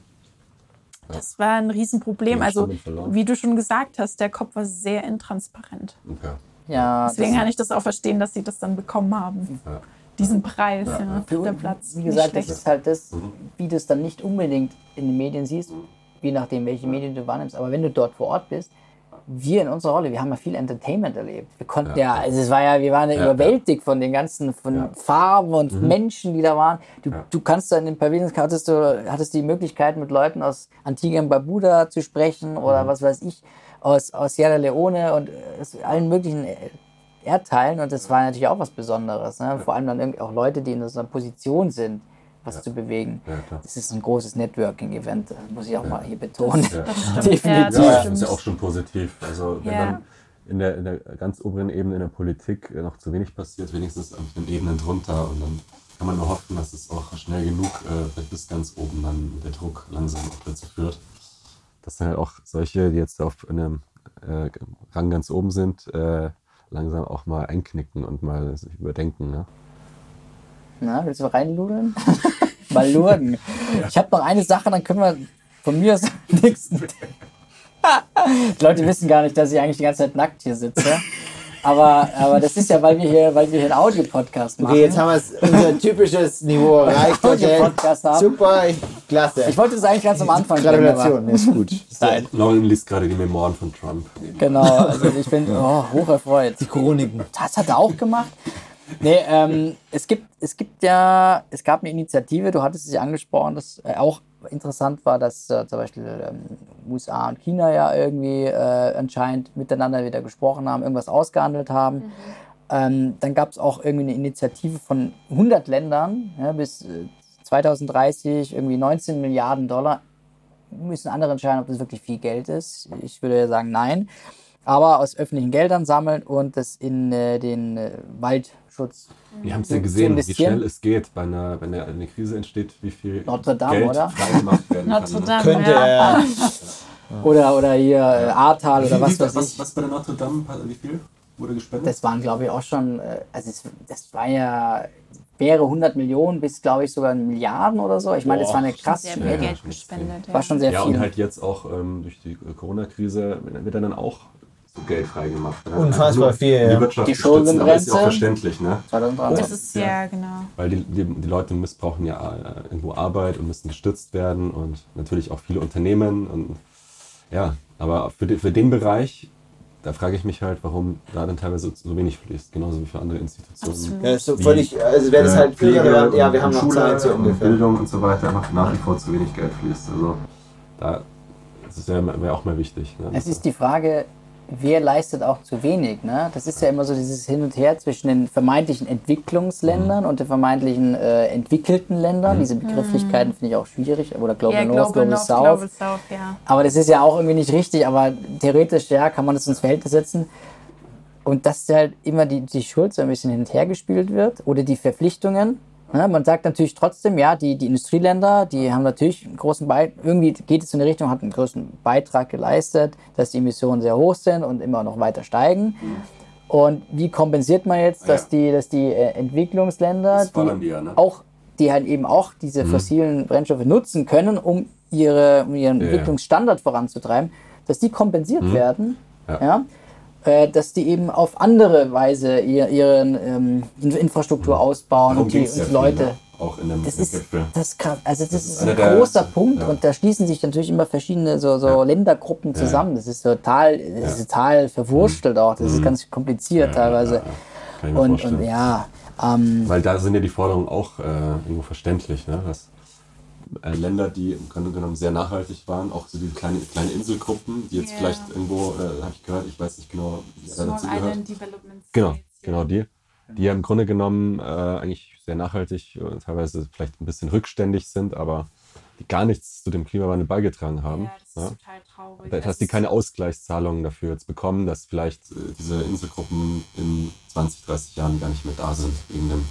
Das war ein Riesenproblem. Also, wie du schon gesagt hast, der Kopf war sehr intransparent. Okay. Ja, Deswegen kann ich das auch verstehen, dass sie das dann bekommen haben. Ja. Diesen Preis, ja, ja. dritter Platz. Wie gesagt, das ist halt das, wie du es dann nicht unbedingt in den Medien siehst, je nachdem, welche Medien du wahrnimmst. Aber wenn du dort vor Ort bist, wir in unserer Rolle, wir haben ja viel Entertainment erlebt. Wir konnten ja, also es war ja, wir waren ja, Ja, überwältigt von den ganzen, von Ja. Farben und Menschen, die da waren. Du, Ja. du kannst dann in den Pavilions, hattest du, hattest die Möglichkeit, mit Leuten aus Antigua und Barbuda zu sprechen oder was weiß ich, aus, aus Sierra Leone und äh, aus allen möglichen äh, Erdteilen und das war natürlich auch was Besonderes. Ne? Vor allem dann irgendwie auch Leute, die in so einer Position sind, was zu bewegen. Ja. Das ist ein großes Networking-Event, das muss ich auch mal hier betonen. Ja. (laughs) Definitiv. Ja, das Ja, das ist ja auch schon positiv. Also wenn Ja. dann in der, in der ganz oberen Ebene in der Politik äh, noch zu wenig passiert, wenigstens auf den Ebenen drunter und dann kann man nur hoffen, dass es auch schnell genug äh, bis ganz oben dann der Druck langsam auch dazu führt, dass dann halt auch solche, die jetzt auf einem äh, Rang ganz oben sind, äh, langsam auch mal einknicken und mal sich überdenken. Ne? Na, willst du reinludeln? (laughs) mal lurgen. Ich habe noch eine Sache, dann können wir von mir aus am nächsten. (laughs) Die Leute wissen gar nicht, dass ich eigentlich die ganze Zeit nackt hier sitze. (laughs) Aber, aber das ist ja, weil wir hier, weil wir hier einen Audio-Podcast machen. Okay, jetzt haben wir es, unser typisches Niveau erreicht. Okay. Audio-Podcast haben. Super, klasse. Ich wollte das eigentlich ganz am Anfang bringen, Gratulation, ist gut. (laughs) Nein. Lauren liest gerade die Memoiren von Trump. Genau, also ich bin oh, hoch erfreut. Die Chroniken. Das hat er auch gemacht. Nee, ähm, es gibt, es gibt ja, es gab eine Initiative, du hattest es ja angesprochen, das äh, auch interessant war, dass äh, zum Beispiel ähm, USA und China ja irgendwie äh, anscheinend miteinander wieder gesprochen haben, irgendwas ausgehandelt haben. Ähm, dann gab es auch irgendwie eine Initiative von 100 Ländern ja, bis äh, 2030 irgendwie 19 Milliarden Dollar. Müssen andere entscheiden, ob das wirklich viel Geld ist. Ich würde ja sagen, nein. Aber aus öffentlichen Geldern sammeln und das in äh, den äh, Waldschutz. Wir haben es ja gesehen, wie schnell es geht, bei einer, wenn eine, eine Krise entsteht, wie viel Notre Dame, Geld oder? freigemacht werden kann. Notre ne? (laughs) Dame, Könnte ja. er. (laughs) Oder, oder hier äh, Ahrtal oder was weiß was, ich. was bei der Notre Dame, wie viel wurde gespendet? Das waren, glaube ich, auch schon, äh, also es, das war ja mehrere hundert Millionen bis, glaube ich, sogar Milliarden oder so. Ich meine, das war eine krass, Sehr Ja, viel ja, Geld gespendet. Ja. war schon sehr ja, viel. und halt jetzt auch ähm, durch die Corona-Krise wird dann auch Geld freigemacht. Ne? Unfassbar nur viel, Die. Wirtschaft Die aber ist ja auch verständlich, ne? 2023. Das ist ja, genau. Weil die, die, die Leute missbrauchen ja äh, irgendwo Arbeit und müssen gestützt werden und natürlich auch viele Unternehmen und ja, aber für, die, für den Bereich da frage ich mich halt, warum da dann teilweise so wenig fließt, genauso wie für andere Institutionen. Absolut. Ja, so völlig, also wäre das halt Pflege irrelevant. Ja, wir und haben noch Schule Zeit so und ungefähr. Bildung und so weiter einfach nach wie vor zu wenig Geld fließt. Also da das wäre auch mal wichtig. Ne? Es ist die Frage, wer leistet auch zu wenig. Ne? Das ist ja immer so dieses Hin und Her zwischen den vermeintlichen Entwicklungsländern und den vermeintlichen äh, entwickelten Ländern. Diese Begrifflichkeiten finde ich auch schwierig. Oder Global Ja, North, Global Global North, South. Global South, ja. Aber das ist ja auch irgendwie nicht richtig, aber theoretisch, ja, kann man das ins Verhältnis setzen. Und dass halt immer die, die Schuld so ein bisschen hin und her gespielt wird oder die Verpflichtungen. Ne? Man sagt natürlich trotzdem, ja, die, die Industrieländer, die haben natürlich einen großen Beitrag, irgendwie geht es in die Richtung, hat einen größten Beitrag geleistet, dass die Emissionen sehr hoch sind und immer noch weiter steigen. Und wie kompensiert man jetzt, dass Ja. die, dass die äh, Entwicklungsländer, Das die ja, ne? auch, die halt eben auch diese fossilen Brennstoffe nutzen können, um ihre, um ihren Ja, ja. Entwicklungsstandard voranzutreiben, dass die kompensiert werden, Ja. Äh, dass die eben auf andere Weise ihr, ihren ähm, In- Infrastruktur ausbauen Darum und die ja Leute. ne? Auch in dem Das ist, Gipfel. das ist krass. Also das, ist einer ein der- großer Punkt ja. und da schließen sich natürlich immer verschiedene so, so Ja. Ländergruppen zusammen. Das ist total, das ist total verwurstelt auch. Das ist ganz kompliziert teilweise. Mhm. Kann Und, und ja, ähm, Weil da sind ja die Forderungen auch äh, irgendwo verständlich, ne? dass äh, Länder, die im Grunde genommen sehr nachhaltig waren, auch so diese kleine, kleine Inselgruppen, die jetzt Ja. vielleicht irgendwo, äh, habe ich gehört, ich weiß nicht genau, wer dazu gehört. Genau, ja. genau die. Die ja im Grunde genommen äh, eigentlich sehr nachhaltig und teilweise vielleicht ein bisschen rückständig sind, aber die gar nichts zu dem Klimawandel beigetragen haben. Ja, das ist ne? total traurig. Da- Das Dass die keine Ausgleichszahlungen dafür jetzt bekommen, dass vielleicht äh, diese Inselgruppen in 20, 30 Jahren gar nicht mehr da sind, wegen dem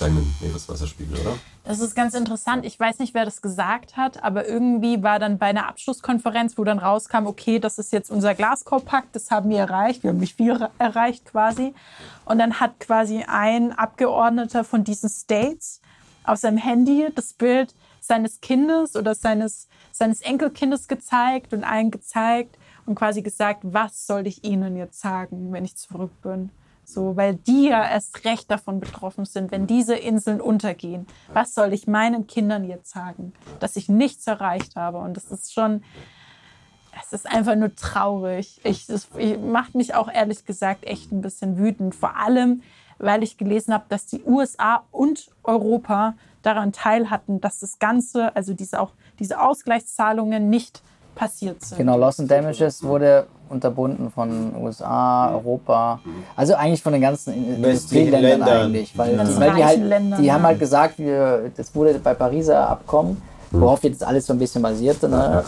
steigenden Meereswasserspiegel, oder? Das ist ganz interessant. Ich weiß nicht, wer das gesagt hat, aber irgendwie war dann bei einer Abschlusskonferenz, wo dann rauskam, okay, das ist jetzt unser Glasgow-Pakt, das haben wir erreicht, wir haben nicht viel re- erreicht quasi. Und dann hat quasi ein Abgeordneter von diesen States auf seinem Handy das Bild seines Kindes oder seines, seines Enkelkindes gezeigt und allen gezeigt und quasi gesagt, was soll ich ihnen jetzt sagen, wenn ich zurück bin? So, weil die ja erst recht davon betroffen sind, wenn diese Inseln untergehen. Was soll ich meinen Kindern jetzt sagen? Dass ich nichts erreicht habe. Und das ist schon, es ist einfach nur traurig. Ich, das ich, macht mich auch ehrlich gesagt echt ein bisschen wütend. Vor allem, weil ich gelesen habe, dass die USA und Europa daran teilhatten, dass das Ganze, also diese, auch diese Ausgleichszahlungen nicht passiert sind. Genau, Loss and Damages wurde unterbunden von USA, Europa, also eigentlich von den ganzen In- Industrieländern Ländern. eigentlich, weil, Ja. die, weil die, halt, die haben ja. halt gesagt, wir, das wurde bei Pariser Abkommen, worauf jetzt alles so ein bisschen basierte, ne,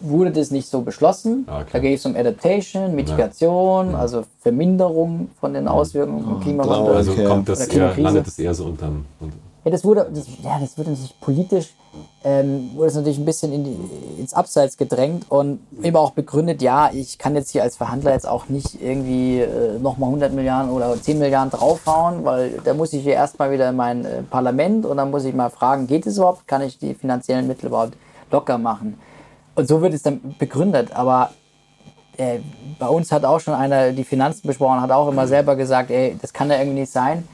wurde das nicht so beschlossen. Ah, okay. Da geht es um Adaptation, Mitigation, also Verminderung von den Auswirkungen vom Klimawandel. Also kommt das eher, Klimakrise. landet es eher so unterm. unter- Ja, das wurde, das, ja, das wurde natürlich politisch, ähm, wurde es natürlich ein bisschen in die, ins Abseits gedrängt und eben auch begründet, ja, ich kann jetzt hier als Verhandler jetzt auch nicht irgendwie äh, nochmal 100 Milliarden oder 10 Milliarden draufhauen, weil da muss ich hier erstmal wieder in mein äh, Parlament und dann muss ich mal fragen, geht es überhaupt, kann ich die finanziellen Mittel überhaupt locker machen? Und so wird es dann begründet, aber äh, bei uns hat auch schon einer die Finanzen besprochen, hat auch immer selber gesagt, ey, das kann ja irgendwie nicht sein.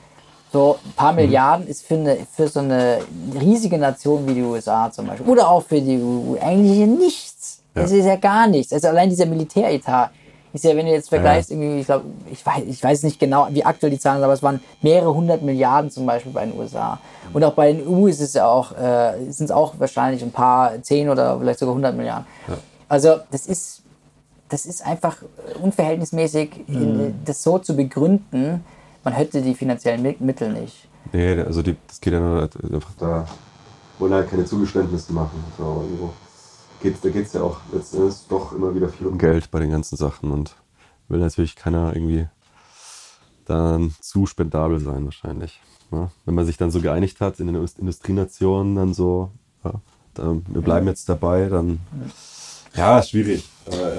So ein paar Milliarden ist für, eine, für so eine riesige Nation wie die USA zum Beispiel oder auch für die EU eigentlich nichts. Das ist ja gar nichts. Also allein dieser Militäretat ist ja, wenn du jetzt vergleichst, irgendwie, ich glaube, ich weiß, ich weiß nicht genau, wie aktuell die Zahlen sind, aber es waren mehrere hundert Milliarden zum Beispiel bei den USA. Und auch bei den EU ist es ja auch, äh, sind es auch wahrscheinlich ein paar, zehn oder vielleicht sogar hundert Milliarden. Also das ist, das ist einfach unverhältnismäßig, in, das so zu begründen. Man hätte die finanziellen Mi- Mittel nicht. Nee, also die, das geht ja nur einfach da, wollen halt keine Zugeständnisse machen. So, irgendwo geht, da geht es ja auch letztendlich doch immer wieder viel um Geld bei den ganzen Sachen und will natürlich keiner irgendwie dann zu spendabel sein wahrscheinlich. Ne? Wenn man sich dann so geeinigt hat in den Indust- Industrienationen, dann so, ja, dann, wir bleiben jetzt dabei, dann ja, schwierig. Aber,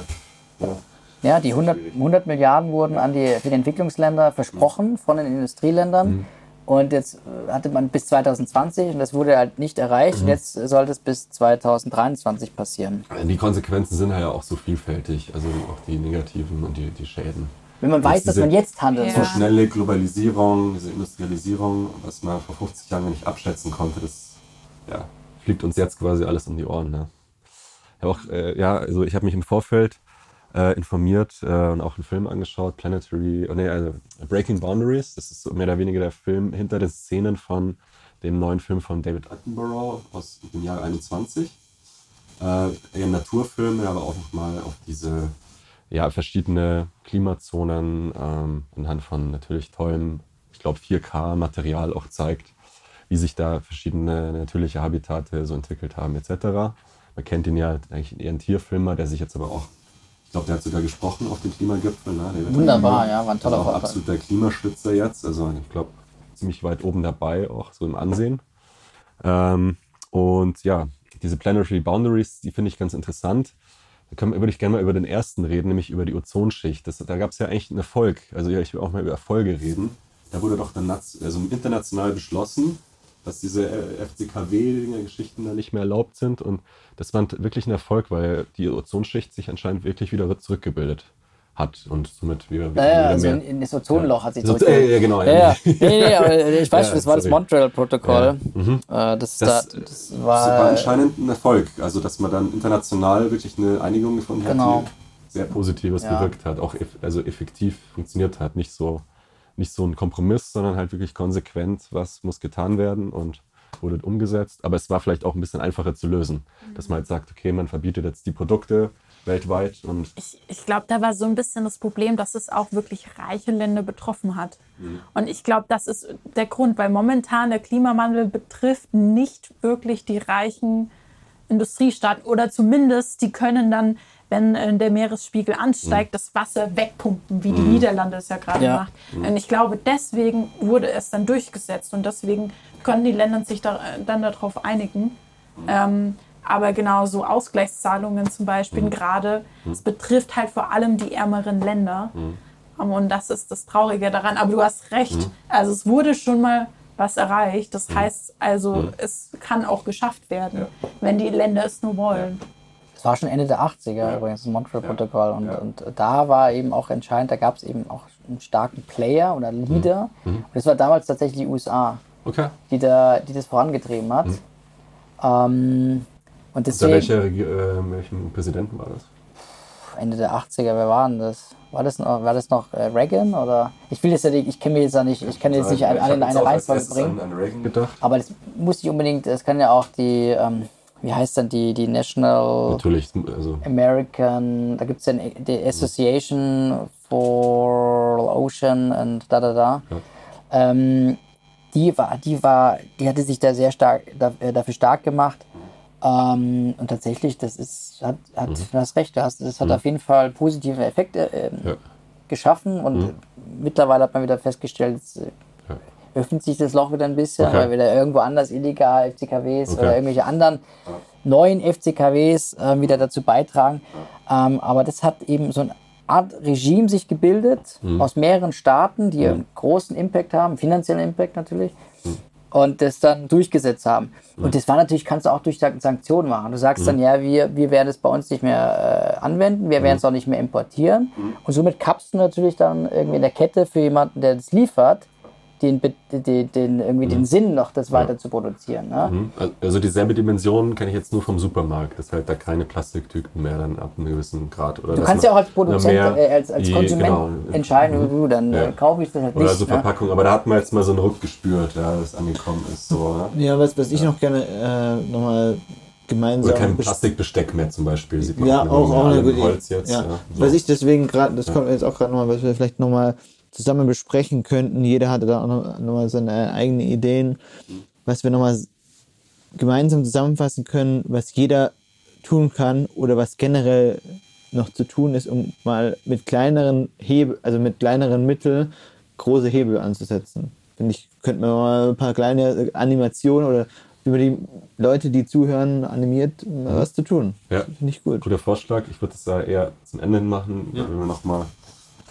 ja. Ja, die 100, 100 Milliarden wurden an die, für die Entwicklungsländer versprochen von den Industrieländern. Und jetzt äh, hatte man bis 2020 und das wurde halt nicht erreicht. Und jetzt sollte es bis 2023 passieren. Die Konsequenzen sind ja auch so vielfältig, also auch die negativen und die, die Schäden. Wenn man Jetzt weiß, dass man jetzt handelt. Ja. So schnelle Globalisierung, diese Industrialisierung, was man vor 50 Jahren nicht abschätzen konnte, das ja, fliegt uns jetzt quasi alles um die Ohren. Ne? Auch, äh, ja, also ich habe mich im Vorfeld äh, informiert äh, und auch einen Film angeschaut, Planetary, oh nee, also Breaking Boundaries. Das ist mehr oder weniger der Film hinter den Szenen von dem neuen Film von David Attenborough aus dem Jahr 21. Äh, eher Naturfilme, aber auch nochmal auf diese ja, verschiedene Klimazonen ähm, anhand von natürlich tollem, ich glaube 4K-Material auch zeigt, wie sich da verschiedene natürliche Habitate so entwickelt haben etc. Man kennt ihn ja eigentlich eher ein Tierfilmer, der sich jetzt aber auch, glaube, der hat sogar gesprochen auf dem Klimagipfel. Ne? Wunderbar, ja, war ein toller also auch absoluter Klimaschützer jetzt. Also ich glaube, ziemlich weit oben dabei, auch so im Ansehen. Ähm, und ja, diese Planetary Boundaries, die finde ich ganz interessant. Da können, würde ich gerne mal über den ersten reden, nämlich über die Ozonschicht. Das, da gab es ja eigentlich einen Erfolg. Also ja, ich will auch mal über Erfolge reden. Da wurde doch dann also international beschlossen, dass diese äh, FCKW-Geschichten da nicht mehr erlaubt sind. Und das war wirklich ein Erfolg, weil die Ozonschicht sich anscheinend wirklich wieder zurückgebildet hat und somit wieder, wieder Naja, also mehr. in, das Ozonloch hat sich So, zurückgebildet. äh, ja, genau. Ja, ja. Nee, nee, aber ich (laughs) weiß Ja, schon, das war das sorry. Montreal-Protokoll. Ja, mhm. Äh, das, Das, da, das das war, war, anscheinend ein Erfolg. Also, dass man dann international wirklich eine Einigung gefunden Genau. hat, die sehr Positives Ja. bewirkt hat, auch eff also effektiv funktioniert hat. Nicht so, nicht so ein Kompromiss, sondern halt wirklich konsequent, was muss getan werden und wurde umgesetzt. Aber es war vielleicht auch ein bisschen einfacher zu lösen, dass man halt sagt, okay, man verbietet jetzt die Produkte weltweit und Ich, ich glaube, da war so ein bisschen das Problem, dass es auch wirklich reiche Länder betroffen hat. Und ich glaube, das ist der Grund, weil momentan der Klimawandel betrifft nicht wirklich die reichen Industriestaaten oder zumindest die können dann, wenn äh, der Meeresspiegel ansteigt, das Wasser wegpumpen, wie die Niederlande es ja gerade Ja. macht. Und ich glaube, deswegen wurde es dann durchgesetzt und deswegen können die Länder sich da, äh, dann darauf einigen. Ähm, aber genau so Ausgleichszahlungen zum Beispiel gerade, es betrifft halt vor allem die ärmeren Länder. Ähm, Und das ist das Traurige daran. Aber du hast recht. Also es wurde schon mal was erreicht. Das heißt also, es kann auch geschafft werden, wenn die Länder es nur wollen. das war schon Ende der 80er übrigens, das Montreal-Protokoll. Und, und da war eben auch entscheidend, da gab es eben auch einen starken Player oder Leader. Und das war damals tatsächlich die USA, okay. die, da, die das vorangetrieben hat. Ähm, und Unter deswegen, welcher, Regi- äh, welchem Präsidenten war das? Ende der 80er, wer war denn das? War das noch, war das noch äh, Reagan oder? Ich will jetzt ja nicht, ich kenne mich jetzt ja nicht, ich kann jetzt nicht alle Ich in eine Reihenfolge bringen. An, an Reagan gedacht. Aber das muss nicht unbedingt, das kann ja auch die, ähm, wie heißt dann die, die National Natürlich, also American, da gibt es ja die Association for Ocean und da da da. Ähm, die war, die war, die hatte sich da sehr stark äh, dafür stark gemacht. Ähm, und tatsächlich, das ist, hat, hat du hast recht, das, das hat auf jeden Fall positive Effekte ähm, Ja. geschaffen und mittlerweile hat man wieder festgestellt, es, äh, Ja. öffnet sich das Loch wieder ein bisschen, Okay. weil wieder irgendwo anders illegal FCKWs Okay. oder irgendwelche anderen neuen FCKWs äh, wieder dazu beitragen. Ähm, aber das hat eben so eine Art Regime sich gebildet Mhm. aus mehreren Staaten, die einen großen Impact haben, finanziellen Impact natürlich, Mhm. Und das dann durchgesetzt haben. Und das war natürlich, kannst du auch durch San- Sanktionen machen. Du sagst Mhm. dann, ja, wir, wir werden es bei uns nicht mehr äh, anwenden, wir werden es auch nicht mehr importieren. Mhm. Und somit kappst du natürlich dann irgendwie in der Kette für jemanden, der das liefert, den, den, den, irgendwie den Sinn noch, das weiter zu produzieren. Ne? Mhm. Also dieselbe Dimension kenne ich jetzt nur vom Supermarkt, dass halt da keine Plastiktüten mehr dann ab einem gewissen Grad oder Du kannst ja auch als Produzent, mehr äh, als, als die- Konsument genau, entscheiden, du, dann Ja. äh, kaufe ich das halt Oder nicht. so ne? Verpackung, aber da hat man jetzt mal so einen Ruck gespürt, ja, dass es angekommen ist. So, ne? Ja, was, was ich noch gerne äh, nochmal gemeinsam Oder kein bes- Plastikbesteck mehr zum Beispiel. Sieht man Ja, auch, auch eine gute Holz jetzt. ja. Ja. so. Was ich deswegen gerade, das kommt jetzt auch gerade nochmal, was wir vielleicht nochmal zusammen besprechen könnten. Jeder hatte da auch nochmal noch mal seine eigenen Ideen, was wir nochmal gemeinsam zusammenfassen können, was jeder tun kann oder was generell noch zu tun ist, um mal mit kleineren Hebel, also mit kleineren Mitteln große Hebel anzusetzen. Finde ich, könnten wir mal ein paar kleine Animationen oder über die Leute, die zuhören, animiert, mal was zu tun. Ja. Finde ich gut. Guter Vorschlag. Ich würde es da eher zum Ende hin machen, wenn wir nochmal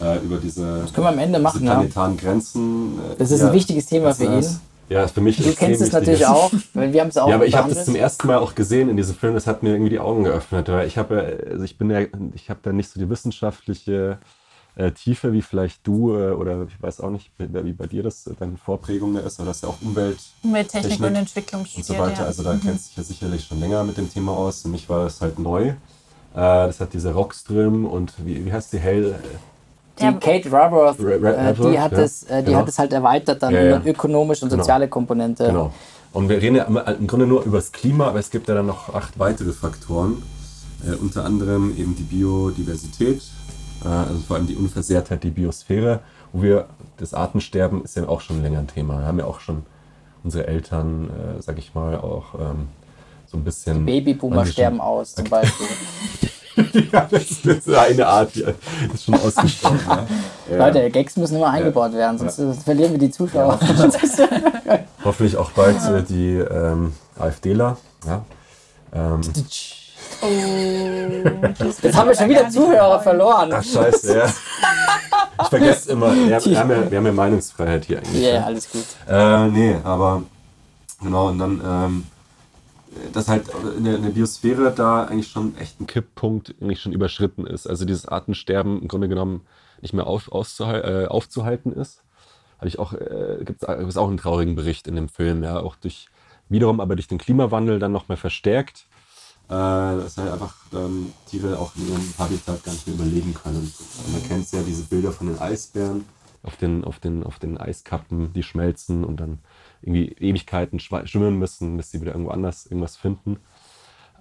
äh, über diese, Das können wir am Ende machen, diese ja. planetaren Grenzen. Äh, Das ist ein wichtiges Thema für ihn. Ja, für mich Du kennst es wichtig natürlich auch, weil wir haben es auch Ja, aber ich habe das zum ersten Mal auch gesehen in diesem Film. Das hat mir irgendwie die Augen geöffnet. Weil ich habe, ja- also ich bin ja, ich habe da nicht so die wissenschaftliche äh, Tiefe wie vielleicht du äh, oder ich weiß auch nicht, wie wie bei dir das äh, deine Vorprägung da ist, aber das ist ja auch Umwelt Umwelttechnik Technik und Entwicklung und so weiter. ja. Also da kennst du dich ja sicherlich schon länger mit dem Thema aus. Für mich war das halt neu. Äh, das hat diese Rockström und wie, wie heißt die Hell? Die Ja. Kate Raworth, Ra- Ra- äh, die, hat ja. es, äh, die Genau. hat es halt erweitert dann Ja, ökonomische und Genau. soziale Komponente. Genau. Und wir reden ja im Grunde nur über das Klima, aber es gibt ja dann noch acht weitere Faktoren. Äh, unter anderem eben die Biodiversität, äh, also vor allem die Unversehrtheit, die Biosphäre, wo wir, das Artensterben ist ja auch schon länger ein Thema. Da haben ja auch schon unsere Eltern, äh, sag ich mal, auch ähm, so ein bisschen. Babyboomer manche schon- sterben aus zum Beispiel. (laughs) (laughs) ja, das ist eine Art, die ist schon ausgestorben. ja. (laughs) Leute, Gags müssen immer eingebaut werden, sonst verlieren wir die Zuschauer. (laughs) Hoffentlich auch bald äh, die ähm, AfDler. Ja. Ähm, Jetzt haben wir schon wieder Zuhörer verloren. ach, scheiße, ja. Ich vergesse immer, wir haben, wir, haben ja, wir haben ja Meinungsfreiheit hier eigentlich. Ja, ja. alles gut. Äh, nee, aber genau, und dann, ähm, dass halt in der, in der Biosphäre da eigentlich schon echt ein Kipppunkt eigentlich schon überschritten ist. Also dieses Artensterben im Grunde genommen nicht mehr auf, äh, aufzuhalten ist. Habe ich auch, äh, gibt es auch einen traurigen Bericht in dem Film, ja, auch durch, wiederum aber durch den Klimawandel dann nochmal verstärkt, äh, dass halt einfach ähm, Tiere auch in ihrem Habitat gar nicht mehr überleben können. Und man kennt ja diese Bilder von den Eisbären auf den, auf den, auf den Eiskappen, die schmelzen und dann irgendwie Ewigkeiten schwimmen müssen, bis sie wieder irgendwo anders irgendwas finden.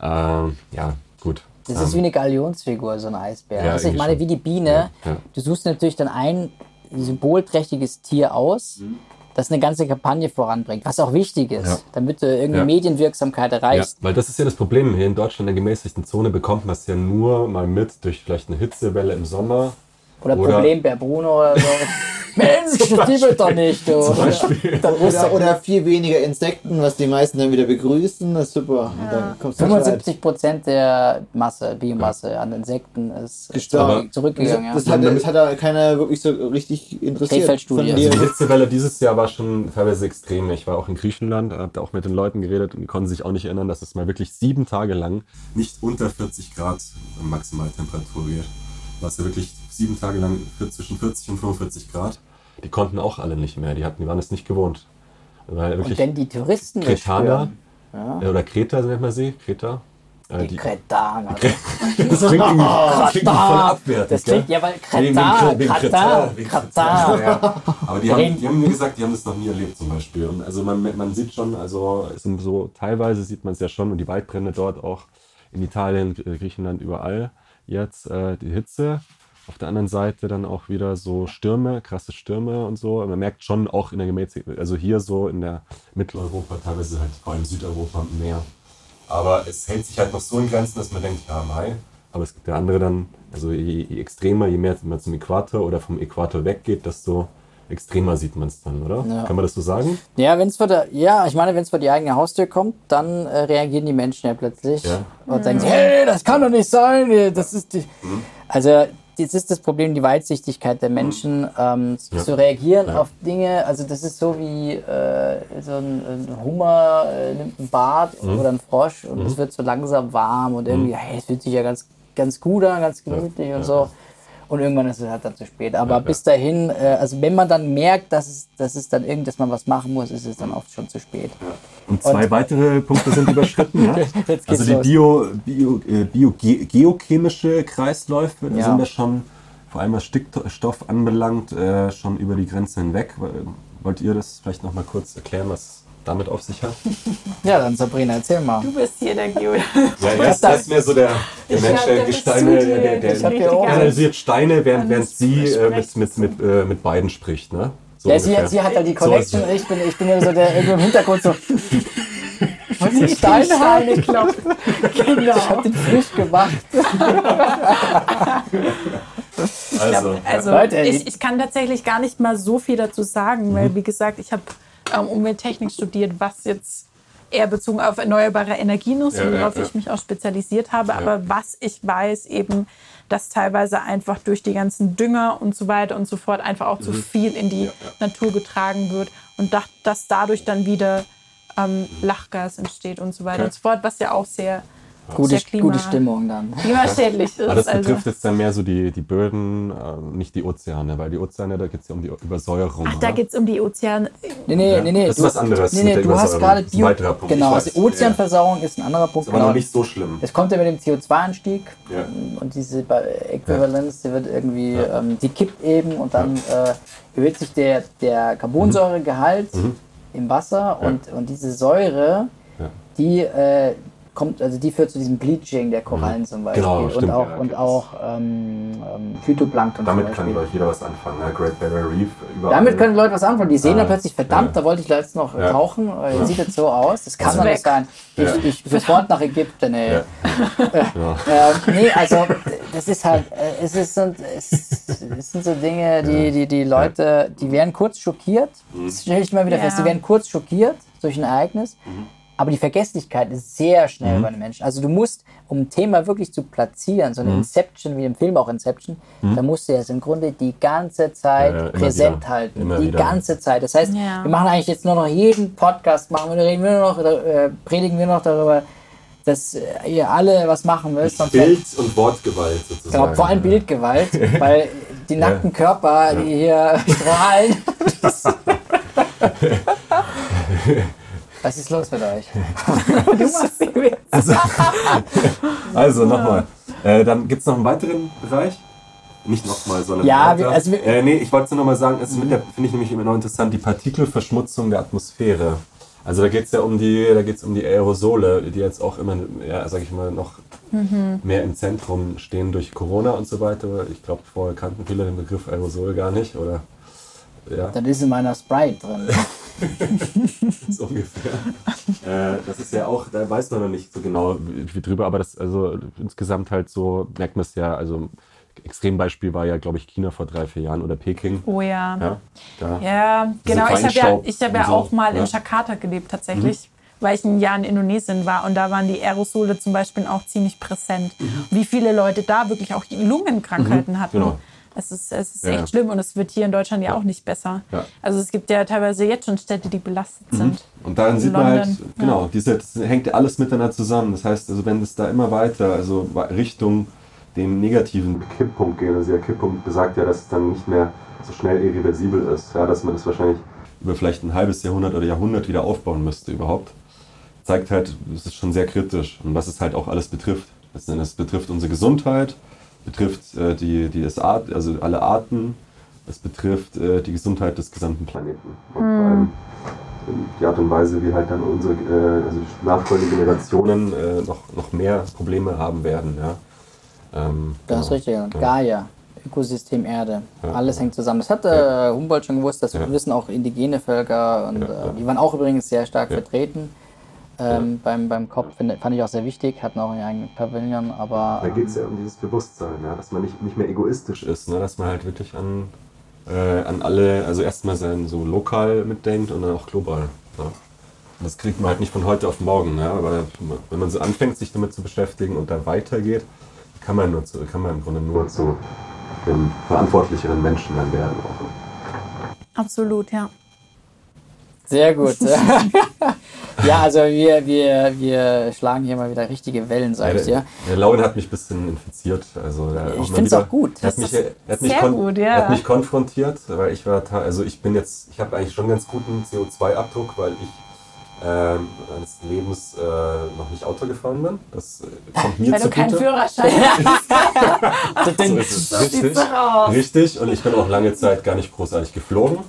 Ähm, ja, gut. Das ähm, ist wie eine Galionsfigur, so ein Eisbär. Ja, also ich meine, schon. wie die Biene. Ja, ja. Du suchst natürlich dann ein symbolträchtiges Tier aus, Mhm. das eine ganze Kampagne voranbringt, was auch wichtig ist, damit du irgendeine. Medienwirksamkeit erreichst. weil das ist ja das Problem. Hier in Deutschland, in der gemäßigten Zone, bekommt man es ja nur mal mit durch vielleicht eine Hitzewelle im Sommer. Oder, Oder- Problembär Bruno oder so. Mensch, das gibt doch nicht, du. Zum Beispiel. Dann Oder, oder viel weniger Insekten, was die meisten dann wieder begrüßen. Das ist super. Weit. 75 Prozent der Masse, Biomasse an Insekten ist Gestorben. zurück- zurückgegangen. Das, ja. hat, das hat da keiner wirklich so richtig interessiert. Also die Hitzewelle dieses Jahr war schon teilweise extrem. Ich war auch in Griechenland, habe auch mit den Leuten geredet und konnten sich auch nicht erinnern, dass es mal wirklich sieben Tage lang nicht unter 40 Grad Maximaltemperatur wird. War es ja wirklich sieben Tage lang zwischen 40 und 45 Grad. Die konnten auch alle nicht mehr. Die, hatten, die waren es nicht gewohnt. Weil Und wirklich wenn die Touristen Kretaner äh, oder Kreta nennt man sie, Kreta. Äh, die Kretaner. (laughs) das klingt irgendwie, das klingt voll abwertend. Das klingt, ja, weil Kratar, wegen- wegen Kratar. Ja. Aber die haben, die haben mir gesagt, die haben das noch nie erlebt zum Beispiel. Und also man, man sieht schon, also so teilweise sieht man es ja schon und die Waldbrände dort auch in Italien, Griechenland, überall jetzt äh, die Hitze. Auf der anderen Seite dann auch wieder so Stürme, krasse Stürme und so. Man merkt schon auch in der gemäßigten, also hier so in der Mitteleuropa, teilweise halt vor allem Südeuropa mehr. Aber es hält sich halt noch so in Grenzen, dass man denkt, ja, Mai. Aber es gibt ja andere dann, also je, je extremer, je mehr man zum Äquator oder vom Äquator weggeht, desto extremer sieht man es dann, oder? Ja. Kann man das so sagen? Ja, wenn es vor der, ja, ich meine, wenn es vor die eigene Haustür kommt, dann äh, reagieren die Menschen ja plötzlich Ja. und denken, so, hey, das kann doch nicht sein, äh, das ist die. Also jetzt ist das Problem die Weitsichtigkeit der Menschen, ähm, Ja. zu reagieren Ja. auf Dinge. Also das ist so wie äh, so ein, ein Hummer äh, nimmt ein Bad Mhm. oder ein Frosch und es wird so langsam warm und irgendwie, hey, es fühlt sich ja ganz, ganz gut an, ganz gemütlich und Ja. so. Und irgendwann ist es halt dann zu spät. Aber Ja, bis dahin, äh, also wenn man dann merkt, dass es, dass es dann irgend, dass man was machen muss, ist es dann oft schon zu spät. Und zwei weitere Punkte sind überschritten. ja? (laughs) Also die bio, bio, äh, bio, ge- geochemische Kreisläufe da Ja. sind wir schon, vor allem was Stickstoff anbelangt, äh, schon über die Grenze hinweg. Wollt ihr das vielleicht noch mal kurz erklären, was damit auf sich hat? (laughs) Ja, dann Sabrina, erzähl mal. Du bist hier der Geo. Ja, er ist, ist mehr so der, der Ich Mensch, der das Gesteine, Studio, der, der, ich analysiert Steine, während, während sie äh, mit, mit, mit, äh, mit beiden spricht. Ne? So Ja, sie, sie hat halt die So Connection. es. ich, bin, ich bin immer so der im Hintergrund so. (laughs) Was ist Steine geklopft. Genau. Ich hab den frisch gemacht. Also, Also Leute, ich, ich kann tatsächlich gar nicht mal so viel dazu sagen, weil wie gesagt, ich habe ähm, Umwelttechnik studiert, was jetzt eher bezogen auf erneuerbare Energien ist, Ja, ja, worauf ja. ich mich auch spezialisiert habe. Aber was ich weiß eben, dass teilweise einfach durch die ganzen Dünger und so weiter und so fort einfach auch Mhm. zu viel in die Natur getragen wird und dass, dass dadurch dann wieder ähm, Lachgas entsteht und so weiter Okay. und so fort, was ja auch sehr Gute, Klima, gute Stimmung dann. klimaschädlich ist. Aber das also. betrifft jetzt dann mehr so die, die Böden, äh, nicht die Ozeane, weil die Ozeane, da geht es ja um die Übersäuerung. Ach, da geht es um die Ozeane. Nee, nee, Ja, nee, nee. das ist du, was anderes Nee, nee, du hast gerade Das ist ein Bio. weiterer Punkt, Genau, also. Ozeanversauerung ist ein anderer Punkt. ist aber genau. noch nicht so schlimm. Es kommt ja mit dem CO2-Anstieg Ja. und diese Äquivalenz, die wird irgendwie, ähm, die kippt eben und dann äh, erhöht sich der, der Carbonsäuregehalt Mhm. im Wasser und, und diese Säure, Ja. die äh, kommt, also die führt zu diesem Bleaching der Korallen zum Beispiel Genau, und stimmt, auch, ja, und auch ähm, ähm, Phytoplankton Damit zum kann, glaube ich, jeder was anfangen. Ne? Great Barrier Reef, überall. Damit können Leute was anfangen. Die sehen Ah, dann plötzlich, verdammt, ja. da wollte ich letztens noch Ja. tauchen. Äh, Jetzt sieht es so aus. Das kann doch nicht sein. Ich, Ja. ich sofort nach Ägypten, ey. Ja. (laughs) Ähm, nee, also das ist halt, äh, es, ist, sind, es, es sind so Dinge, die, die, die Leute, die werden kurz schockiert. Mhm. Das stelle ich immer wieder Ja. fest, die werden kurz schockiert durch ein Ereignis. Mhm. Aber die Vergesslichkeit ist sehr schnell bei den Menschen. Also du musst, um ein Thema wirklich zu platzieren, so eine Mhm. Inception, wie im Film auch Inception, da musst du es im Grunde die ganze Zeit Ja, ja, präsent wieder. halten. Immer die wieder. ganze Zeit. Das heißt, Ja. wir machen eigentlich jetzt nur noch jeden Podcast, machen wir, reden wir nur noch, äh, predigen wir noch darüber, dass äh, ihr alle was machen müsst. Sonst Bild- und Wortgewalt sozusagen. Genau, vor allem Bildgewalt, (laughs) weil die nackten Körper, die hier (laughs) strahlen. (laughs) Was ist los mit euch? (laughs) Du machst die Witze. Also nochmal. Äh, dann gibt es noch einen weiteren Bereich. Nicht nochmal, sondern Ja, wir- also wir- äh, nee, ich wollte nur noch mal sagen, es der finde ich nämlich immer noch interessant, die Partikelverschmutzung der Atmosphäre. Also da geht es ja um die, da geht's um die Aerosole, die jetzt auch immer, ja, sag ich mal, noch mehr im Zentrum stehen durch Corona und so weiter. Ich glaube, vorher kannten viele den Begriff Aerosol gar nicht, oder? Ja. Das ist in meiner Sprite drin. (laughs) so ungefähr. äh, das ist ja auch, da weiß man noch nicht so genau wie, wie drüber, aber das, also insgesamt halt so, merkt man es ja, also Extrembeispiel war ja, glaube ich, China vor drei, vier Jahren oder Peking. Oh ja. Ja, da. Ja, genau. Ich habe ja, ich hab ja so, auch mal ja. in Jakarta gelebt tatsächlich, weil ich ein Jahr in Indonesien war und da waren die Aerosole zum Beispiel auch ziemlich präsent. Wie viele Leute da wirklich auch Lungenkrankheiten hatten. genau. Es ist, es ist Ja, echt ja. schlimm und es wird hier in Deutschland ja, auch nicht besser. Ja. Also es gibt ja teilweise jetzt schon Städte, die belastet sind. Und daran sieht man halt, London, genau, diese, das hängt ja alles miteinander zusammen. Das heißt, also wenn es da immer weiter, also Richtung dem negativen Kipppunkt geht, also der Kipppunkt besagt ja, dass es dann nicht mehr so schnell irreversibel ist, ja, dass man das wahrscheinlich über vielleicht ein halbes Jahrhundert oder Jahrhundert wieder aufbauen müsste überhaupt, zeigt halt, es ist schon sehr kritisch und was es halt auch alles betrifft. Das betrifft unsere Gesundheit, betrifft äh, die, die Art, also alle Arten, es betrifft äh, die Gesundheit des gesamten Planeten. Und vor allem die Art und Weise, wie halt dann unsere äh, also nachfolgenden Generationen äh, noch, noch mehr Probleme haben werden. Ja. Ähm, Das ist genau. richtig. Und Gaia, Ökosystem Erde, Ja. alles hängt zusammen. Das hat äh, Humboldt schon gewusst, das Ja. wissen auch indigene Völker und Ja, ja. Äh, die waren auch übrigens sehr stark Ja. vertreten. Ähm, beim, beim COP finde- fand ich auch sehr wichtig, hatten auch einen eigenen Pavillon, aber Da geht es ja um dieses Bewusstsein, ja, dass man nicht, nicht mehr egoistisch ist, ne, dass man halt wirklich an, äh, an alle, also erstmal sein so lokal mitdenkt und dann auch global. Ja. Und das kriegt man halt nicht von heute auf morgen, ja, aber wenn man so anfängt, sich damit zu beschäftigen und dann weitergeht, kann man, nur zu, kann man im Grunde nur zu einem verantwortlicheren Menschen dann werden. Auch. Absolut, ja. sehr gut. (laughs) ja, also wir, wir, wir schlagen hier mal wieder richtige Wellen, sag ich dir. der Lauren hat mich ein bisschen infiziert. Also Ich find's wieder- auch gut. Er hat Das mich, ist er hat mich, gut, ja. er hat mich konfrontiert, weil ich war, also ich bin jetzt, ich habe eigentlich schon ganz guten CO2-Abdruck, weil ich ähm, meines Lebens äh, noch nicht Auto gefahren bin. Das äh, kommt mir Weil du keinen zugute. Führerschein (laughs) hast. So ist es. Richtig. Richtig. Und ich bin auch lange Zeit gar nicht großartig geflogen.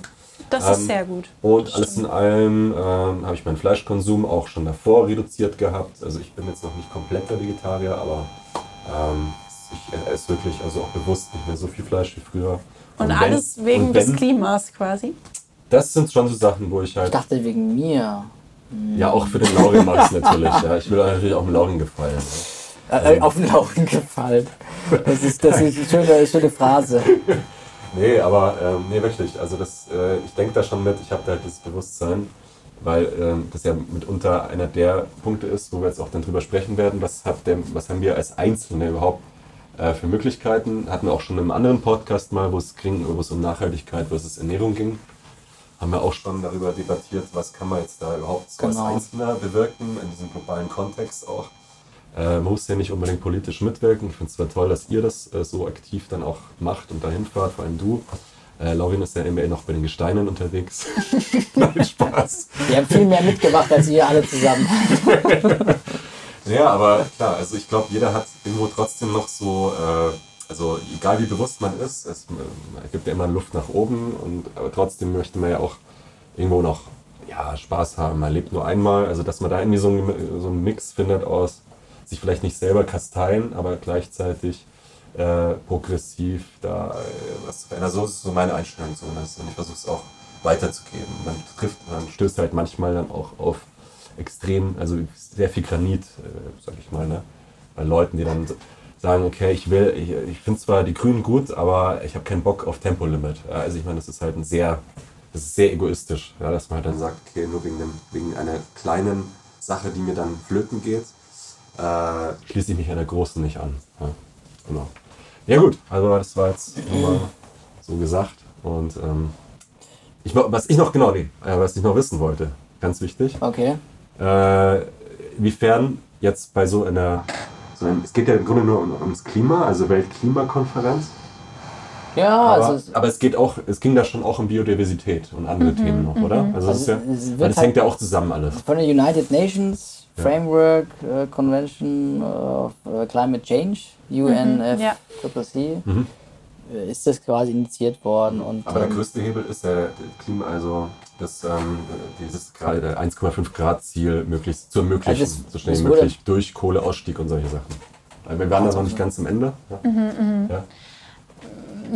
Das Ähm, ist sehr gut. Und alles in allem ähm, habe ich meinen Fleischkonsum auch schon davor reduziert gehabt. Also ich bin jetzt noch nicht kompletter Vegetarier, aber ähm, ich esse wirklich also auch bewusst nicht mehr so viel Fleisch wie früher. Und wenn- alles wegen und des wenn, Klimas quasi. Das sind schon so Sachen, wo ich Ich halt. dachte wegen mir. Ja, auch für den Lauren mache ich es natürlich. Ja. Ich will natürlich auch dem Lauren gefallen. Äh, auf den Laufen gefallen. Das ist, das ist eine schöne, schöne Phrase. (laughs) Nee, aber ähm, nee, wirklich. Also das, äh, ich denke da schon mit, ich habe da halt dieses Bewusstsein, weil ähm, das ja mitunter einer der Punkte ist, wo wir jetzt auch dann drüber sprechen werden, was, hat der, was haben wir als Einzelne überhaupt äh, für Möglichkeiten. Hatten wir auch schon einem anderen Podcast mal, wo es, ging, wo es um Nachhaltigkeit versus Ernährung ging. Haben wir auch schon darüber debattiert, was kann man jetzt da überhaupt so Genau. als Einzelner bewirken, in diesem globalen Kontext auch. Äh, man muss ja nicht unbedingt politisch mitwirken. Ich finde es zwar toll, dass ihr das äh, so aktiv dann auch macht und dahin fahrt, vor allem du. Äh, Laurin ist ja immer noch bei den Gesteinen unterwegs. (laughs) Nein, Spaß. Wir haben viel mehr mitgemacht als ihr alle zusammen. (laughs) Ja, aber klar, also ich glaube, jeder hat irgendwo trotzdem noch so, äh, also egal wie bewusst man ist, es äh, gibt ja immer Luft nach oben und aber trotzdem möchte man ja auch irgendwo noch ja, Spaß haben. Man lebt nur einmal, also dass man da irgendwie so einen, so einen Mix findet aus sich vielleicht nicht selber kasteien, aber gleichzeitig äh, progressiv da äh, was verändern. So ist so meine Einstellung zumindest und ich versuche es auch weiterzugeben. Man trifft, man stößt halt manchmal dann auch auf extrem, also sehr viel Granit, äh, sag ich mal, ne? bei Leuten, die dann sagen, okay, ich will, ich, ich finde zwar die Grünen gut, aber ich habe keinen Bock auf Tempolimit. Also ich meine, das ist halt ein sehr, das ist sehr egoistisch, ja, dass man halt dann sagt, okay, nur wegen, dem, wegen einer kleinen Sache, die mir dann flöten geht, äh, schließe ich mich einer großen nicht an. Ja, genau. Ja gut, also das war jetzt nur mal so gesagt. Und ähm, ich, was ich noch, genau, nee, äh, was ich noch wissen wollte, ganz wichtig, Okay. äh, inwiefern jetzt bei so einer, so einem, es geht ja im Grunde nur um, ums Klima, also Weltklimakonferenz, Ja, aber, also es- aber es geht auch, es ging da schon auch um Biodiversität und andere Themen noch, oder? Also, das, ist ja, Also es weil das halt- hängt ja auch zusammen alles. von der United Nations Framework äh, Convention of äh, Climate Change, ja. UNFCCC, Mhm. äh, ist das quasi initiiert worden. Und, Aber der ähm, größte Hebel ist der, der Klima, also das, ähm, dieses gerade der 1,5 Grad Ziel möglichst zu ermöglichen, Also es- so schnell es wie möglich durch Kohleausstieg und solche Sachen. Wir waren da noch nicht ganz am Ende. Ja. Mhm,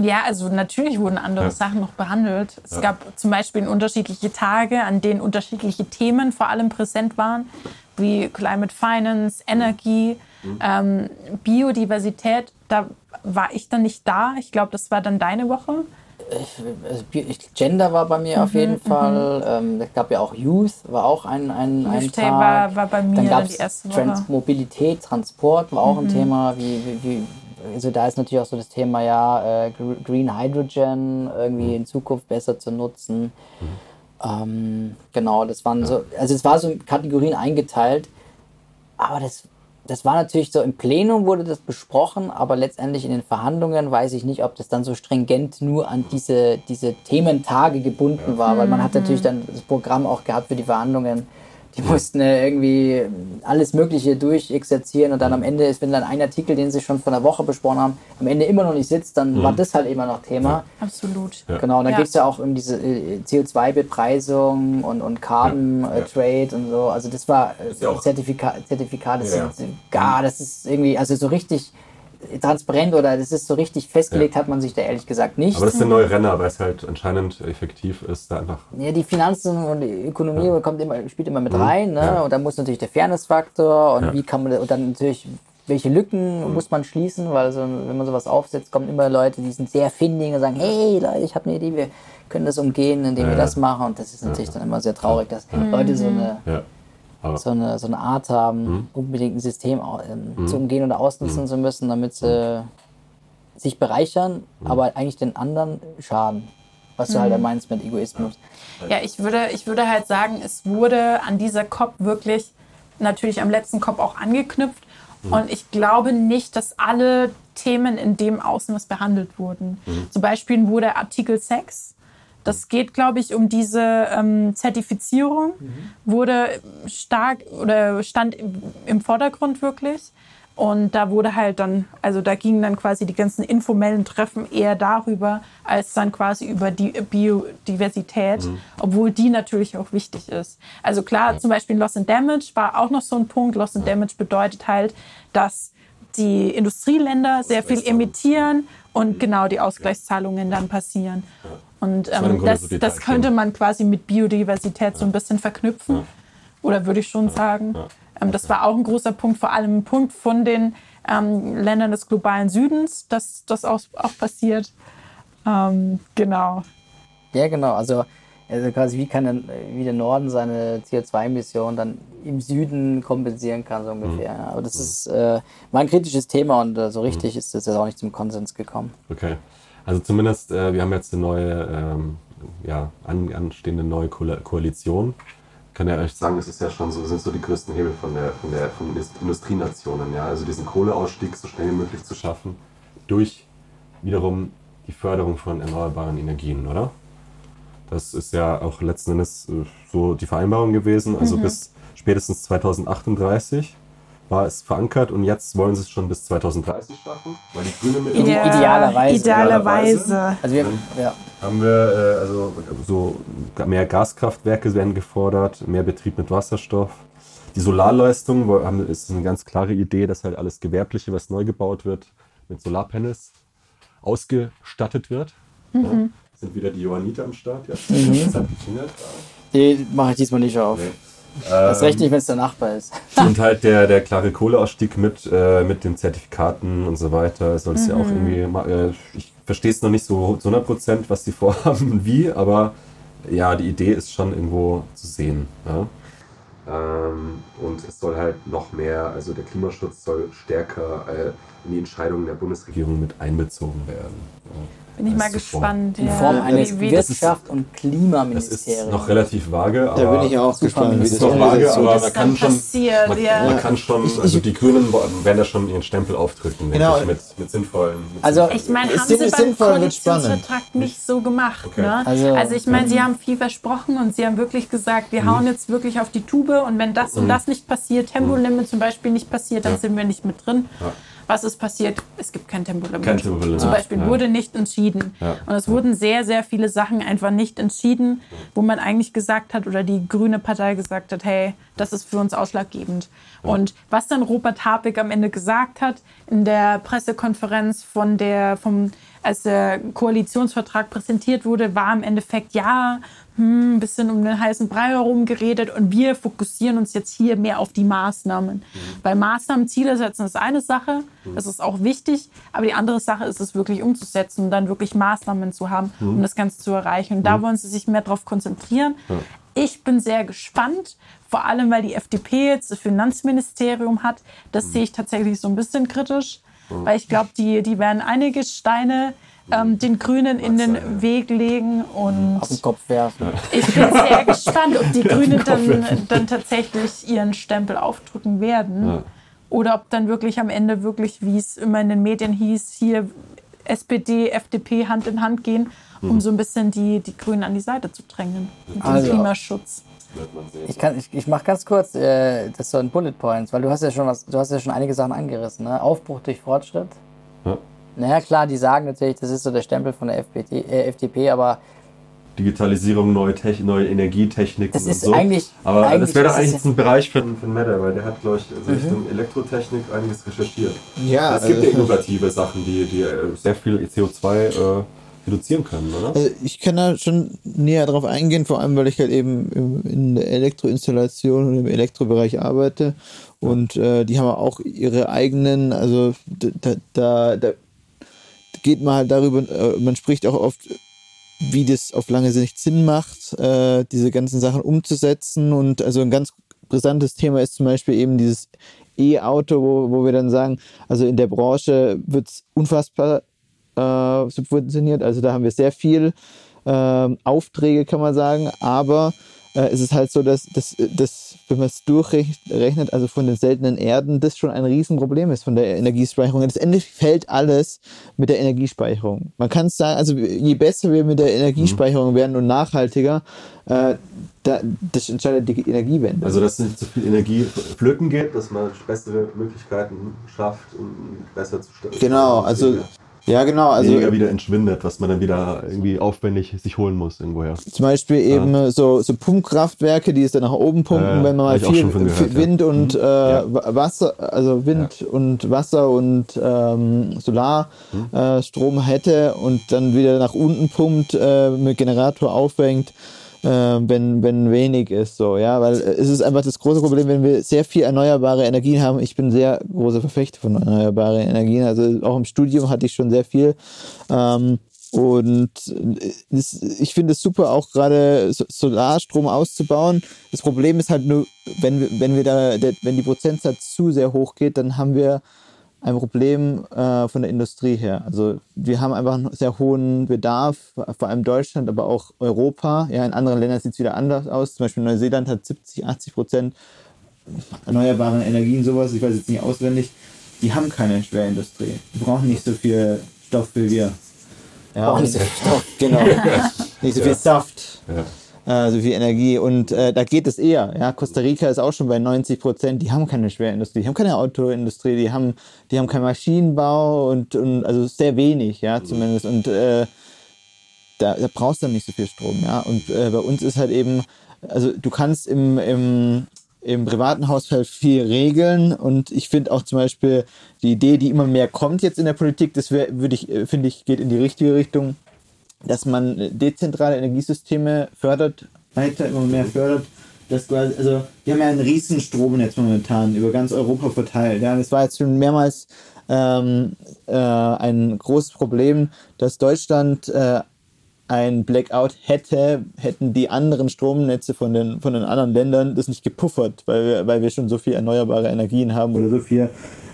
Ja. Also natürlich wurden andere Ja. Sachen noch behandelt. Es Ja. gab zum Beispiel unterschiedliche Tage, an denen unterschiedliche Themen vor allem präsent waren, wie Climate Finance, Energie, Mhm. ähm, Biodiversität. Da war ich dann nicht da. Ich glaube, das war dann deine Woche. also Bi- ich- Gender war bei mir auf Mhm, jeden Fall. Ähm, es gab ja auch Youth, war auch ein, ein, ein Youth Day Tag. war- war bei mir Dann gab es erste Woche. Mhm. Mobilität, Transport war auch ein Thema. Wie, wie, wie, also da ist natürlich auch so das Thema, ja, äh, Gr- Green Hydrogen irgendwie in Zukunft besser zu nutzen. Ähm, genau, das waren so, also es war so in Kategorien eingeteilt, aber das, das war natürlich so, im Plenum wurde das besprochen, aber letztendlich in den Verhandlungen weiß ich nicht, ob das dann so stringent nur an diese, diese Thementage gebunden war, weil man hat natürlich dann das Programm auch gehabt für die Verhandlungen. Die mussten äh, irgendwie alles Mögliche durchexerzieren und dann am Ende ist, wenn dann ein Artikel, den sie schon vor einer Woche besprochen haben, am Ende immer noch nicht sitzt, dann war das halt immer noch Thema. Absolut. Ja. Genau, und dann Ja. geht es ja auch um diese äh, CO2-Bepreisung und, und Carbon Ja, äh, ja. Trade und so. Also das war äh, ja Zertifika Zertifikate Ja, ja. sind gar, das ist irgendwie, also so richtig transparent oder das ist so richtig festgelegt, hat man sich da ehrlich gesagt nicht. Aber das ist der neue Renner, weil es halt anscheinend effektiv ist, da einfach. Ja, die Finanzen und die Ökonomie kommt immer, spielt immer mit rein, ne? Mhm. Ja. Und dann muss natürlich der Fairness-Faktor und Ja. Mhm. wie kann man und dann natürlich welche Lücken muss man schließen, weil so, wenn man sowas aufsetzt, kommen immer Leute, die sind sehr findig und sagen, hey Leute, ich habe eine Idee, wir können das umgehen, indem wir Ja. das machen. Und das ist natürlich dann immer sehr traurig, dass Leute so eine Ja. Aber so eine, so eine Art haben, Mhm. unbedingt ein System ähm, zu umgehen oder ausnutzen zu müssen, damit sie sich bereichern, Mhm. aber eigentlich den anderen schaden. Was du halt meinst mit Egoismus. Ja, ich würde, ich würde halt sagen, es wurde an dieser COP wirklich natürlich am letzten COP auch angeknüpft. Und ich glaube nicht, dass alle Themen in dem Ausmaß behandelt wurden. Zum Beispiel wurde Artikel 6, das geht, glaube ich, um diese ähm, Zertifizierung, wurde stark oder stand im, im Vordergrund wirklich. Und da wurde halt dann, also da gingen dann quasi die ganzen informellen Treffen eher darüber, als dann quasi über die Biodiversität, obwohl die natürlich auch wichtig ist. Also klar, zum Beispiel Loss and Damage war auch noch so ein Punkt. Loss and Damage bedeutet halt, dass die Industrieländer sehr viel emittieren und genau die Ausgleichszahlungen dann passieren. Und ähm, das, so das könnte Themen. man quasi mit Biodiversität so ein bisschen verknüpfen. Oder würde ich schon sagen. Ähm, das war auch ein großer Punkt, vor allem ein Punkt von den ähm, Ländern des globalen Südens, dass das auch, auch passiert. Ähm, genau. Ja, genau. Also, also quasi wie kann der, wie der Norden seine CO2-Emissionen dann im Süden kompensieren kann, so ungefähr. Ja, Aber das ist äh, war ein kritisches Thema und äh, so richtig ist das jetzt auch nicht zum Konsens gekommen. Okay. Also zumindest, äh, wir haben jetzt eine neue, ähm, ja, an, anstehende neue Ko Koalition. kann ja echt sagen, es ist ja schon so, sind so die größten Hebel von der, von der, von Industrienationen, ja. Also diesen Kohleausstieg so schnell wie möglich zu schaffen, durch wiederum die Förderung von erneuerbaren Energien, oder? Das ist ja auch letzten Endes äh, so die Vereinbarung gewesen. Also bis spätestens 2038 war es verankert und jetzt wollen sie es schon bis 2030 schaffen, weil die Grüne mit Ja. Idealerweise. Idealerweise. Also wir, ja. haben wir äh, also so mehr Gaskraftwerke werden gefordert, mehr Betrieb mit Wasserstoff. Die Solarleistung haben, ist eine ganz klare Idee, dass halt alles Gewerbliche, was neu gebaut wird, mit Solarpanels ausgestattet wird. Ja, sind wieder die Johanniter am Start. Ja, das hat geklingelt. Die mache ich diesmal nicht auf. Nee. Das recht nicht, wenn es der Nachbar ist. Und (laughs) halt der, der klare Kohleausstieg mit, äh, mit den Zertifikaten und so weiter. Soll es ja auch irgendwie. ma- Äh, ich verstehe es noch nicht so zu 100 Prozent, was die (laughs) vorhaben und wie, aber ja, die Idee ist schon irgendwo zu sehen. Ja? Ähm, und es soll halt noch mehr, also der Klimaschutz soll stärker äh, in die Entscheidungen der Bundesregierung mit einbezogen werden. Ja. Bin ich mal gespannt. In ja, Form eines wie, wie das Wirtschaft- und Das Klimaministeriums. ist noch relativ vage, aber Da bin ich auch gespannt, wie das das ist noch vage, aber man das kann schon, passiert. man, ja. man kann schon, also die Grünen werden da schon ihren Stempel aufdrücken, Genau. ich, mit, mit sinnvollen. Mit Also- sinnvollen Ich meine, haben sie beim. Koalitionsvertrag nicht so gemacht. Okay. Ne? Also- Also, ich meine, sie haben viel versprochen und sie haben wirklich gesagt, wir hauen jetzt wirklich auf die Tube und wenn das und das nicht passiert, Tempolimit zum Beispiel nicht passiert, dann Ja. sind wir nicht mit drin. Was ist passiert? Es gibt kein Tempolimit. Kein Tempolimit. Zum. Beispiel Ja. wurde nicht entschieden. Ja. Und es wurden sehr, sehr viele Sachen einfach nicht entschieden, wo man eigentlich gesagt hat oder die grüne Partei gesagt hat, hey, das ist für uns ausschlaggebend. Und was dann Robert Habeck am Ende gesagt hat in der Pressekonferenz von der, vom, als der Koalitionsvertrag präsentiert wurde, war im Endeffekt, ja, hm, ein bisschen um den heißen Brei herum geredet und wir fokussieren uns jetzt hier mehr auf die Maßnahmen. Weil Maßnahmen, Ziele setzen ist eine Sache, das ist auch wichtig, aber die andere Sache ist es wirklich umzusetzen und dann wirklich Maßnahmen zu haben, um das Ganze zu erreichen. Und da wollen sie sich mehr darauf konzentrieren. Ich bin sehr gespannt, vor allem weil die FDP jetzt das Finanzministerium hat. Das sehe ich tatsächlich so ein bisschen kritisch, weil ich glaube, die, die werden einige Steine ähm, den Grünen in den Weg legen und auf den Kopf werfen. ich bin sehr (laughs) gespannt, ob die Grünen dann, dann tatsächlich ihren Stempel aufdrücken werden. Ja. Oder ob dann wirklich am Ende wirklich, wie es immer in den Medien hieß, hier SPD, FDP Hand in Hand gehen, Mhm. um so ein bisschen die, die Grünen an die Seite zu drängen. Mit dem Also- Klimaschutz. man sehen. Ich, kann, ich, ich mache ganz kurz äh, das so in Bullet Points, weil du hast ja schon was, du hast ja schon einige Sachen angerissen. Ne? Aufbruch durch Fortschritt. Ja. Naja, klar, die sagen natürlich, das ist so der Stempel von der FPT, äh, FDP, aber Digitalisierung, neue, Tech, neue Energietechniken Das und ist so. eigentlich- Aber eigentlich das wäre doch eigentlich jetzt ein Bereich für, für Meta, weil der hat, glaube ich, also Mhm. Richtung Elektrotechnik einiges recherchiert. Ja, es gibt ja also- innovative Sachen, die, die äh, sehr viel CO2 äh, reduzieren können, oder? Also ich kann da schon näher drauf eingehen, vor allem weil ich halt eben im, in der Elektroinstallation und im Elektrobereich arbeite. Und äh, die haben auch ihre eigenen, also da, da, da geht man halt darüber, äh, man spricht auch oft, wie das auf lange Sicht Sinn macht, äh, diese ganzen Sachen umzusetzen. Und also ein ganz brisantes Thema ist zum Beispiel eben dieses E-Auto, wo, wo wir dann sagen, also in der Branche wird es unfassbar äh, subventioniert. Also da haben wir sehr viel ähm, Aufträge, kann man sagen. Aber äh, es ist halt so, dass, dass, dass wenn man es durchrechnet, also von den seltenen Erden, das schon ein Riesenproblem ist von der Energiespeicherung. Letztendlich fällt alles mit der Energiespeicherung. Man kann es sagen, also je besser wir mit der Energiespeicherung werden und nachhaltiger, äh, da, das entscheidet die Energiewende. Also, dass nicht zu viel Energie flöten geht, dass man bessere Möglichkeiten schafft, um besser zu steuern. genau, also ja genau, also weniger wieder entschwindet, was man dann wieder irgendwie aufwendig sich holen muss irgendwoher. Zum Beispiel eben so, so Pumpkraftwerke, die es dann nach oben pumpen, Ja, wenn man mal auch viel, gehört, viel ja. Wind und äh, Ja. Wa- Wasser, also Wind und Wasser und ähm, Solarstrom äh, Strom hätte und dann wieder nach unten pumpt, äh, mit Generator aufhängt, äh, wenn, wenn wenig ist, so, ja, weil es ist einfach das große Problem, wenn wir sehr viel erneuerbare Energien haben. Ich bin sehr großer Verfechter von erneuerbaren Energien, also auch im Studium hatte ich schon sehr viel. Ähm, und ich finde es super, auch gerade So- Solarstrom auszubauen. Das Problem ist halt nur, wenn wenn wir da, wenn die Prozentsatz zu sehr hoch geht, dann haben wir ein Problem äh, von der Industrie her. Also wir haben einfach einen sehr hohen Bedarf, vor allem Deutschland, aber auch Europa. Ja, in anderen Ländern sieht es wieder anders aus. Zum Beispiel Neuseeland hat 70, 80 Prozent erneuerbare Energien, sowas. Ich weiß jetzt nicht auswendig. Die haben keine Schwerindustrie. Die brauchen nicht so viel Stoff wie wir. Ja, Brauchen nicht so viel Stoff. Genau. (laughs) nicht so viel Saft Ja. Äh, so viel Energie. Und äh, da geht es eher. Ja, Costa Rica ist auch schon bei 90 Prozent. Die haben keine Schwerindustrie, die haben keine Autoindustrie, die haben, die haben keinen Maschinenbau und, und also sehr wenig, ja, zumindest. Und äh, da, da brauchst du dann nicht so viel Strom, ja. Und äh, bei uns ist halt eben, also du kannst im, im, im privaten Haushalt viel regeln und ich finde auch zum Beispiel die Idee, die immer mehr kommt jetzt in der Politik, das würde ich, äh, finde ich, geht in die richtige Richtung dass man dezentrale Energiesysteme fördert, weiter immer mehr fördert. Das quasi, also wir haben ja ein riesen Stromnetz momentan über ganz Europa verteilt. Ja, das war jetzt schon mehrmals ähm, äh, ein großes Problem, dass Deutschland äh, ein Blackout hätte, hätten die anderen Stromnetze von den, von den anderen Ländern das nicht gepuffert, weil wir, weil wir schon so viel erneuerbare Energien haben oder so viel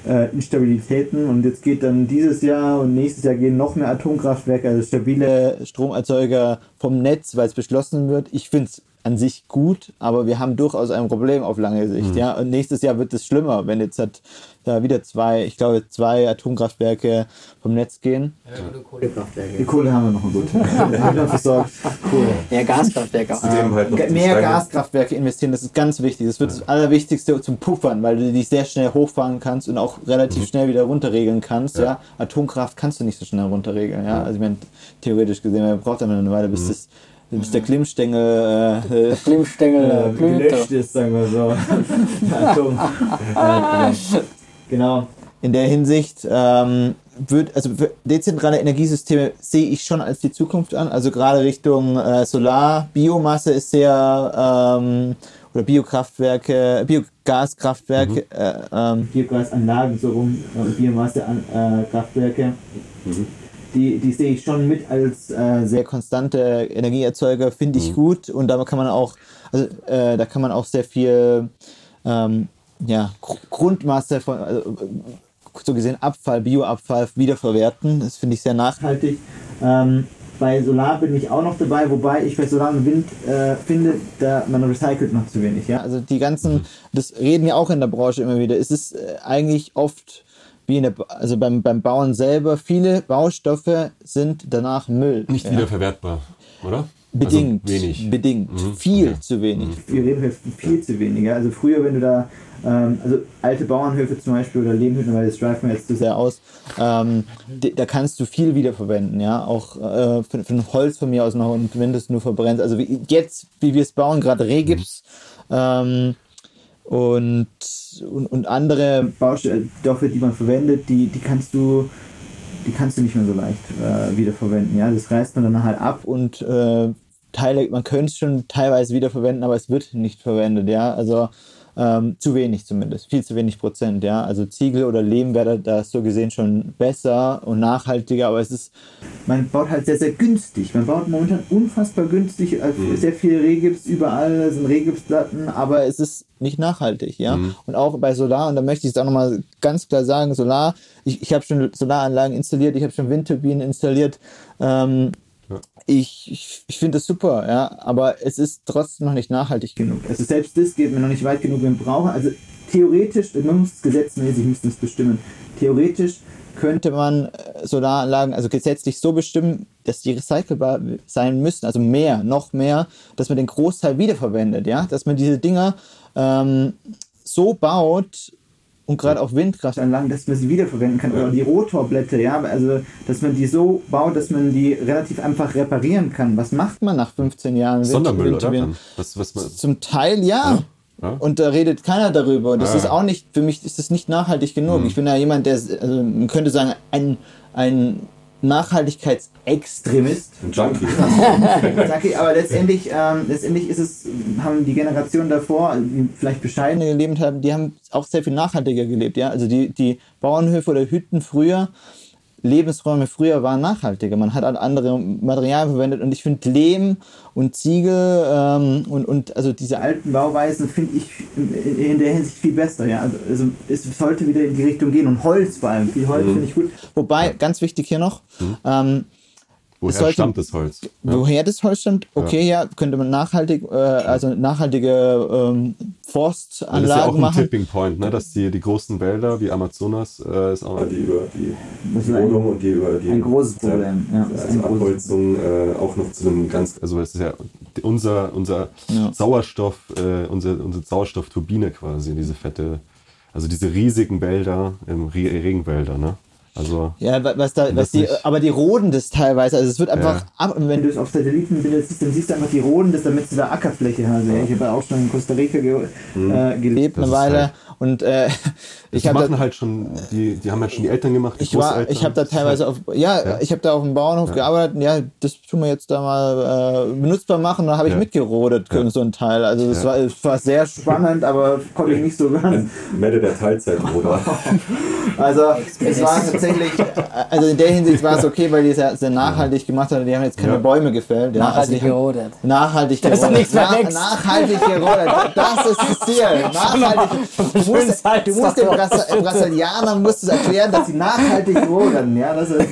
äh, Instabilitäten. Und jetzt geht dann dieses Jahr und nächstes Jahr gehen noch mehr Atomkraftwerke, also stabile Stromerzeuger vom Netz, weil es beschlossen wird. Ich finde es an sich gut, aber wir haben durchaus ein Problem auf lange Sicht. Ja, und nächstes Jahr wird es schlimmer, wenn jetzt hat da wieder zwei, ich glaube zwei Atomkraftwerke vom Netz gehen. Die Kohlekraftwerke. Kohle haben wir noch gut. (laughs) (laughs) Wir haben wir versorgt. Kohle. Ja, Gaskraftwerke auch. Zudem halt Mehr Gaskraftwerke investieren, das ist ganz wichtig. Das wird das Allerwichtigste zum Puffern, weil du die sehr schnell hochfahren kannst und auch relativ schnell wieder runterregeln kannst. Ja. Atomkraft kannst du nicht so schnell runterregeln. Ja. Also ich meine, theoretisch gesehen, man braucht aber eine Weile, bis, das, bis der Klimmstängel äh, Glimmstängel äh, (laughs) gelöscht ist, sagen wir so. Atom. Genau. In der Hinsicht ähm, wird, also für dezentrale Energiesysteme sehe ich schon als die Zukunft an. Also gerade Richtung äh, Solar, Biomasse ist sehr ähm, oder Biokraftwerke, Biogaskraftwerke, äh, ähm, Biogasanlagen so rum, äh, Biomassekraftwerke. Äh, Kraftwerke die, die sehe ich schon mit als äh, sehr konstante Energieerzeuger, finde ich gut. Und da kann man auch, also äh, da kann man auch sehr viel ähm, ja, Gr Grundmasse von, also, so gesehen Abfall, Bioabfall wiederverwerten. Das finde ich sehr nachhaltig. Ähm, bei Solar bin ich auch noch dabei, wobei ich bei Solar und Wind äh, finde, da man recycelt noch zu wenig. Ja? Also die ganzen, das reden wir auch in der Branche immer wieder. Es ist äh, eigentlich oft wie in der, also beim, beim Bauen selber, viele Baustoffe sind danach Müll. Nicht ja. wiederverwertbar, oder? Bedingt. Also wenig. Bedingt. Mhm. Viel Okay. zu wenig. Wir reden hier viel zu wenig. ja. Also früher, wenn du da, ähm, also alte Bauernhöfe zum Beispiel oder Lehmhütten, weil das schweifen wir jetzt zu sehr aus, ähm, da kannst du viel wiederverwenden, ja. Auch äh, für, für ein Holz von mir aus noch und wenn du es nur verbrennst. Also wie, jetzt, wie wir es bauen, gerade Rehgips, ähm, und, und, und andere Baustoffe, die man verwendet, die, die kannst du die kannst du nicht mehr so leicht äh, wiederverwenden. Ja, das reißt man dann halt ab und äh, Teile, man könnte es schon teilweise wiederverwenden, aber es wird nicht verwendet. Ja, also ähm, zu wenig zumindest, viel zu wenig Prozent. Ja, also Ziegel oder Lehm wäre da so gesehen schon besser und nachhaltiger, aber es ist, man baut halt sehr, sehr günstig. Man baut momentan unfassbar günstig, äh, sehr viel Rehgips überall, sind Rehgipsplatten, aber es ist nicht nachhaltig, ja. Und auch bei Solar, und da möchte ich es auch nochmal ganz klar sagen, Solar, ich, ich habe schon Solaranlagen installiert, ich habe schon Windturbinen installiert, ähm, ich, ich, ich finde das super, ja, aber es ist trotzdem noch nicht nachhaltig genug. Also selbst das geht mir noch nicht weit genug. Wir brauchen, also theoretisch, man muss es gesetzmäßig müsste es bestimmen. Theoretisch könnte man äh, Solaranlagen, also gesetzlich so bestimmen, dass die recycelbar sein müssen, also mehr, noch mehr, dass man den Großteil wiederverwendet, ja, dass man diese Dinger ähm, so baut, und gerade auch Windkraftanlagen, dass man sie wiederverwenden kann. Oder die Rotorblätter, ja, also dass man die so baut, dass man die relativ einfach reparieren kann. Was macht man nach 15 Jahren? Sondermüll, oder? Windturbinen? Dann? Was, was man, Zum Teil ja. Ja. Und da redet keiner darüber. Und das Ja. ist auch nicht, für mich ist das nicht nachhaltig genug. Mhm. Ich bin ja jemand, der, also man könnte sagen, ein, ein Nachhaltigkeitsextremist. ein Junkie. (laughs) Ich, aber letztendlich, ähm, letztendlich ist es, haben die Generationen davor, die vielleicht bescheidener gelebt haben, die haben auch sehr viel nachhaltiger gelebt, ja. Also die, die Bauernhöfe oder Hütten früher, Lebensräume früher waren nachhaltiger. Man hat halt andere Materialien verwendet und ich finde Lehm und Ziegel ähm, und, und also diese alten Bauweisen finde ich in, der Hinsicht viel besser. Ja? Also, also es sollte wieder in die Richtung gehen und Holz vor allem. Viel Holz finde ich gut. Wobei, ganz wichtig hier noch, ähm, Woher sollte- stammt das Holz? Ja. Woher das Holz stammt? Okay, ja, könnte man nachhaltig, äh, also nachhaltige ähm, Das ist ja auch Forstanlagen ein machen. Tipping Point, ne? dass die, die großen Wälder wie Amazonas äh, ist auch die über die, Rodung und die über die ein großes Problem, ja, das ist also ein Abholzung äh, auch noch zu einem ganz, also es ist ja unser, unser Ja. Sauerstoff, äh, unsere, unsere Sauerstoffturbine quasi, diese fette, also diese riesigen Wälder, im Re Regenwälder, ne? Also Ja, wa- was da, was die, nicht- aber die roden das teilweise, also es wird einfach Ja. ab, und wenn du es auf Satellitenbilder siehst, dann siehst du einfach die roden das, damit sie da Ackerfläche haben. Ja. Ich habe ja auch schon in Costa Rica ge äh, gelebt Das eine Weile halt- und äh, ich die habe machen da, halt schon, die, die haben halt schon die Eltern gemacht, die ich war, Großeltern. ich habe da teilweise auf, ja, Ja. ich habe da auf dem Bauernhof gearbeitet. und Ja, das tun wir jetzt da mal äh, benutzbar machen. Da habe ich Ja. mitgerodet Ja. so ein Teil. Also das Ja. war, es war sehr spannend, aber konnte ich nicht so (laughs) ganz. Mette der Teilzeitbruder. (laughs) Also es war tatsächlich, also in der Hinsicht war es okay, weil die es ja sehr nachhaltig gemacht haben. Die haben jetzt keine Ja. Bäume gefällt. Ja, Nachhaltig also. Nachhaltig Da ist doch gerodet. nichts mehr Na, nachhaltig gerodet. Das ist das Ziel. (laughs) Nachhaltig. Du musst, du musst den Brasili- Brasilianern musst du erklären, dass sie nachhaltig roden. Ja, das ist,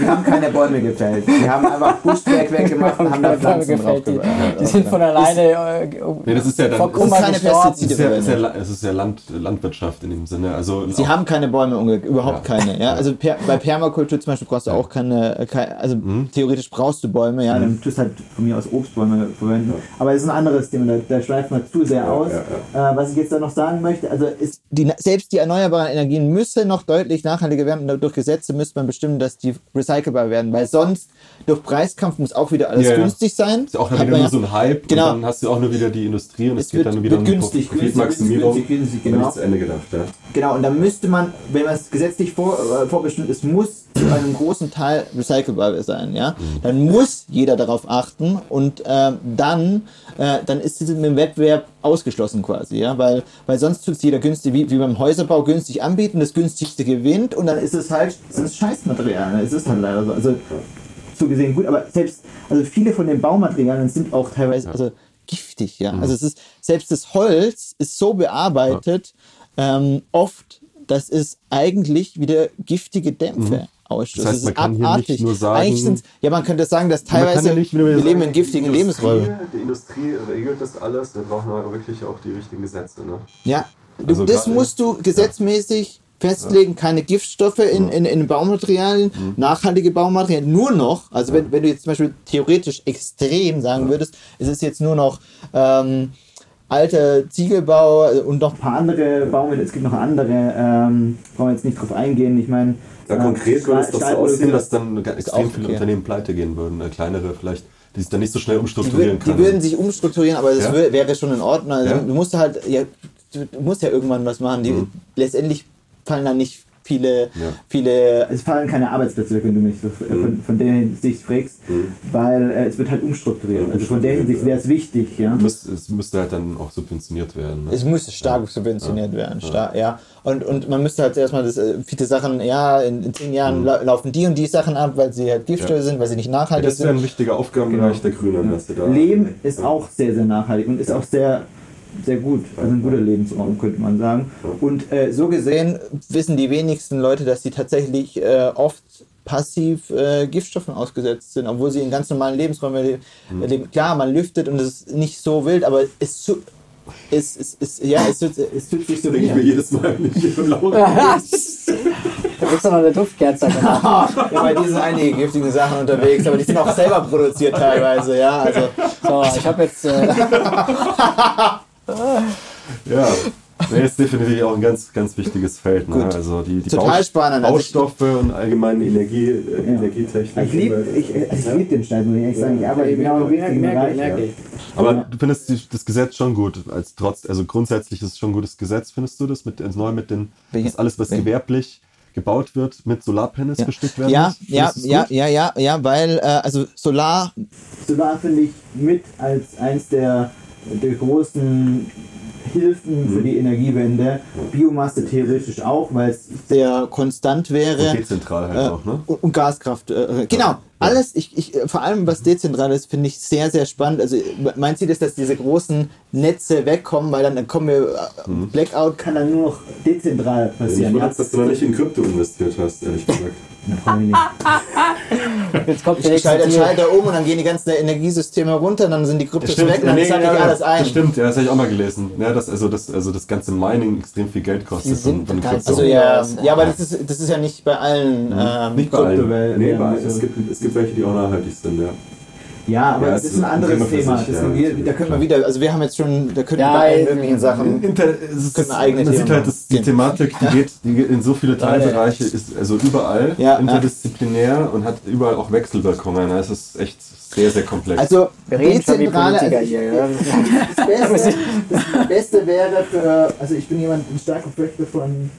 die haben keine Bäume gefällt. Die haben einfach Buschwerk weggemacht und haben da Keine Bäume Pflanzen drauf gefällt, die, die sind von alleine äh, Nee, das ist ja dann- vor das ist keine. Pestizide. Es ist ja, ist ja, ist ja Land, Landwirtschaft in dem Sinne. Also Sie haben keine Bäume, überhaupt Ja. keine. Ja? Also per, bei Permakultur zum Beispiel brauchst du auch keine, keine also Mhm. theoretisch brauchst du Bäume, ja, dann tust halt von mir aus Obstbäume verwenden. Aber das ist ein anderes Thema, da, da schweifen wir zu sehr aus. ja, Äh, was ich jetzt da noch sagen möchte, also ist die, selbst die erneuerbaren Energien müssen noch deutlich nachhaltiger werden. Und Durch Gesetze müsste man bestimmen, dass die recycelbar werden, weil sonst durch Preiskampf muss auch wieder alles Ja, ja. günstig sein. ist auch dann wieder nur ja- so ein Hype Genau. und dann hast du auch nur wieder die Industrie und es, Es geht wird- dann nur wieder wird um günstig, günstig, günstig, Aber genau. zu Ende gedacht, ja. Genau, und da müsste man, wenn man es gesetzlich vor, äh, vorbestimmt ist, muss zu einem großen Teil recycelbar sein, ja. Dann muss jeder darauf achten und ähm, dann, äh, dann ist es mit dem Wettbewerb ausgeschlossen quasi, ja, weil, weil sonst tut es jeder günstig, wie, wie beim Häuserbau günstig anbieten, das günstigste gewinnt und dann ist es halt, das ist Scheißmaterial, ne? es ist halt leider so. Also, so gesehen gut, aber selbst, also viele von den Baumaterialien sind auch teilweise, also giftig, ja. Also es ist, selbst das Holz ist so bearbeitet, ähm, oft, dass es eigentlich wieder giftige Dämpfe ausstößt. Das heißt, man kann hier nicht nur sagen- ja, man könnte sagen, dass teilweise ja nicht wir sagen, leben in giftigen Lebensräumen. Die Industrie regelt das alles, wir brauchen aber wirklich auch die richtigen Gesetze. Ne? Ja, Also das musst du gesetzmäßig festlegen, keine Giftstoffe in, in, in Baumaterialien, Mhm. nachhaltige Baumaterialien, nur noch, also wenn, wenn du jetzt zum Beispiel theoretisch extrem sagen würdest, es ist jetzt nur noch ähm, alter Ziegelbau und noch ein paar andere Baumittel, es gibt noch andere, ähm, wollen wir jetzt nicht drauf eingehen, ich meine... Ja, äh, konkret würde es doch so aussehen, dass dann extrem viele. Unternehmen pleite gehen würden, äh, kleinere vielleicht, die sich dann nicht so schnell umstrukturieren würden, die können. würden sich umstrukturieren, aber das Ja? wär, wäre schon in Ordnung. Also Ja? Du musst halt, ja, du, musst ja irgendwann was machen. Die, Mhm. Letztendlich fallen da nicht viele, Ja. viele, es fallen keine Arbeitsplätze weg, wenn du mich so, Mhm. von, von der Hinsicht fragst, weil äh, es wird halt umstrukturiert. Also von der Hinsicht wäre es wichtig, ja. Müs- es müsste halt dann auch subventioniert werden. Ne? Es müsste stark subventioniert werden, stark, ja. Und, und man müsste halt erstmal das, äh, viele Sachen, ja, in, in zehn Jahren la laufen die und die Sachen ab, weil sie halt Giftstoffe Mhm. Ja. sind, weil sie nicht Ja, nachhaltig das wäre sind. ein wichtiger Aufgabenbereich der Grünen, dass da. Leben ist auch sehr, sehr nachhaltig und ist auch sehr, sehr gut. Also ein guter Lebensraum, könnte man sagen. Und äh, so gesehen wissen die wenigsten Leute, dass sie tatsächlich äh, oft passiv äh, Giftstoffen ausgesetzt sind, obwohl sie in ganz normalen Lebensräumen le leben. Klar, man lüftet und es ist nicht so wild, aber es zu, es, es, es, ja, es, tut- es fühlt sich so denke ich mir jedes Mal, wenn ich hier laut (laughs) Da gibt's noch eine Duftkerze. (laughs) ja, bei dir sind einige giftige Sachen unterwegs, aber die sind auch selber produziert teilweise, ja. Also So, ich habe jetzt. Äh, (laughs) Ja, nee, ist definitiv auch ein ganz, ganz wichtiges Feld. Ne? Also die, die Total Baust- spannend. Also ich- Baustoffe und allgemein Energie, äh, Energietechnik. ich liebe ich, ich lieb den Schneid, muss ich ehrlich sagen. Ich arbeite genau im richtigen Bereich. merke ich. Aber du findest die, das Gesetz schon gut, als trotz, also grundsätzlich ist es schon ein gutes Gesetz, findest du das mit also neu mit den, dass alles, was welche? gewerblich gebaut wird, mit Solarpanels bestückt werden Ja, muss? ja, ja, ja, ja, ja, weil äh, also Solar. Solar finde ich mit als eins der, der großen Hilfen für die Energiewende. Biomasse theoretisch auch, weil es sehr konstant wäre. Und dezentral halt Äh, auch, ne? und, Gaskraft. Äh, genau. Alles, ich, ich, äh, vor allem was dezentral ist, finde ich sehr, sehr spannend. Also mein Ziel ist, dass diese großen Netze wegkommen, weil dann, dann kommen wir, äh, Blackout kann dann nur noch dezentral Ich passieren. wundere, dass du noch nicht in Krypto investiert hast, ehrlich gesagt. (laughs) (laughs) Jetzt kommt der Ich nächste schalte den. Schalter um und dann gehen die ganzen Energiesysteme runter, dann sind die Kryptos Stimmt, weg und dann nee, sammle ja, ich alles ein. Das stimmt, ja, das habe ich auch mal gelesen. Ja, dass also das, also das ganze Mining extrem viel Geld kostet. Die sind von- von. Also ja, Ja. aber das ist, das ist ja nicht bei allen ähm, Nicht bei allen. Nee, bei. Es gibt, es gibt welche, die auch nachhaltig sind, ja. Ja, aber Ja, das es ist ein anderes Thema sich, Das ja, sind wir, da können wir wieder, also wir haben jetzt schon, da können wir Ja, bei allen in- möglichen Sachen. Inter, es ist, Können wir eigene man sieht halt, dass die. Thematik, die geht, die geht in so viele Teilbereiche, ist also überall Ja, interdisziplinär und hat überall auch Wechselwirkungen. Es ist echt sehr, sehr komplex. Also Wir reden dezentrale, Politiker also hier. Ja. (laughs) das, Beste, (laughs) das Beste wäre für, also ich bin jemand, ein starker Verfechter von,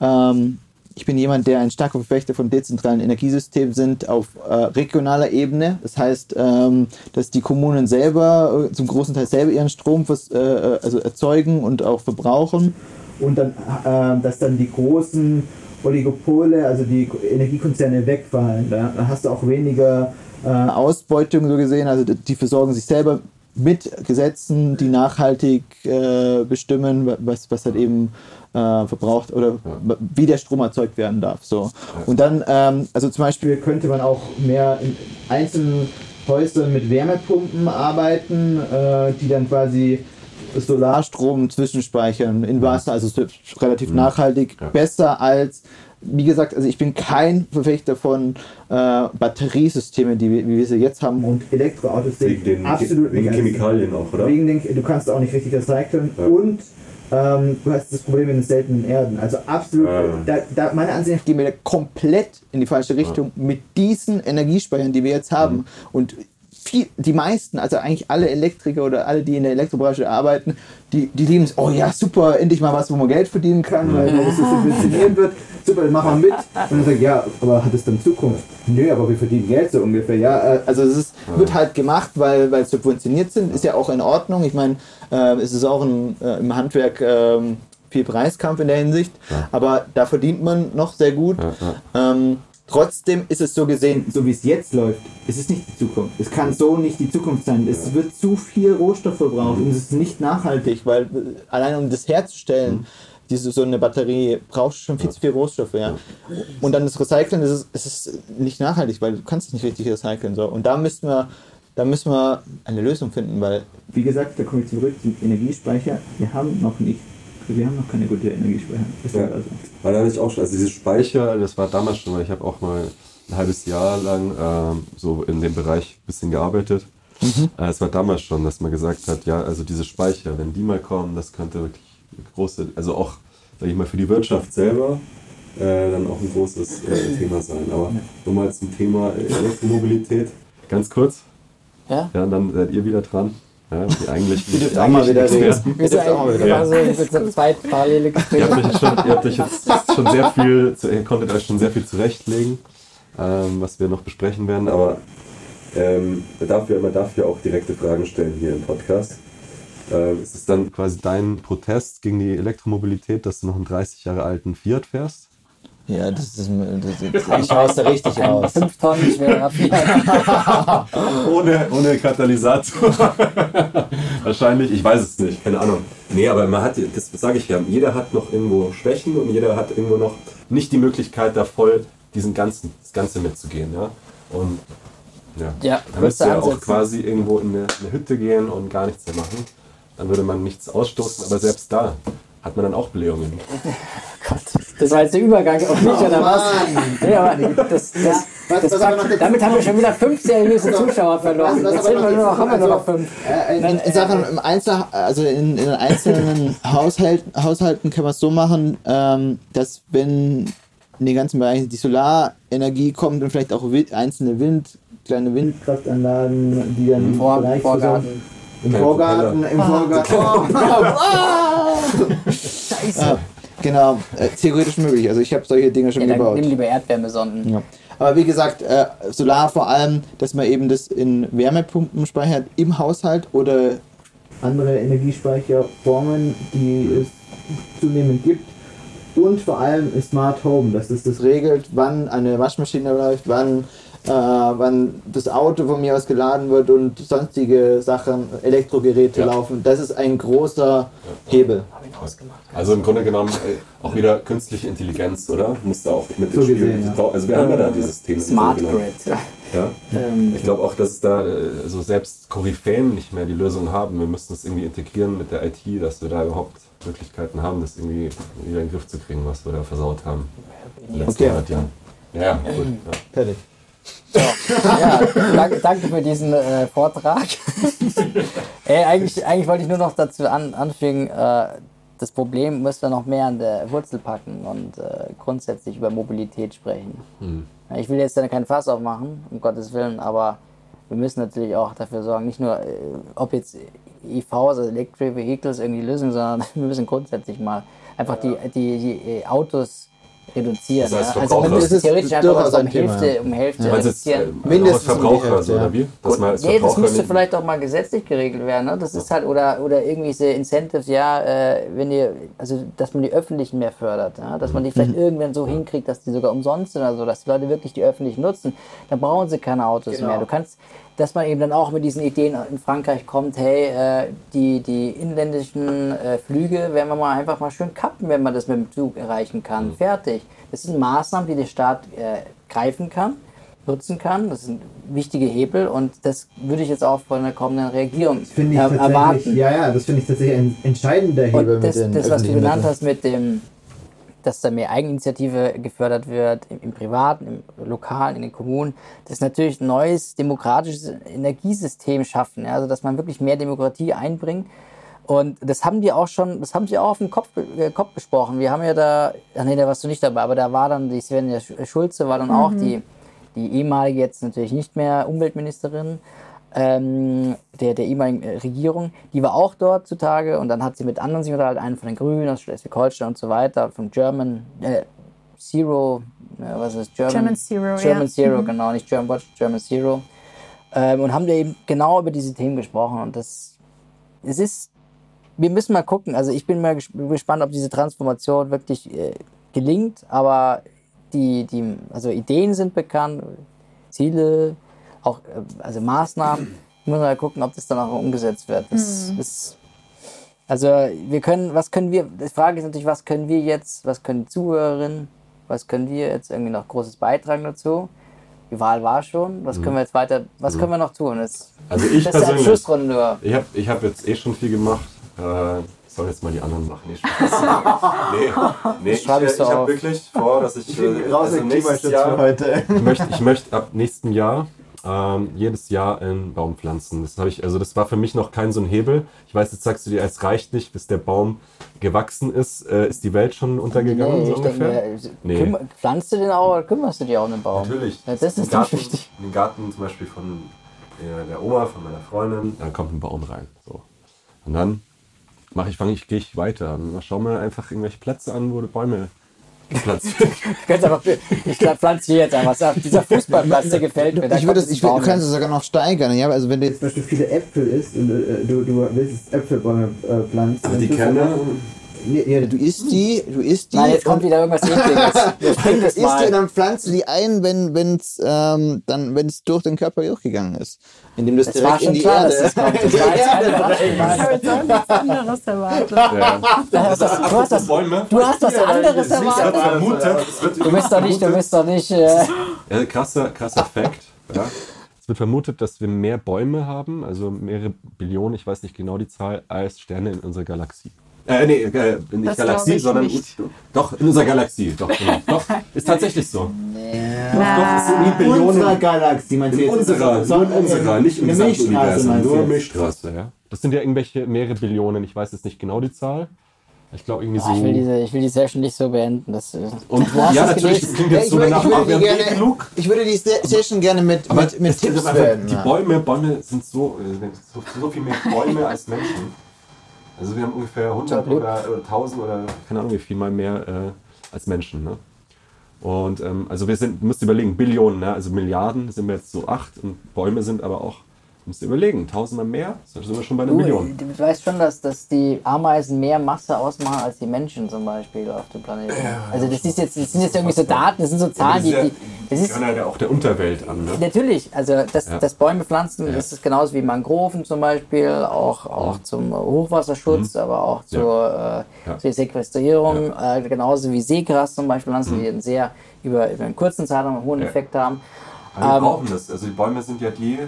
ähm, ich bin jemand, der ein starker Verfechter von dezentralen Energiesystemen sind auf äh, regionaler Ebene. Das heißt, ähm, dass die Kommunen selber, äh, zum großen Teil selber ihren Strom vers- äh, äh, also erzeugen und auch verbrauchen. Und dann, äh, dass dann die großen Oligopole, also die Energiekonzerne wegfallen. Da, hast du auch weniger Ausbeutung so gesehen. Also die- versorgen sich selber mit Gesetzen, die nachhaltig bestimmen, wa- was, was halt eben äh, verbraucht oder wa- wie der Strom erzeugt werden darf. So. Und dann, ähm, also zum Beispiel könnte man auch mehr in einzelnen Häusern mit Wärmepumpen arbeiten, äh, die dann quasi Solarstrom zwischenspeichern in Wasser, also es wird relativ nachhaltig, Ja. besser als, wie gesagt, also ich bin kein Verfechter von äh, Batteriesystemen, die wir, wie wir sie jetzt haben und Elektroautos wegen den, absolut wegen Chemikalien auch, oder? Wegen den, du kannst auch nicht richtig recyceln Ja. und ähm, du hast das Problem mit den seltenen Erden. Also absolut, Ja. da, da, meiner Ansicht nach gehen wir komplett in die falsche Richtung mit diesen Energiespeichern, die wir jetzt haben. Mhm. Und viel, die meisten, also eigentlich alle Elektriker oder alle, die in der Elektrobranche arbeiten, die, die lieben es, oh ja, super, endlich mal was, wo man Geld verdienen kann, weil man das so subventionieren wird. Super, dann machen wir mit. Und dann sagt, ja, aber hat es dann Zukunft? Nö, aber wir verdienen Geld so ungefähr. Ja, äh, also es ist, wird halt gemacht, weil, weil es subventioniert sind, ist ja auch in Ordnung. Ich meine, äh, es ist auch ein, äh, im Handwerk ähm, viel Preiskampf in der Hinsicht, aber da verdient man noch sehr gut. Ja, ja. Ähm, trotzdem ist es so gesehen, so wie es jetzt läuft, es ist nicht die Zukunft. Es kann so nicht die Zukunft sein. Es wird zu viel Rohstoff verbraucht und es ist nicht nachhaltig, weil äh, allein um das herzustellen, diese so eine Batterie brauchst du schon viel zu viel Rohstoffe, ja. Und dann das Recyceln, das ist, es ist nicht nachhaltig, weil du kannst es nicht richtig recyceln. So. Und da müssen wir, da müssen wir eine Lösung finden, weil, wie gesagt, da komme ich zurück zum Energiespeicher. Wir haben noch nicht, wir haben noch keine gute Energiespeicher. Ist Ja. also. Weil da hatte ich auch schon, also diese Speicher, das war damals schon, weil ich habe auch mal ein halbes Jahr lang ähm, so in dem Bereich ein bisschen gearbeitet. Äh, es war damals schon, dass man gesagt hat, ja, also diese Speicher, wenn die mal kommen, das könnte wirklich große, also auch, sag ich mal, für die Wirtschaft selber äh, dann auch ein großes äh, Thema sein. Aber nochmal zum Thema äh, Elektromobilität, ganz kurz, Ja? ja, dann seid ihr wieder dran. Ja, die eigentlich Wir dürfen auch mal wieder reden. Wir sind Jetzt auch mal wieder. wir machen so mit so zwei parallele Ihr Gespräche. habt euch, schon, ihr habt euch jetzt schon sehr viel, zu- ihr konntet euch schon sehr viel zurechtlegen, ähm, was wir noch besprechen werden, aber ähm, man, darf ja, man darf ja auch direkte Fragen stellen hier im Podcast. Ähm, ist es dann quasi dein Protest gegen die Elektromobilität, dass du noch einen 30 Jahre alten Fiat fährst? Ja, das ist, das ist ich schaue es da richtig (laughs) aus. Fünf Tonnen schwerer Fiat. (laughs) Ohne, ohne Katalysator. (laughs) Wahrscheinlich, ich weiß es nicht, keine Ahnung. Nee, aber man hat, das sage ich ja, jeder hat noch irgendwo Schwächen und jeder hat irgendwo noch nicht die Möglichkeit, da voll diesen ganzen, das Ganze mitzugehen. Ja? Und ja, Ja, man müsste kurze ja auch quasi irgendwo in eine, eine Hütte gehen und gar nichts mehr machen. Dann würde man nichts ausstoßen, aber selbst da hat man dann auch Blähungen. (laughs) Gott, das war jetzt der Übergang auf mich, oder was? Nee, aber das, das, Was- das was aber noch dazu- damit haben wir schon wieder fünf seriöse Zuschauer verloren. Was- was Jetzt sind wir noch nur noch, haben wir nur noch also, fünf. Äh, in, in Sachen im Einzel, also in, in einzelnen Haushalten, Haushalten kann man es so machen, ähm, dass wenn in den ganzen Bereichen die Solarenergie kommt und vielleicht auch einzelne Wind, kleine Windkraftanlagen, die dann Vor- Vorgarten. Im Vorgarten, im Vorgarten. Ja, (laughs) genau, äh, theoretisch möglich. Also ich habe solche Dinge schon Ja, dann gebaut. nimm lieber Erdwärmesonden. Ja. Aber wie gesagt, äh, Solar vor allem, dass man eben das in Wärmepumpen speichert im Haushalt oder andere Energiespeicherformen, die es zunehmend gibt. Und vor allem Smart Home, dass das das regelt, wann eine Waschmaschine läuft, wann, äh, wann das Auto von mir aus geladen wird und sonstige Sachen, Elektrogeräte Ja. laufen. Das ist ein großer Hebel. Also im Grunde genommen äh, auch wieder künstliche Intelligenz, oder? Muss da auch mit So ins Spiel. gesehen, ja. Also wir haben ja da dieses Thema. Smart. Grid. Ja. Ähm, Ich glaube auch, dass es da äh, so selbst Koryphäen nicht mehr die Lösung haben. Wir müssen das irgendwie integrieren mit der IT, dass wir da überhaupt Möglichkeiten haben, das irgendwie wieder in den Griff zu kriegen, was wir da versaut haben in den letzten Okay. 100 Jahren. Ja, ja, gut. Ja. Fertig. Ja, danke, danke für diesen äh, Vortrag. (laughs) Ey, eigentlich, eigentlich wollte ich nur noch dazu an, anfügen, äh, das Problem müssen wir noch mehr an der Wurzel packen und äh, grundsätzlich über Mobilität sprechen. Ja, Ich will jetzt dann kein Fass aufmachen, um Gottes Willen, aber wir müssen natürlich auch dafür sorgen, nicht nur, äh, ob jetzt EVs, also Electric Vehicles, irgendwie Lösung, sondern (laughs) wir müssen grundsätzlich mal einfach die, die, die äh, Autos reduzieren. Das heißt, ja. Also Verbraucher. müssen Das ist theoretisch einfach um ein Thema, Hälfte, ja. um Hälfte Du meinst jetzt äh, reduzieren. Mindestens als um die Verbraucher, Hälfte, so, ja. oder wie? Dass man als Nee, das Verbraucher müsste vielleicht auch mal gesetzlich geregelt werden. Ne? Das ist halt, oder, oder irgendwie diese Incentives, ja, äh, wenn ihr, also dass man die öffentlichen mehr fördert, ja? dass man die vielleicht irgendwann so hinkriegt, dass die sogar umsonst sind oder so, dass die Leute wirklich die öffentlichen nutzen, dann brauchen sie keine Autos Genau. mehr. Du kannst, dass man eben dann auch mit diesen Ideen in Frankreich kommt, hey, äh, die, die inländischen äh, Flüge werden wir mal einfach mal schön kappen, wenn man das mit dem Zug erreichen kann. Fertig. Das sind Maßnahmen, die der Staat äh, greifen kann nutzen kann. Das sind wichtige Hebel und das würde ich jetzt auch von der kommenden Regierung er- tatsächlich, erwarten. ja, ja, das finde ich tatsächlich ein entscheidender Hebel Und das, das was du genannt hast mit dem, dass da mehr Eigeninitiative gefördert wird, im, im Privaten, im Lokalen, in den Kommunen, das natürlich ein neues demokratisches Energiesystem schaffen, ja, also dass man wirklich mehr Demokratie einbringt. Und das haben die auch schon, das haben sie auch auf den Kopf, äh, Kopf besprochen. Wir haben ja da, ach nee, da warst du nicht dabei, aber da war dann die Svenja Sch- Schulze, war dann auch die, die ehemalige, jetzt natürlich nicht mehr Umweltministerin, ähm, der, der ehemaligen äh, Regierung, die war auch dort zutage und dann hat sie mit anderen sich unterhalten, einen von den Grünen aus Schleswig-Holstein und so weiter, vom German äh, Zero, äh, was ist German? German Zero, German ja. Zero, genau, nicht German Watch, German Zero. Ähm, und haben wir eben genau über diese Themen gesprochen und das, es ist, wir müssen mal gucken, also ich bin mal ges- gespannt, ob diese Transformation wirklich äh, gelingt, aber die, die, also Ideen sind bekannt, Ziele, auch äh, also Maßnahmen. Ich muss mal gucken, ob das dann auch umgesetzt wird. Das, das, also wir können, was können wir, die Frage ist natürlich, was können wir jetzt, was können die Zuhörerinnen, was können wir jetzt irgendwie noch großes beitragen dazu? Die Wahl war schon, was können wir jetzt weiter, was können wir noch tun? Das, Also ich das ist persönlich- Abschlussrunde nur. Ich habe ich hab jetzt eh schon viel gemacht. Äh, sollen jetzt mal die anderen machen. Nee, Spaß. (laughs) nee, nee ich, schreib äh, ich doch habe wirklich vor, dass ich, äh, Raus also nächstes Jahr, für heute. ich möchte, ich möchte ab nächsten Jahr ähm, jedes Jahr einen Baum pflanzen. Das habe ich, also das war für mich noch kein so ein Hebel. Ich weiß, jetzt sagst du dir, es reicht nicht, bis der Baum gewachsen ist, äh, ist die Welt schon untergegangen, Nee, so ich denke, ungefähr. mir, Nee. kümmer- pflanzt du den auch oder kümmerst du dich auch um den Baum? Natürlich. Ja, das ist Garten, wichtig. In den Garten zum Beispiel von der, der Oma, von meiner Freundin, dann kommt ein Baum rein. So. Und dann mache ich, fange ich, gehe ich weiter schau mir einfach irgendwelche Plätze an, wo die Bäume (laughs) einfach, ich pflanze hier jetzt einfach. Sag, Dieser Fußballplatz, der gefällt mir. da Ich würde es, ich Baum du kannst es sogar noch steigern. Ja, also wenn du jetzt zum Beispiel viele Äpfel isst und äh, du, du willst jetzt Äpfelbäume äh, pflanzen. Also die Kerne, Ja, du isst die, du isst die. Nein, jetzt kommt wieder irgendwas Ekliges. (laughs) Das isst die und dann pflanzt du die ein, wenn wenn's ähm, dann wenn es durch den Körper durchgegangen ist, indem du es Es direkt in die klar, Erde. das kommt. Das war jetzt keine Ich Überraschung. habe jetzt auch nichts anderes erwartet. ja. Du hast das- du hast das- Bäume. Du hast was anderes Es erwartet. es Du bist doch nicht, du bist doch nicht. Äh, Ja, krasser, krasser Fact. Ja. Es wird vermutet, dass wir mehr Bäume haben, also mehrere Billionen, ich weiß nicht genau die Zahl, als Sterne in unserer Galaxie. Äh, nee, äh, nicht Das Galaxie, sondern nicht. doch, in unserer Galaxie. Doch, genau. (laughs) doch, ist tatsächlich so. Doch, es sind nie Unserer Billionen. Galaxie, meinst du In jetzt? unserer, Sondern nur in unserer, nicht im gesamten Milchstraße, Universum, nur? Milchstraße, ja. Das sind ja irgendwelche mehrere Billionen, ich weiß jetzt nicht genau die Zahl. Ich glaube irgendwie so. ich, will diese, ich will die Session nicht so beenden. Das, äh, und (laughs) ja, natürlich, das klingt Ja, jetzt ich, so würde, danach, ich, aber wir die haben gerne, genug. ich würde die Se- Session gerne mit, Aber mit, mit Tipps werden. Die ja. Bäume, Bäume sind so, äh, so, so viel mehr Bäume als Menschen. Also wir haben ungefähr 100 gut. oder, oder 1000 oder keine Ahnung wie viel mal mehr äh, als Menschen. Ne? Und ähm, also wir sind, du musst überlegen, Billionen, ne? also Milliarden sind wir jetzt so acht und Bäume sind aber auch musst du überlegen, tausendmal mehr, sind wir schon bei einer Du, Million. du weißt schon, dass, dass die Ameisen mehr Masse ausmachen als die Menschen zum Beispiel auf dem Planeten. also das ist jetzt, das sind jetzt irgendwie so Daten, das sind so Zahlen, die, die das ist halt auch der Unterwelt an. Ne? natürlich, also das, Ja. das Bäume pflanzen, das ist genauso wie Mangroven zum Beispiel, auch, auch zum Hochwasserschutz, aber auch zur, äh, Mhm. Ja. zur Sequestrierung, äh, genauso wie Seegras zum Beispiel pflanzen, die einen sehr über, über einen kurzen Zeitraum einen hohen Ja. Effekt haben. Aber wir Ähm, brauchen das. Also die Bäume sind ja die,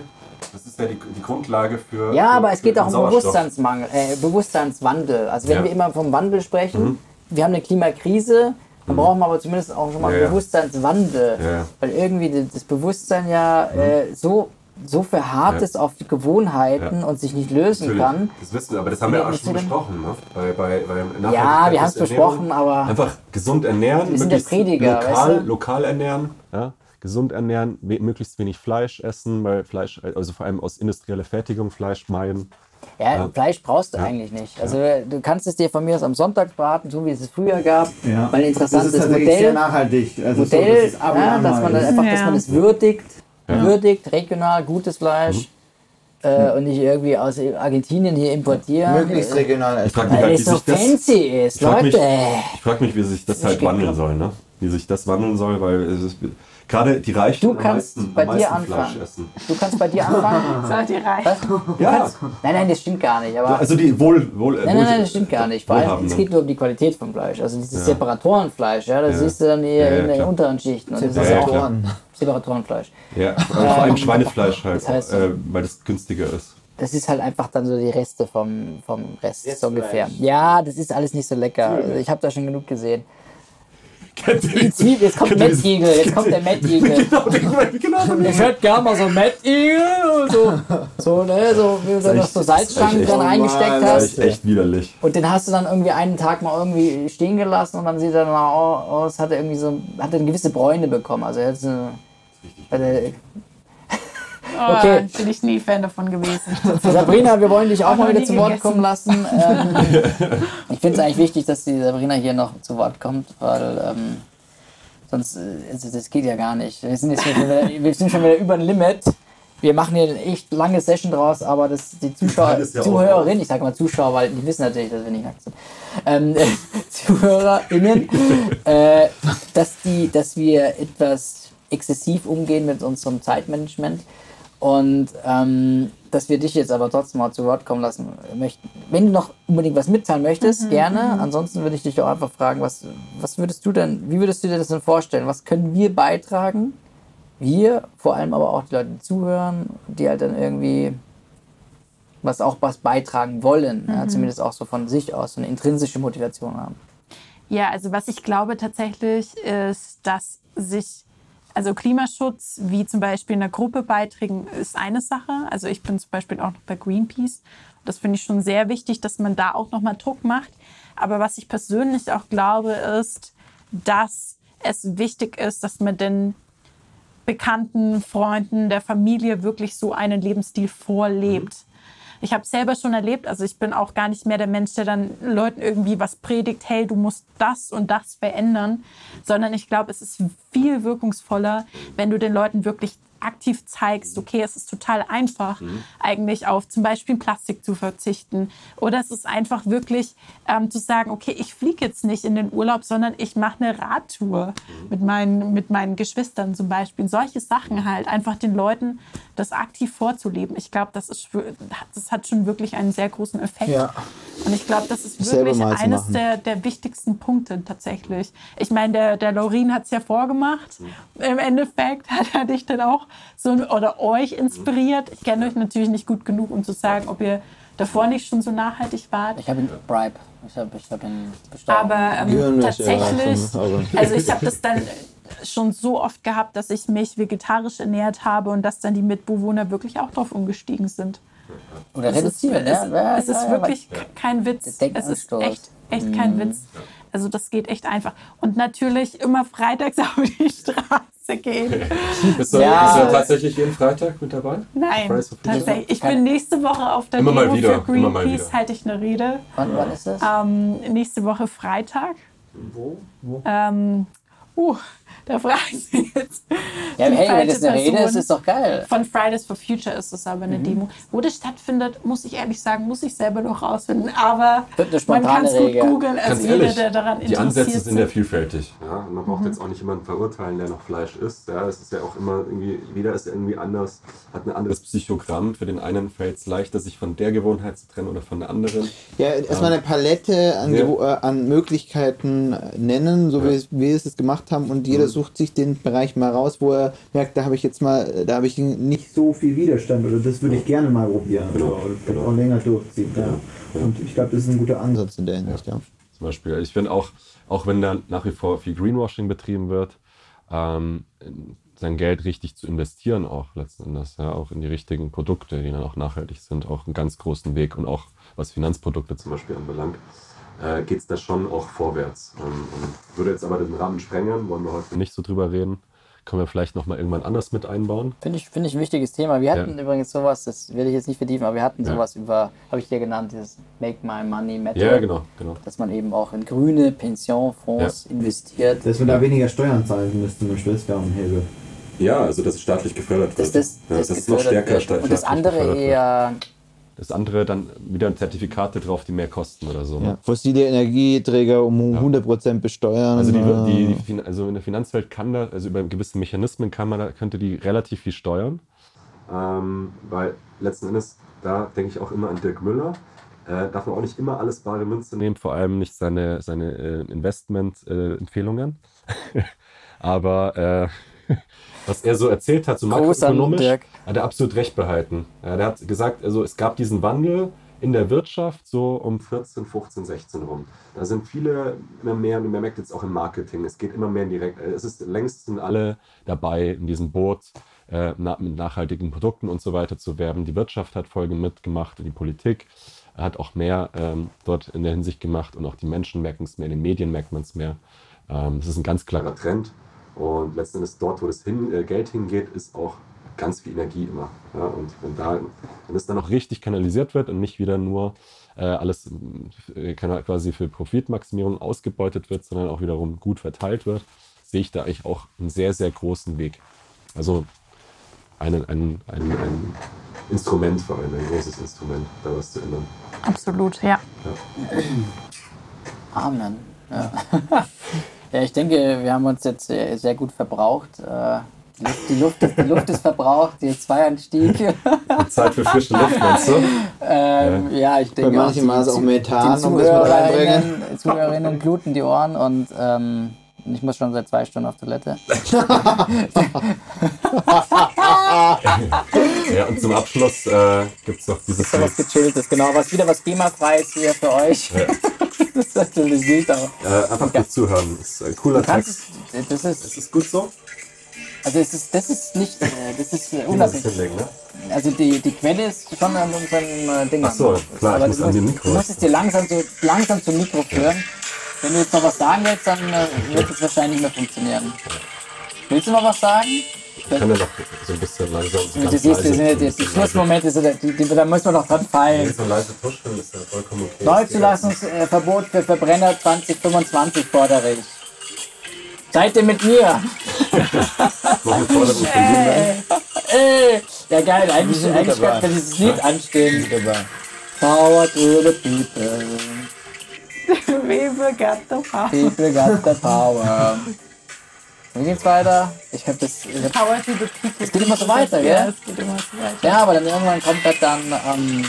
das ist ja die, die Grundlage für. Ja, aber es geht auch um. Bewusstseinsmangel, äh, Bewusstseinswandel. Also wenn Ja. Mhm. wir immer vom Wandel sprechen, wir haben eine Klimakrise, dann brauchen wir aber zumindest auch schon mal Ja. Bewusstseinswandel. Ja. Weil irgendwie das- Bewusstsein ja äh, so, so verharrt Ja. ist auf die Gewohnheiten und sich nicht lösen Natürlich, kann. Das wissen wir, aber das haben wir Ja, auch schon besprochen. Ne? Bei, bei, bei Ja, wir haben es besprochen, aber Einfach gesund ernähren, Wir sind der Prediger, lokal, weißt du? lokal ernähren, ja? Gesund ernähren, we möglichst wenig Fleisch essen, weil Fleisch, also vor allem aus industrieller Fertigung Fleisch meiden. ja, Fleisch brauchst du eigentlich nicht. Also du kannst es dir von mir aus am Sonntag braten, so wie es es früher gab. Ja. Weil ein interessantes das ist tatsächlich sehr Modell. nachhaltig. Also Modell, so, dass es ab und ja, dass man ist. einfach, Ja. dass man es würdigt, würdigt, regional, gutes Fleisch äh, und nicht irgendwie aus Argentinien hier importieren. möglichst äh, regional Ich frage mich halt, es wie so sich das, fancy ist, ich frag mich, Leute. ich frag mich, wie sich das halt wandeln soll, ne? Wie sich das wandeln soll, weil es ist, gerade die Reichen Du am kannst meisten, bei am dir meisten Fleisch anfangen. essen. Du kannst bei dir anfangen. Seid ihr reich? Was? Du Ja. kannst, nein, nein, das stimmt gar nicht. Aber Also die wohl, wohl, Nein, nein, nein, das stimmt gar nicht. Vor allem, es geht nur um die Qualität vom Fleisch. Also dieses Separatorenfleisch, ja, das Ja. siehst du dann eher Ja, ja, in den unteren Schichten. Und das ist ja, auch klar. Separatorenfleisch. Ja, aber vor allem Schweinefleisch halt, Das heißt- äh, weil das günstiger ist. Das ist halt einfach dann so die Reste vom, vom Rest, so Restfleisch. ungefähr. Ja, das ist alles nicht so lecker. Also ich habe da schon genug gesehen. Kennt ihr Die Zwiebel, jetzt kommt Matt Eagle, (laughs) jetzt kommt der Matt Eagle. Genau, den- genau, den- Ich hätte gerne mal so Matt Eagle und so, so, ne, so wie du noch so Salzstangen dran eingesteckt Das hast. ist echt widerlich. Und den hast du dann irgendwie einen Tag mal irgendwie stehen gelassen und dann sieht er dann auch aus, hat er irgendwie so, hat er eine gewisse Bräune bekommen. Also er hat so, hat er, Oh, Okay. Bin ich nie Fan davon gewesen. (laughs) Sabrina, wir wollen dich auch mal noch wieder zu Wort gegessen. kommen lassen. (laughs) Ähm, ich finde es eigentlich wichtig, dass die Sabrina hier noch zu Wort kommt, weil ähm, sonst, äh, also das geht ja gar nicht. Wir sind, jetzt schon wieder, (laughs) wir sind schon wieder über den Limit. Wir machen hier eine echt lange Session draus, aber das, die Zuschauer, ja Zuhörerinnen, ich sage mal Zuschauer, weil die wissen natürlich, dass wir nicht nackt sind, ähm, ZuhörerInnen, äh, dass, die, dass wir etwas exzessiv umgehen mit unserem Zeitmanagement und ähm, dass wir dich jetzt aber trotzdem mal zu Wort kommen lassen möchten. Wenn du noch unbedingt was mitteilen möchtest, gerne. Ansonsten würde ich dich auch einfach fragen, was, was würdest du denn, wie würdest du dir das denn vorstellen? Was können wir beitragen? Wir, vor allem aber auch die Leute, die zuhören, die halt dann irgendwie was auch was beitragen wollen, ja, zumindest auch so von sich aus, so eine intrinsische Motivation haben. Ja, also was ich glaube tatsächlich ist, dass sich, also Klimaschutz, wie zum Beispiel in einer Gruppe beitragen, ist eine Sache. Also ich bin zum Beispiel auch noch bei Greenpeace. Das finde ich schon sehr wichtig, dass man da auch nochmal Druck macht. Aber was ich persönlich auch glaube, ist, dass es wichtig ist, dass man den Bekannten, Freunden, der Familie wirklich so einen Lebensstil vorlebt. Ich habe selber schon erlebt, also ich bin auch gar nicht mehr der Mensch, der dann Leuten irgendwie was predigt, hey, du musst das und das verändern, sondern ich glaube, es ist viel wirkungsvoller, wenn du den Leuten wirklich aktiv zeigst, okay, es ist total einfach, eigentlich auf zum Beispiel Plastik zu verzichten. Oder es ist einfach wirklich ähm, zu sagen, okay, ich fliege jetzt nicht in den Urlaub, sondern ich mache eine Radtour mit meinen, mit meinen Geschwistern zum Beispiel. Solche Sachen halt, einfach den Leuten das aktiv vorzuleben. Ich glaube, das, ist, das hat schon wirklich einen sehr großen Effekt. Ja. Und ich glaube, das ist wirklich eines der, der wichtigsten Punkte tatsächlich. Ich meine, der, der Laurin hat es ja vorgemacht. Im Endeffekt hat er dich dann auch so oder euch inspiriert. Ich kenne euch natürlich nicht gut genug, um zu sagen, ob ihr davor nicht schon so nachhaltig wart. Ich habe ihn Bribe. Ich habe ich hab ihn bestochen. Aber ähm, tatsächlich, also ich habe das dann schon so oft gehabt, dass ich mich vegetarisch ernährt habe und dass dann die Mitbewohner wirklich auch drauf umgestiegen sind. Oder Es ist, reduzieren, es, ja? Ja, es ja, ist ja, wirklich kein Witz. Es ist echt, echt kein Witz. Also das geht echt einfach. Und natürlich immer freitags (laughs) auf die Straße gehen. Bist du, Ja. bist du tatsächlich jeden Freitag mit dabei? Nein, tatsächlich. Ich bin nächste Woche auf der Immer mal Demo wieder, für mal Greenpeace, halte ich eine Rede. Wann, wann ist das? Ähm, nächste Woche Freitag. Wo? Wo? Ähm, Uh, da (laughs) fragen Sie jetzt. Ja, die hey, wenn falsche das eine Rede ist, Person. ist doch geil. Von Fridays for Future ist es aber Mhm. eine Demo. Wo das stattfindet, muss ich ehrlich sagen, muss ich selber noch rausfinden. Aber man kann es gut googeln. Also Ganz jeder, ehrlich, der daran die Ansätze interessiert sind ja vielfältig. Ja? Man braucht jetzt auch nicht jemanden verurteilen, der noch Fleisch isst. Ja? Es ist ja auch immer irgendwie, jeder ist ja irgendwie anders, hat ein anderes Psychogramm. Für den einen fällt es leichter, sich von der Gewohnheit zu trennen oder von der anderen. Ja, erstmal eine Palette an, Ja. Äh, an Möglichkeiten nennen, so wie, es- wie wir es jetzt gemacht haben und Mhm. Sucht sich den Bereich mal raus, wo er merkt, da habe ich jetzt mal, da habe ich nicht so viel Widerstand oder das würde ich gerne mal probieren Genau, oder, oder genau. auch länger durchziehen. Ja. ja. Und ich glaube, das ist ein guter Ansatz in der Hinsicht. Ja. Zum Beispiel. Ich finde auch, auch wenn da nach wie vor viel Greenwashing betrieben wird, ähm, sein Geld richtig zu investieren, auch letzten Endes, ja, auch in die richtigen Produkte, die dann auch nachhaltig sind, auch einen ganz großen Weg und auch was Finanzprodukte zum Beispiel anbelangt, äh, geht es da schon auch vorwärts. Ähm, und würde jetzt aber den Rahmen sprengen, wollen wir heute nicht so drüber reden. Können wir vielleicht nochmal irgendwann anders mit einbauen. Finde ich, finde ich ein wichtiges Thema. Wir hatten Ja. übrigens sowas, das will ich jetzt nicht vertiefen, aber wir hatten Ja. sowas über, habe ich dir genannt, dieses Make My Money Matter. Ja, genau, genau. Dass man eben auch in grüne Pensionfonds investiert. Dass wir da weniger Steuern zahlen müssten im Schwesternhebel. Ja, also dass es staatlich gefördert Dass das, ja, das dass es noch stärker wird. sta- Und das staatlich andere gefördert wird. Das andere dann wieder Zertifikate drauf, die mehr kosten oder so. Ne? Ja. Fossile Energieträger um 100% besteuern. Also, die, äh, die, die, Fin- also in der Finanzwelt kann da, also über gewisse Mechanismen kann man da, könnte die relativ viel steuern. Ähm, weil letzten Endes, da denke ich auch immer an Dirk Müller. Äh, darf man auch nicht immer alles bare Münze nehmen, vor allem nicht seine, seine äh, Investment-Empfehlungen. (laughs) Aber äh, was er so erzählt hat, so makroökonomisch, hat er absolut recht behalten. Der hat gesagt, also es gab diesen Wandel in der Wirtschaft so um 14, 15, 16 rum. Da sind viele immer mehr, und man merkt jetzt auch im Marketing, es geht immer mehr in direkt, es ist längst sind alle dabei in diesem Boot, äh, na, mit nachhaltigen Produkten und so weiter zu werben. Die Wirtschaft hat Folge mitgemacht und die Politik hat auch mehr ähm, dort in der Hinsicht gemacht und auch die Menschen merken es mehr, in den Medien merkt man es mehr. Ähm, das ist ein ganz klarer Trend und letzten Endes dort, wo das hin, äh, Geld hingeht, ist auch ganz viel Energie immer. Ja, und wenn, da, wenn es dann auch richtig kanalisiert wird und nicht wieder nur äh, alles äh, quasi für Profitmaximierung ausgebeutet wird, sondern auch wiederum gut verteilt wird, sehe ich da eigentlich auch einen sehr, sehr großen Weg. Also ein, ein, ein, ein Instrument vor allem, ein großes Instrument, da was zu ändern. Absolut, ja. Amen. Ja. (laughs) ja, ich denke, wir haben uns jetzt sehr, sehr gut verbraucht. Äh, die Luft, die Luft, ist, die Luft ist verbraucht, die CO2-Anstieg. Zeit für frische Luft, meinst du? (laughs) ähm, ja, ich denke. manchen die- war es auch die- Methan, die um das mit reinbringen. Zuhörerinnen, Zuhörerinnen bluten die Ohren und ähm, ich muss schon seit zwei Stunden auf Toilette. (laughs) Ja, und zum Abschluss äh, gibt es noch dieses So was gechilltes, genau. Was wieder was GEMA-freies hier für euch. (laughs) das aktualisiere ich auch. äh, einfach gut zuhören. Ist ein cooler Kannst, Text. das ist, Ist es gut so? also es ist, das ist nicht, äh, das ist unabhängig. ne? Also die, die Quelle ist schon an unserem äh, Ding. Ach so, klar, ich Aber muss du an dem Mikro. Du musst es dir langsam, so, langsam zum Mikro führen. Wenn du jetzt noch was sagen willst, dann äh, wird es wahrscheinlich nicht mehr funktionieren. Willst du noch was sagen? Ich kann ja noch so ein bisschen langsam so Du siehst, wir leise- sind jetzt, so die Schlussmomente, sind, die, die, da müssen wir noch dran fallen. so leise tuscheln ist ja vollkommen okay. Neuzulassungsverbot für Verbrenner 2025 fordere ich. Seid ihr mit mir? Ey, ja geil, eigentlich, eigentlich könnte dieses Lied anstehen. Power to the people. Wewe got the power. Got the power. Wie geht's weiter? Ich hab das. Ich hab, Power to the people. Es geht immer so weiter, Ja, gell? es geht immer so weiter. ja, aber dann irgendwann kommt das dann ähm,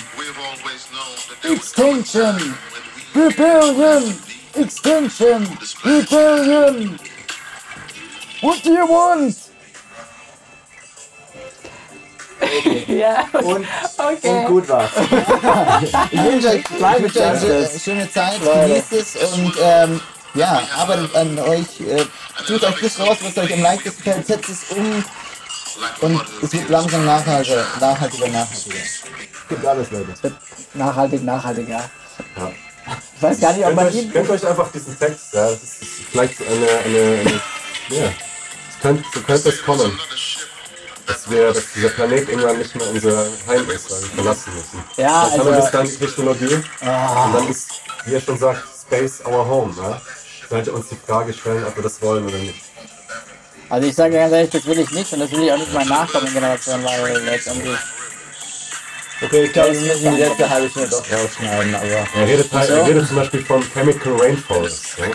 Extinction! Rebellion! Extinction! Rebellion! What do you want? Ja, Und, okay. und gut war's. ich wünsche euch, ich wünsche euch eine schö- schöne Zeit, genießt es und ähm, ja, arbeitet an euch, äh, tut euch das raus, was euch am leichtesten fällt, setzt es um und es wird langsam nachhaltiger, nachhaltiger, nachhaltiger. Gibt alles, Leute. Nachhaltig, nachhaltig, ja. Ja. Ich weiß gar nicht, ob man ihn. gönnt euch einfach diesen Text. Ja. Das ist vielleicht eine, eine, eine ja. Es könnte, so könnte es kommen, dass, wir, dass dieser Planet irgendwann nicht mehr unser Heim ist, weil wir verlassen müssen. Ja, Dann haben wir also- bis dann die Technologie und dann ist, wie er schon sagt, Space our home. Ja? vielleicht uns die Frage stellen, ob wir das wollen oder nicht. Also ich sage ganz ehrlich, das will ich nicht und das will ich auch nicht meinen nachkommenden Generationen, weil letztendlich. Okay, ich glaube, wir müssen die letzte halbe Stunde doch rausschneiden, aber. Er redet, halt, so. er redet zum Beispiel vom Chemical Rainforest. Ja?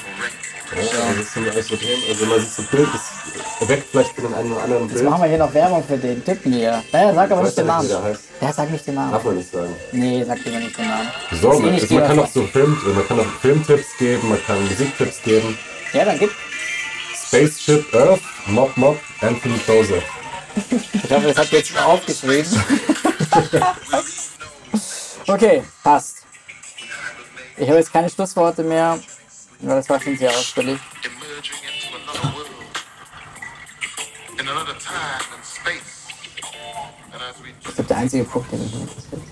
Ja, also das sind alles so Themen, also man sieht so Bild, das erweckt vielleicht in einem oder anderen Jetzt Bild. machen wir hier noch Werbung für den Typen hier. Naja, sag aber Ich nicht den Namen. ja nicht, wie der heißt. Ja, sag nicht den Darf Namen. man nicht sagen. Nee, sag lieber nicht den Namen. So, eh man, nicht man kann auch so Film, man kann auch Filmtipps geben, man kann Musiktipps geben. Ja, dann gib. Spaceship Earth, Mob Mob, Anthony Joseph. Ich hoffe, das habt ihr jetzt schon aufgeschrieben. (laughs) okay, passt. Ich habe jetzt keine Schlussworte mehr, weil das war schon sehr ausführlich. Ich glaube, der einzige Punkt, der mich interessiert.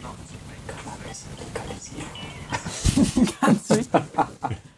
Kannst du (laughs)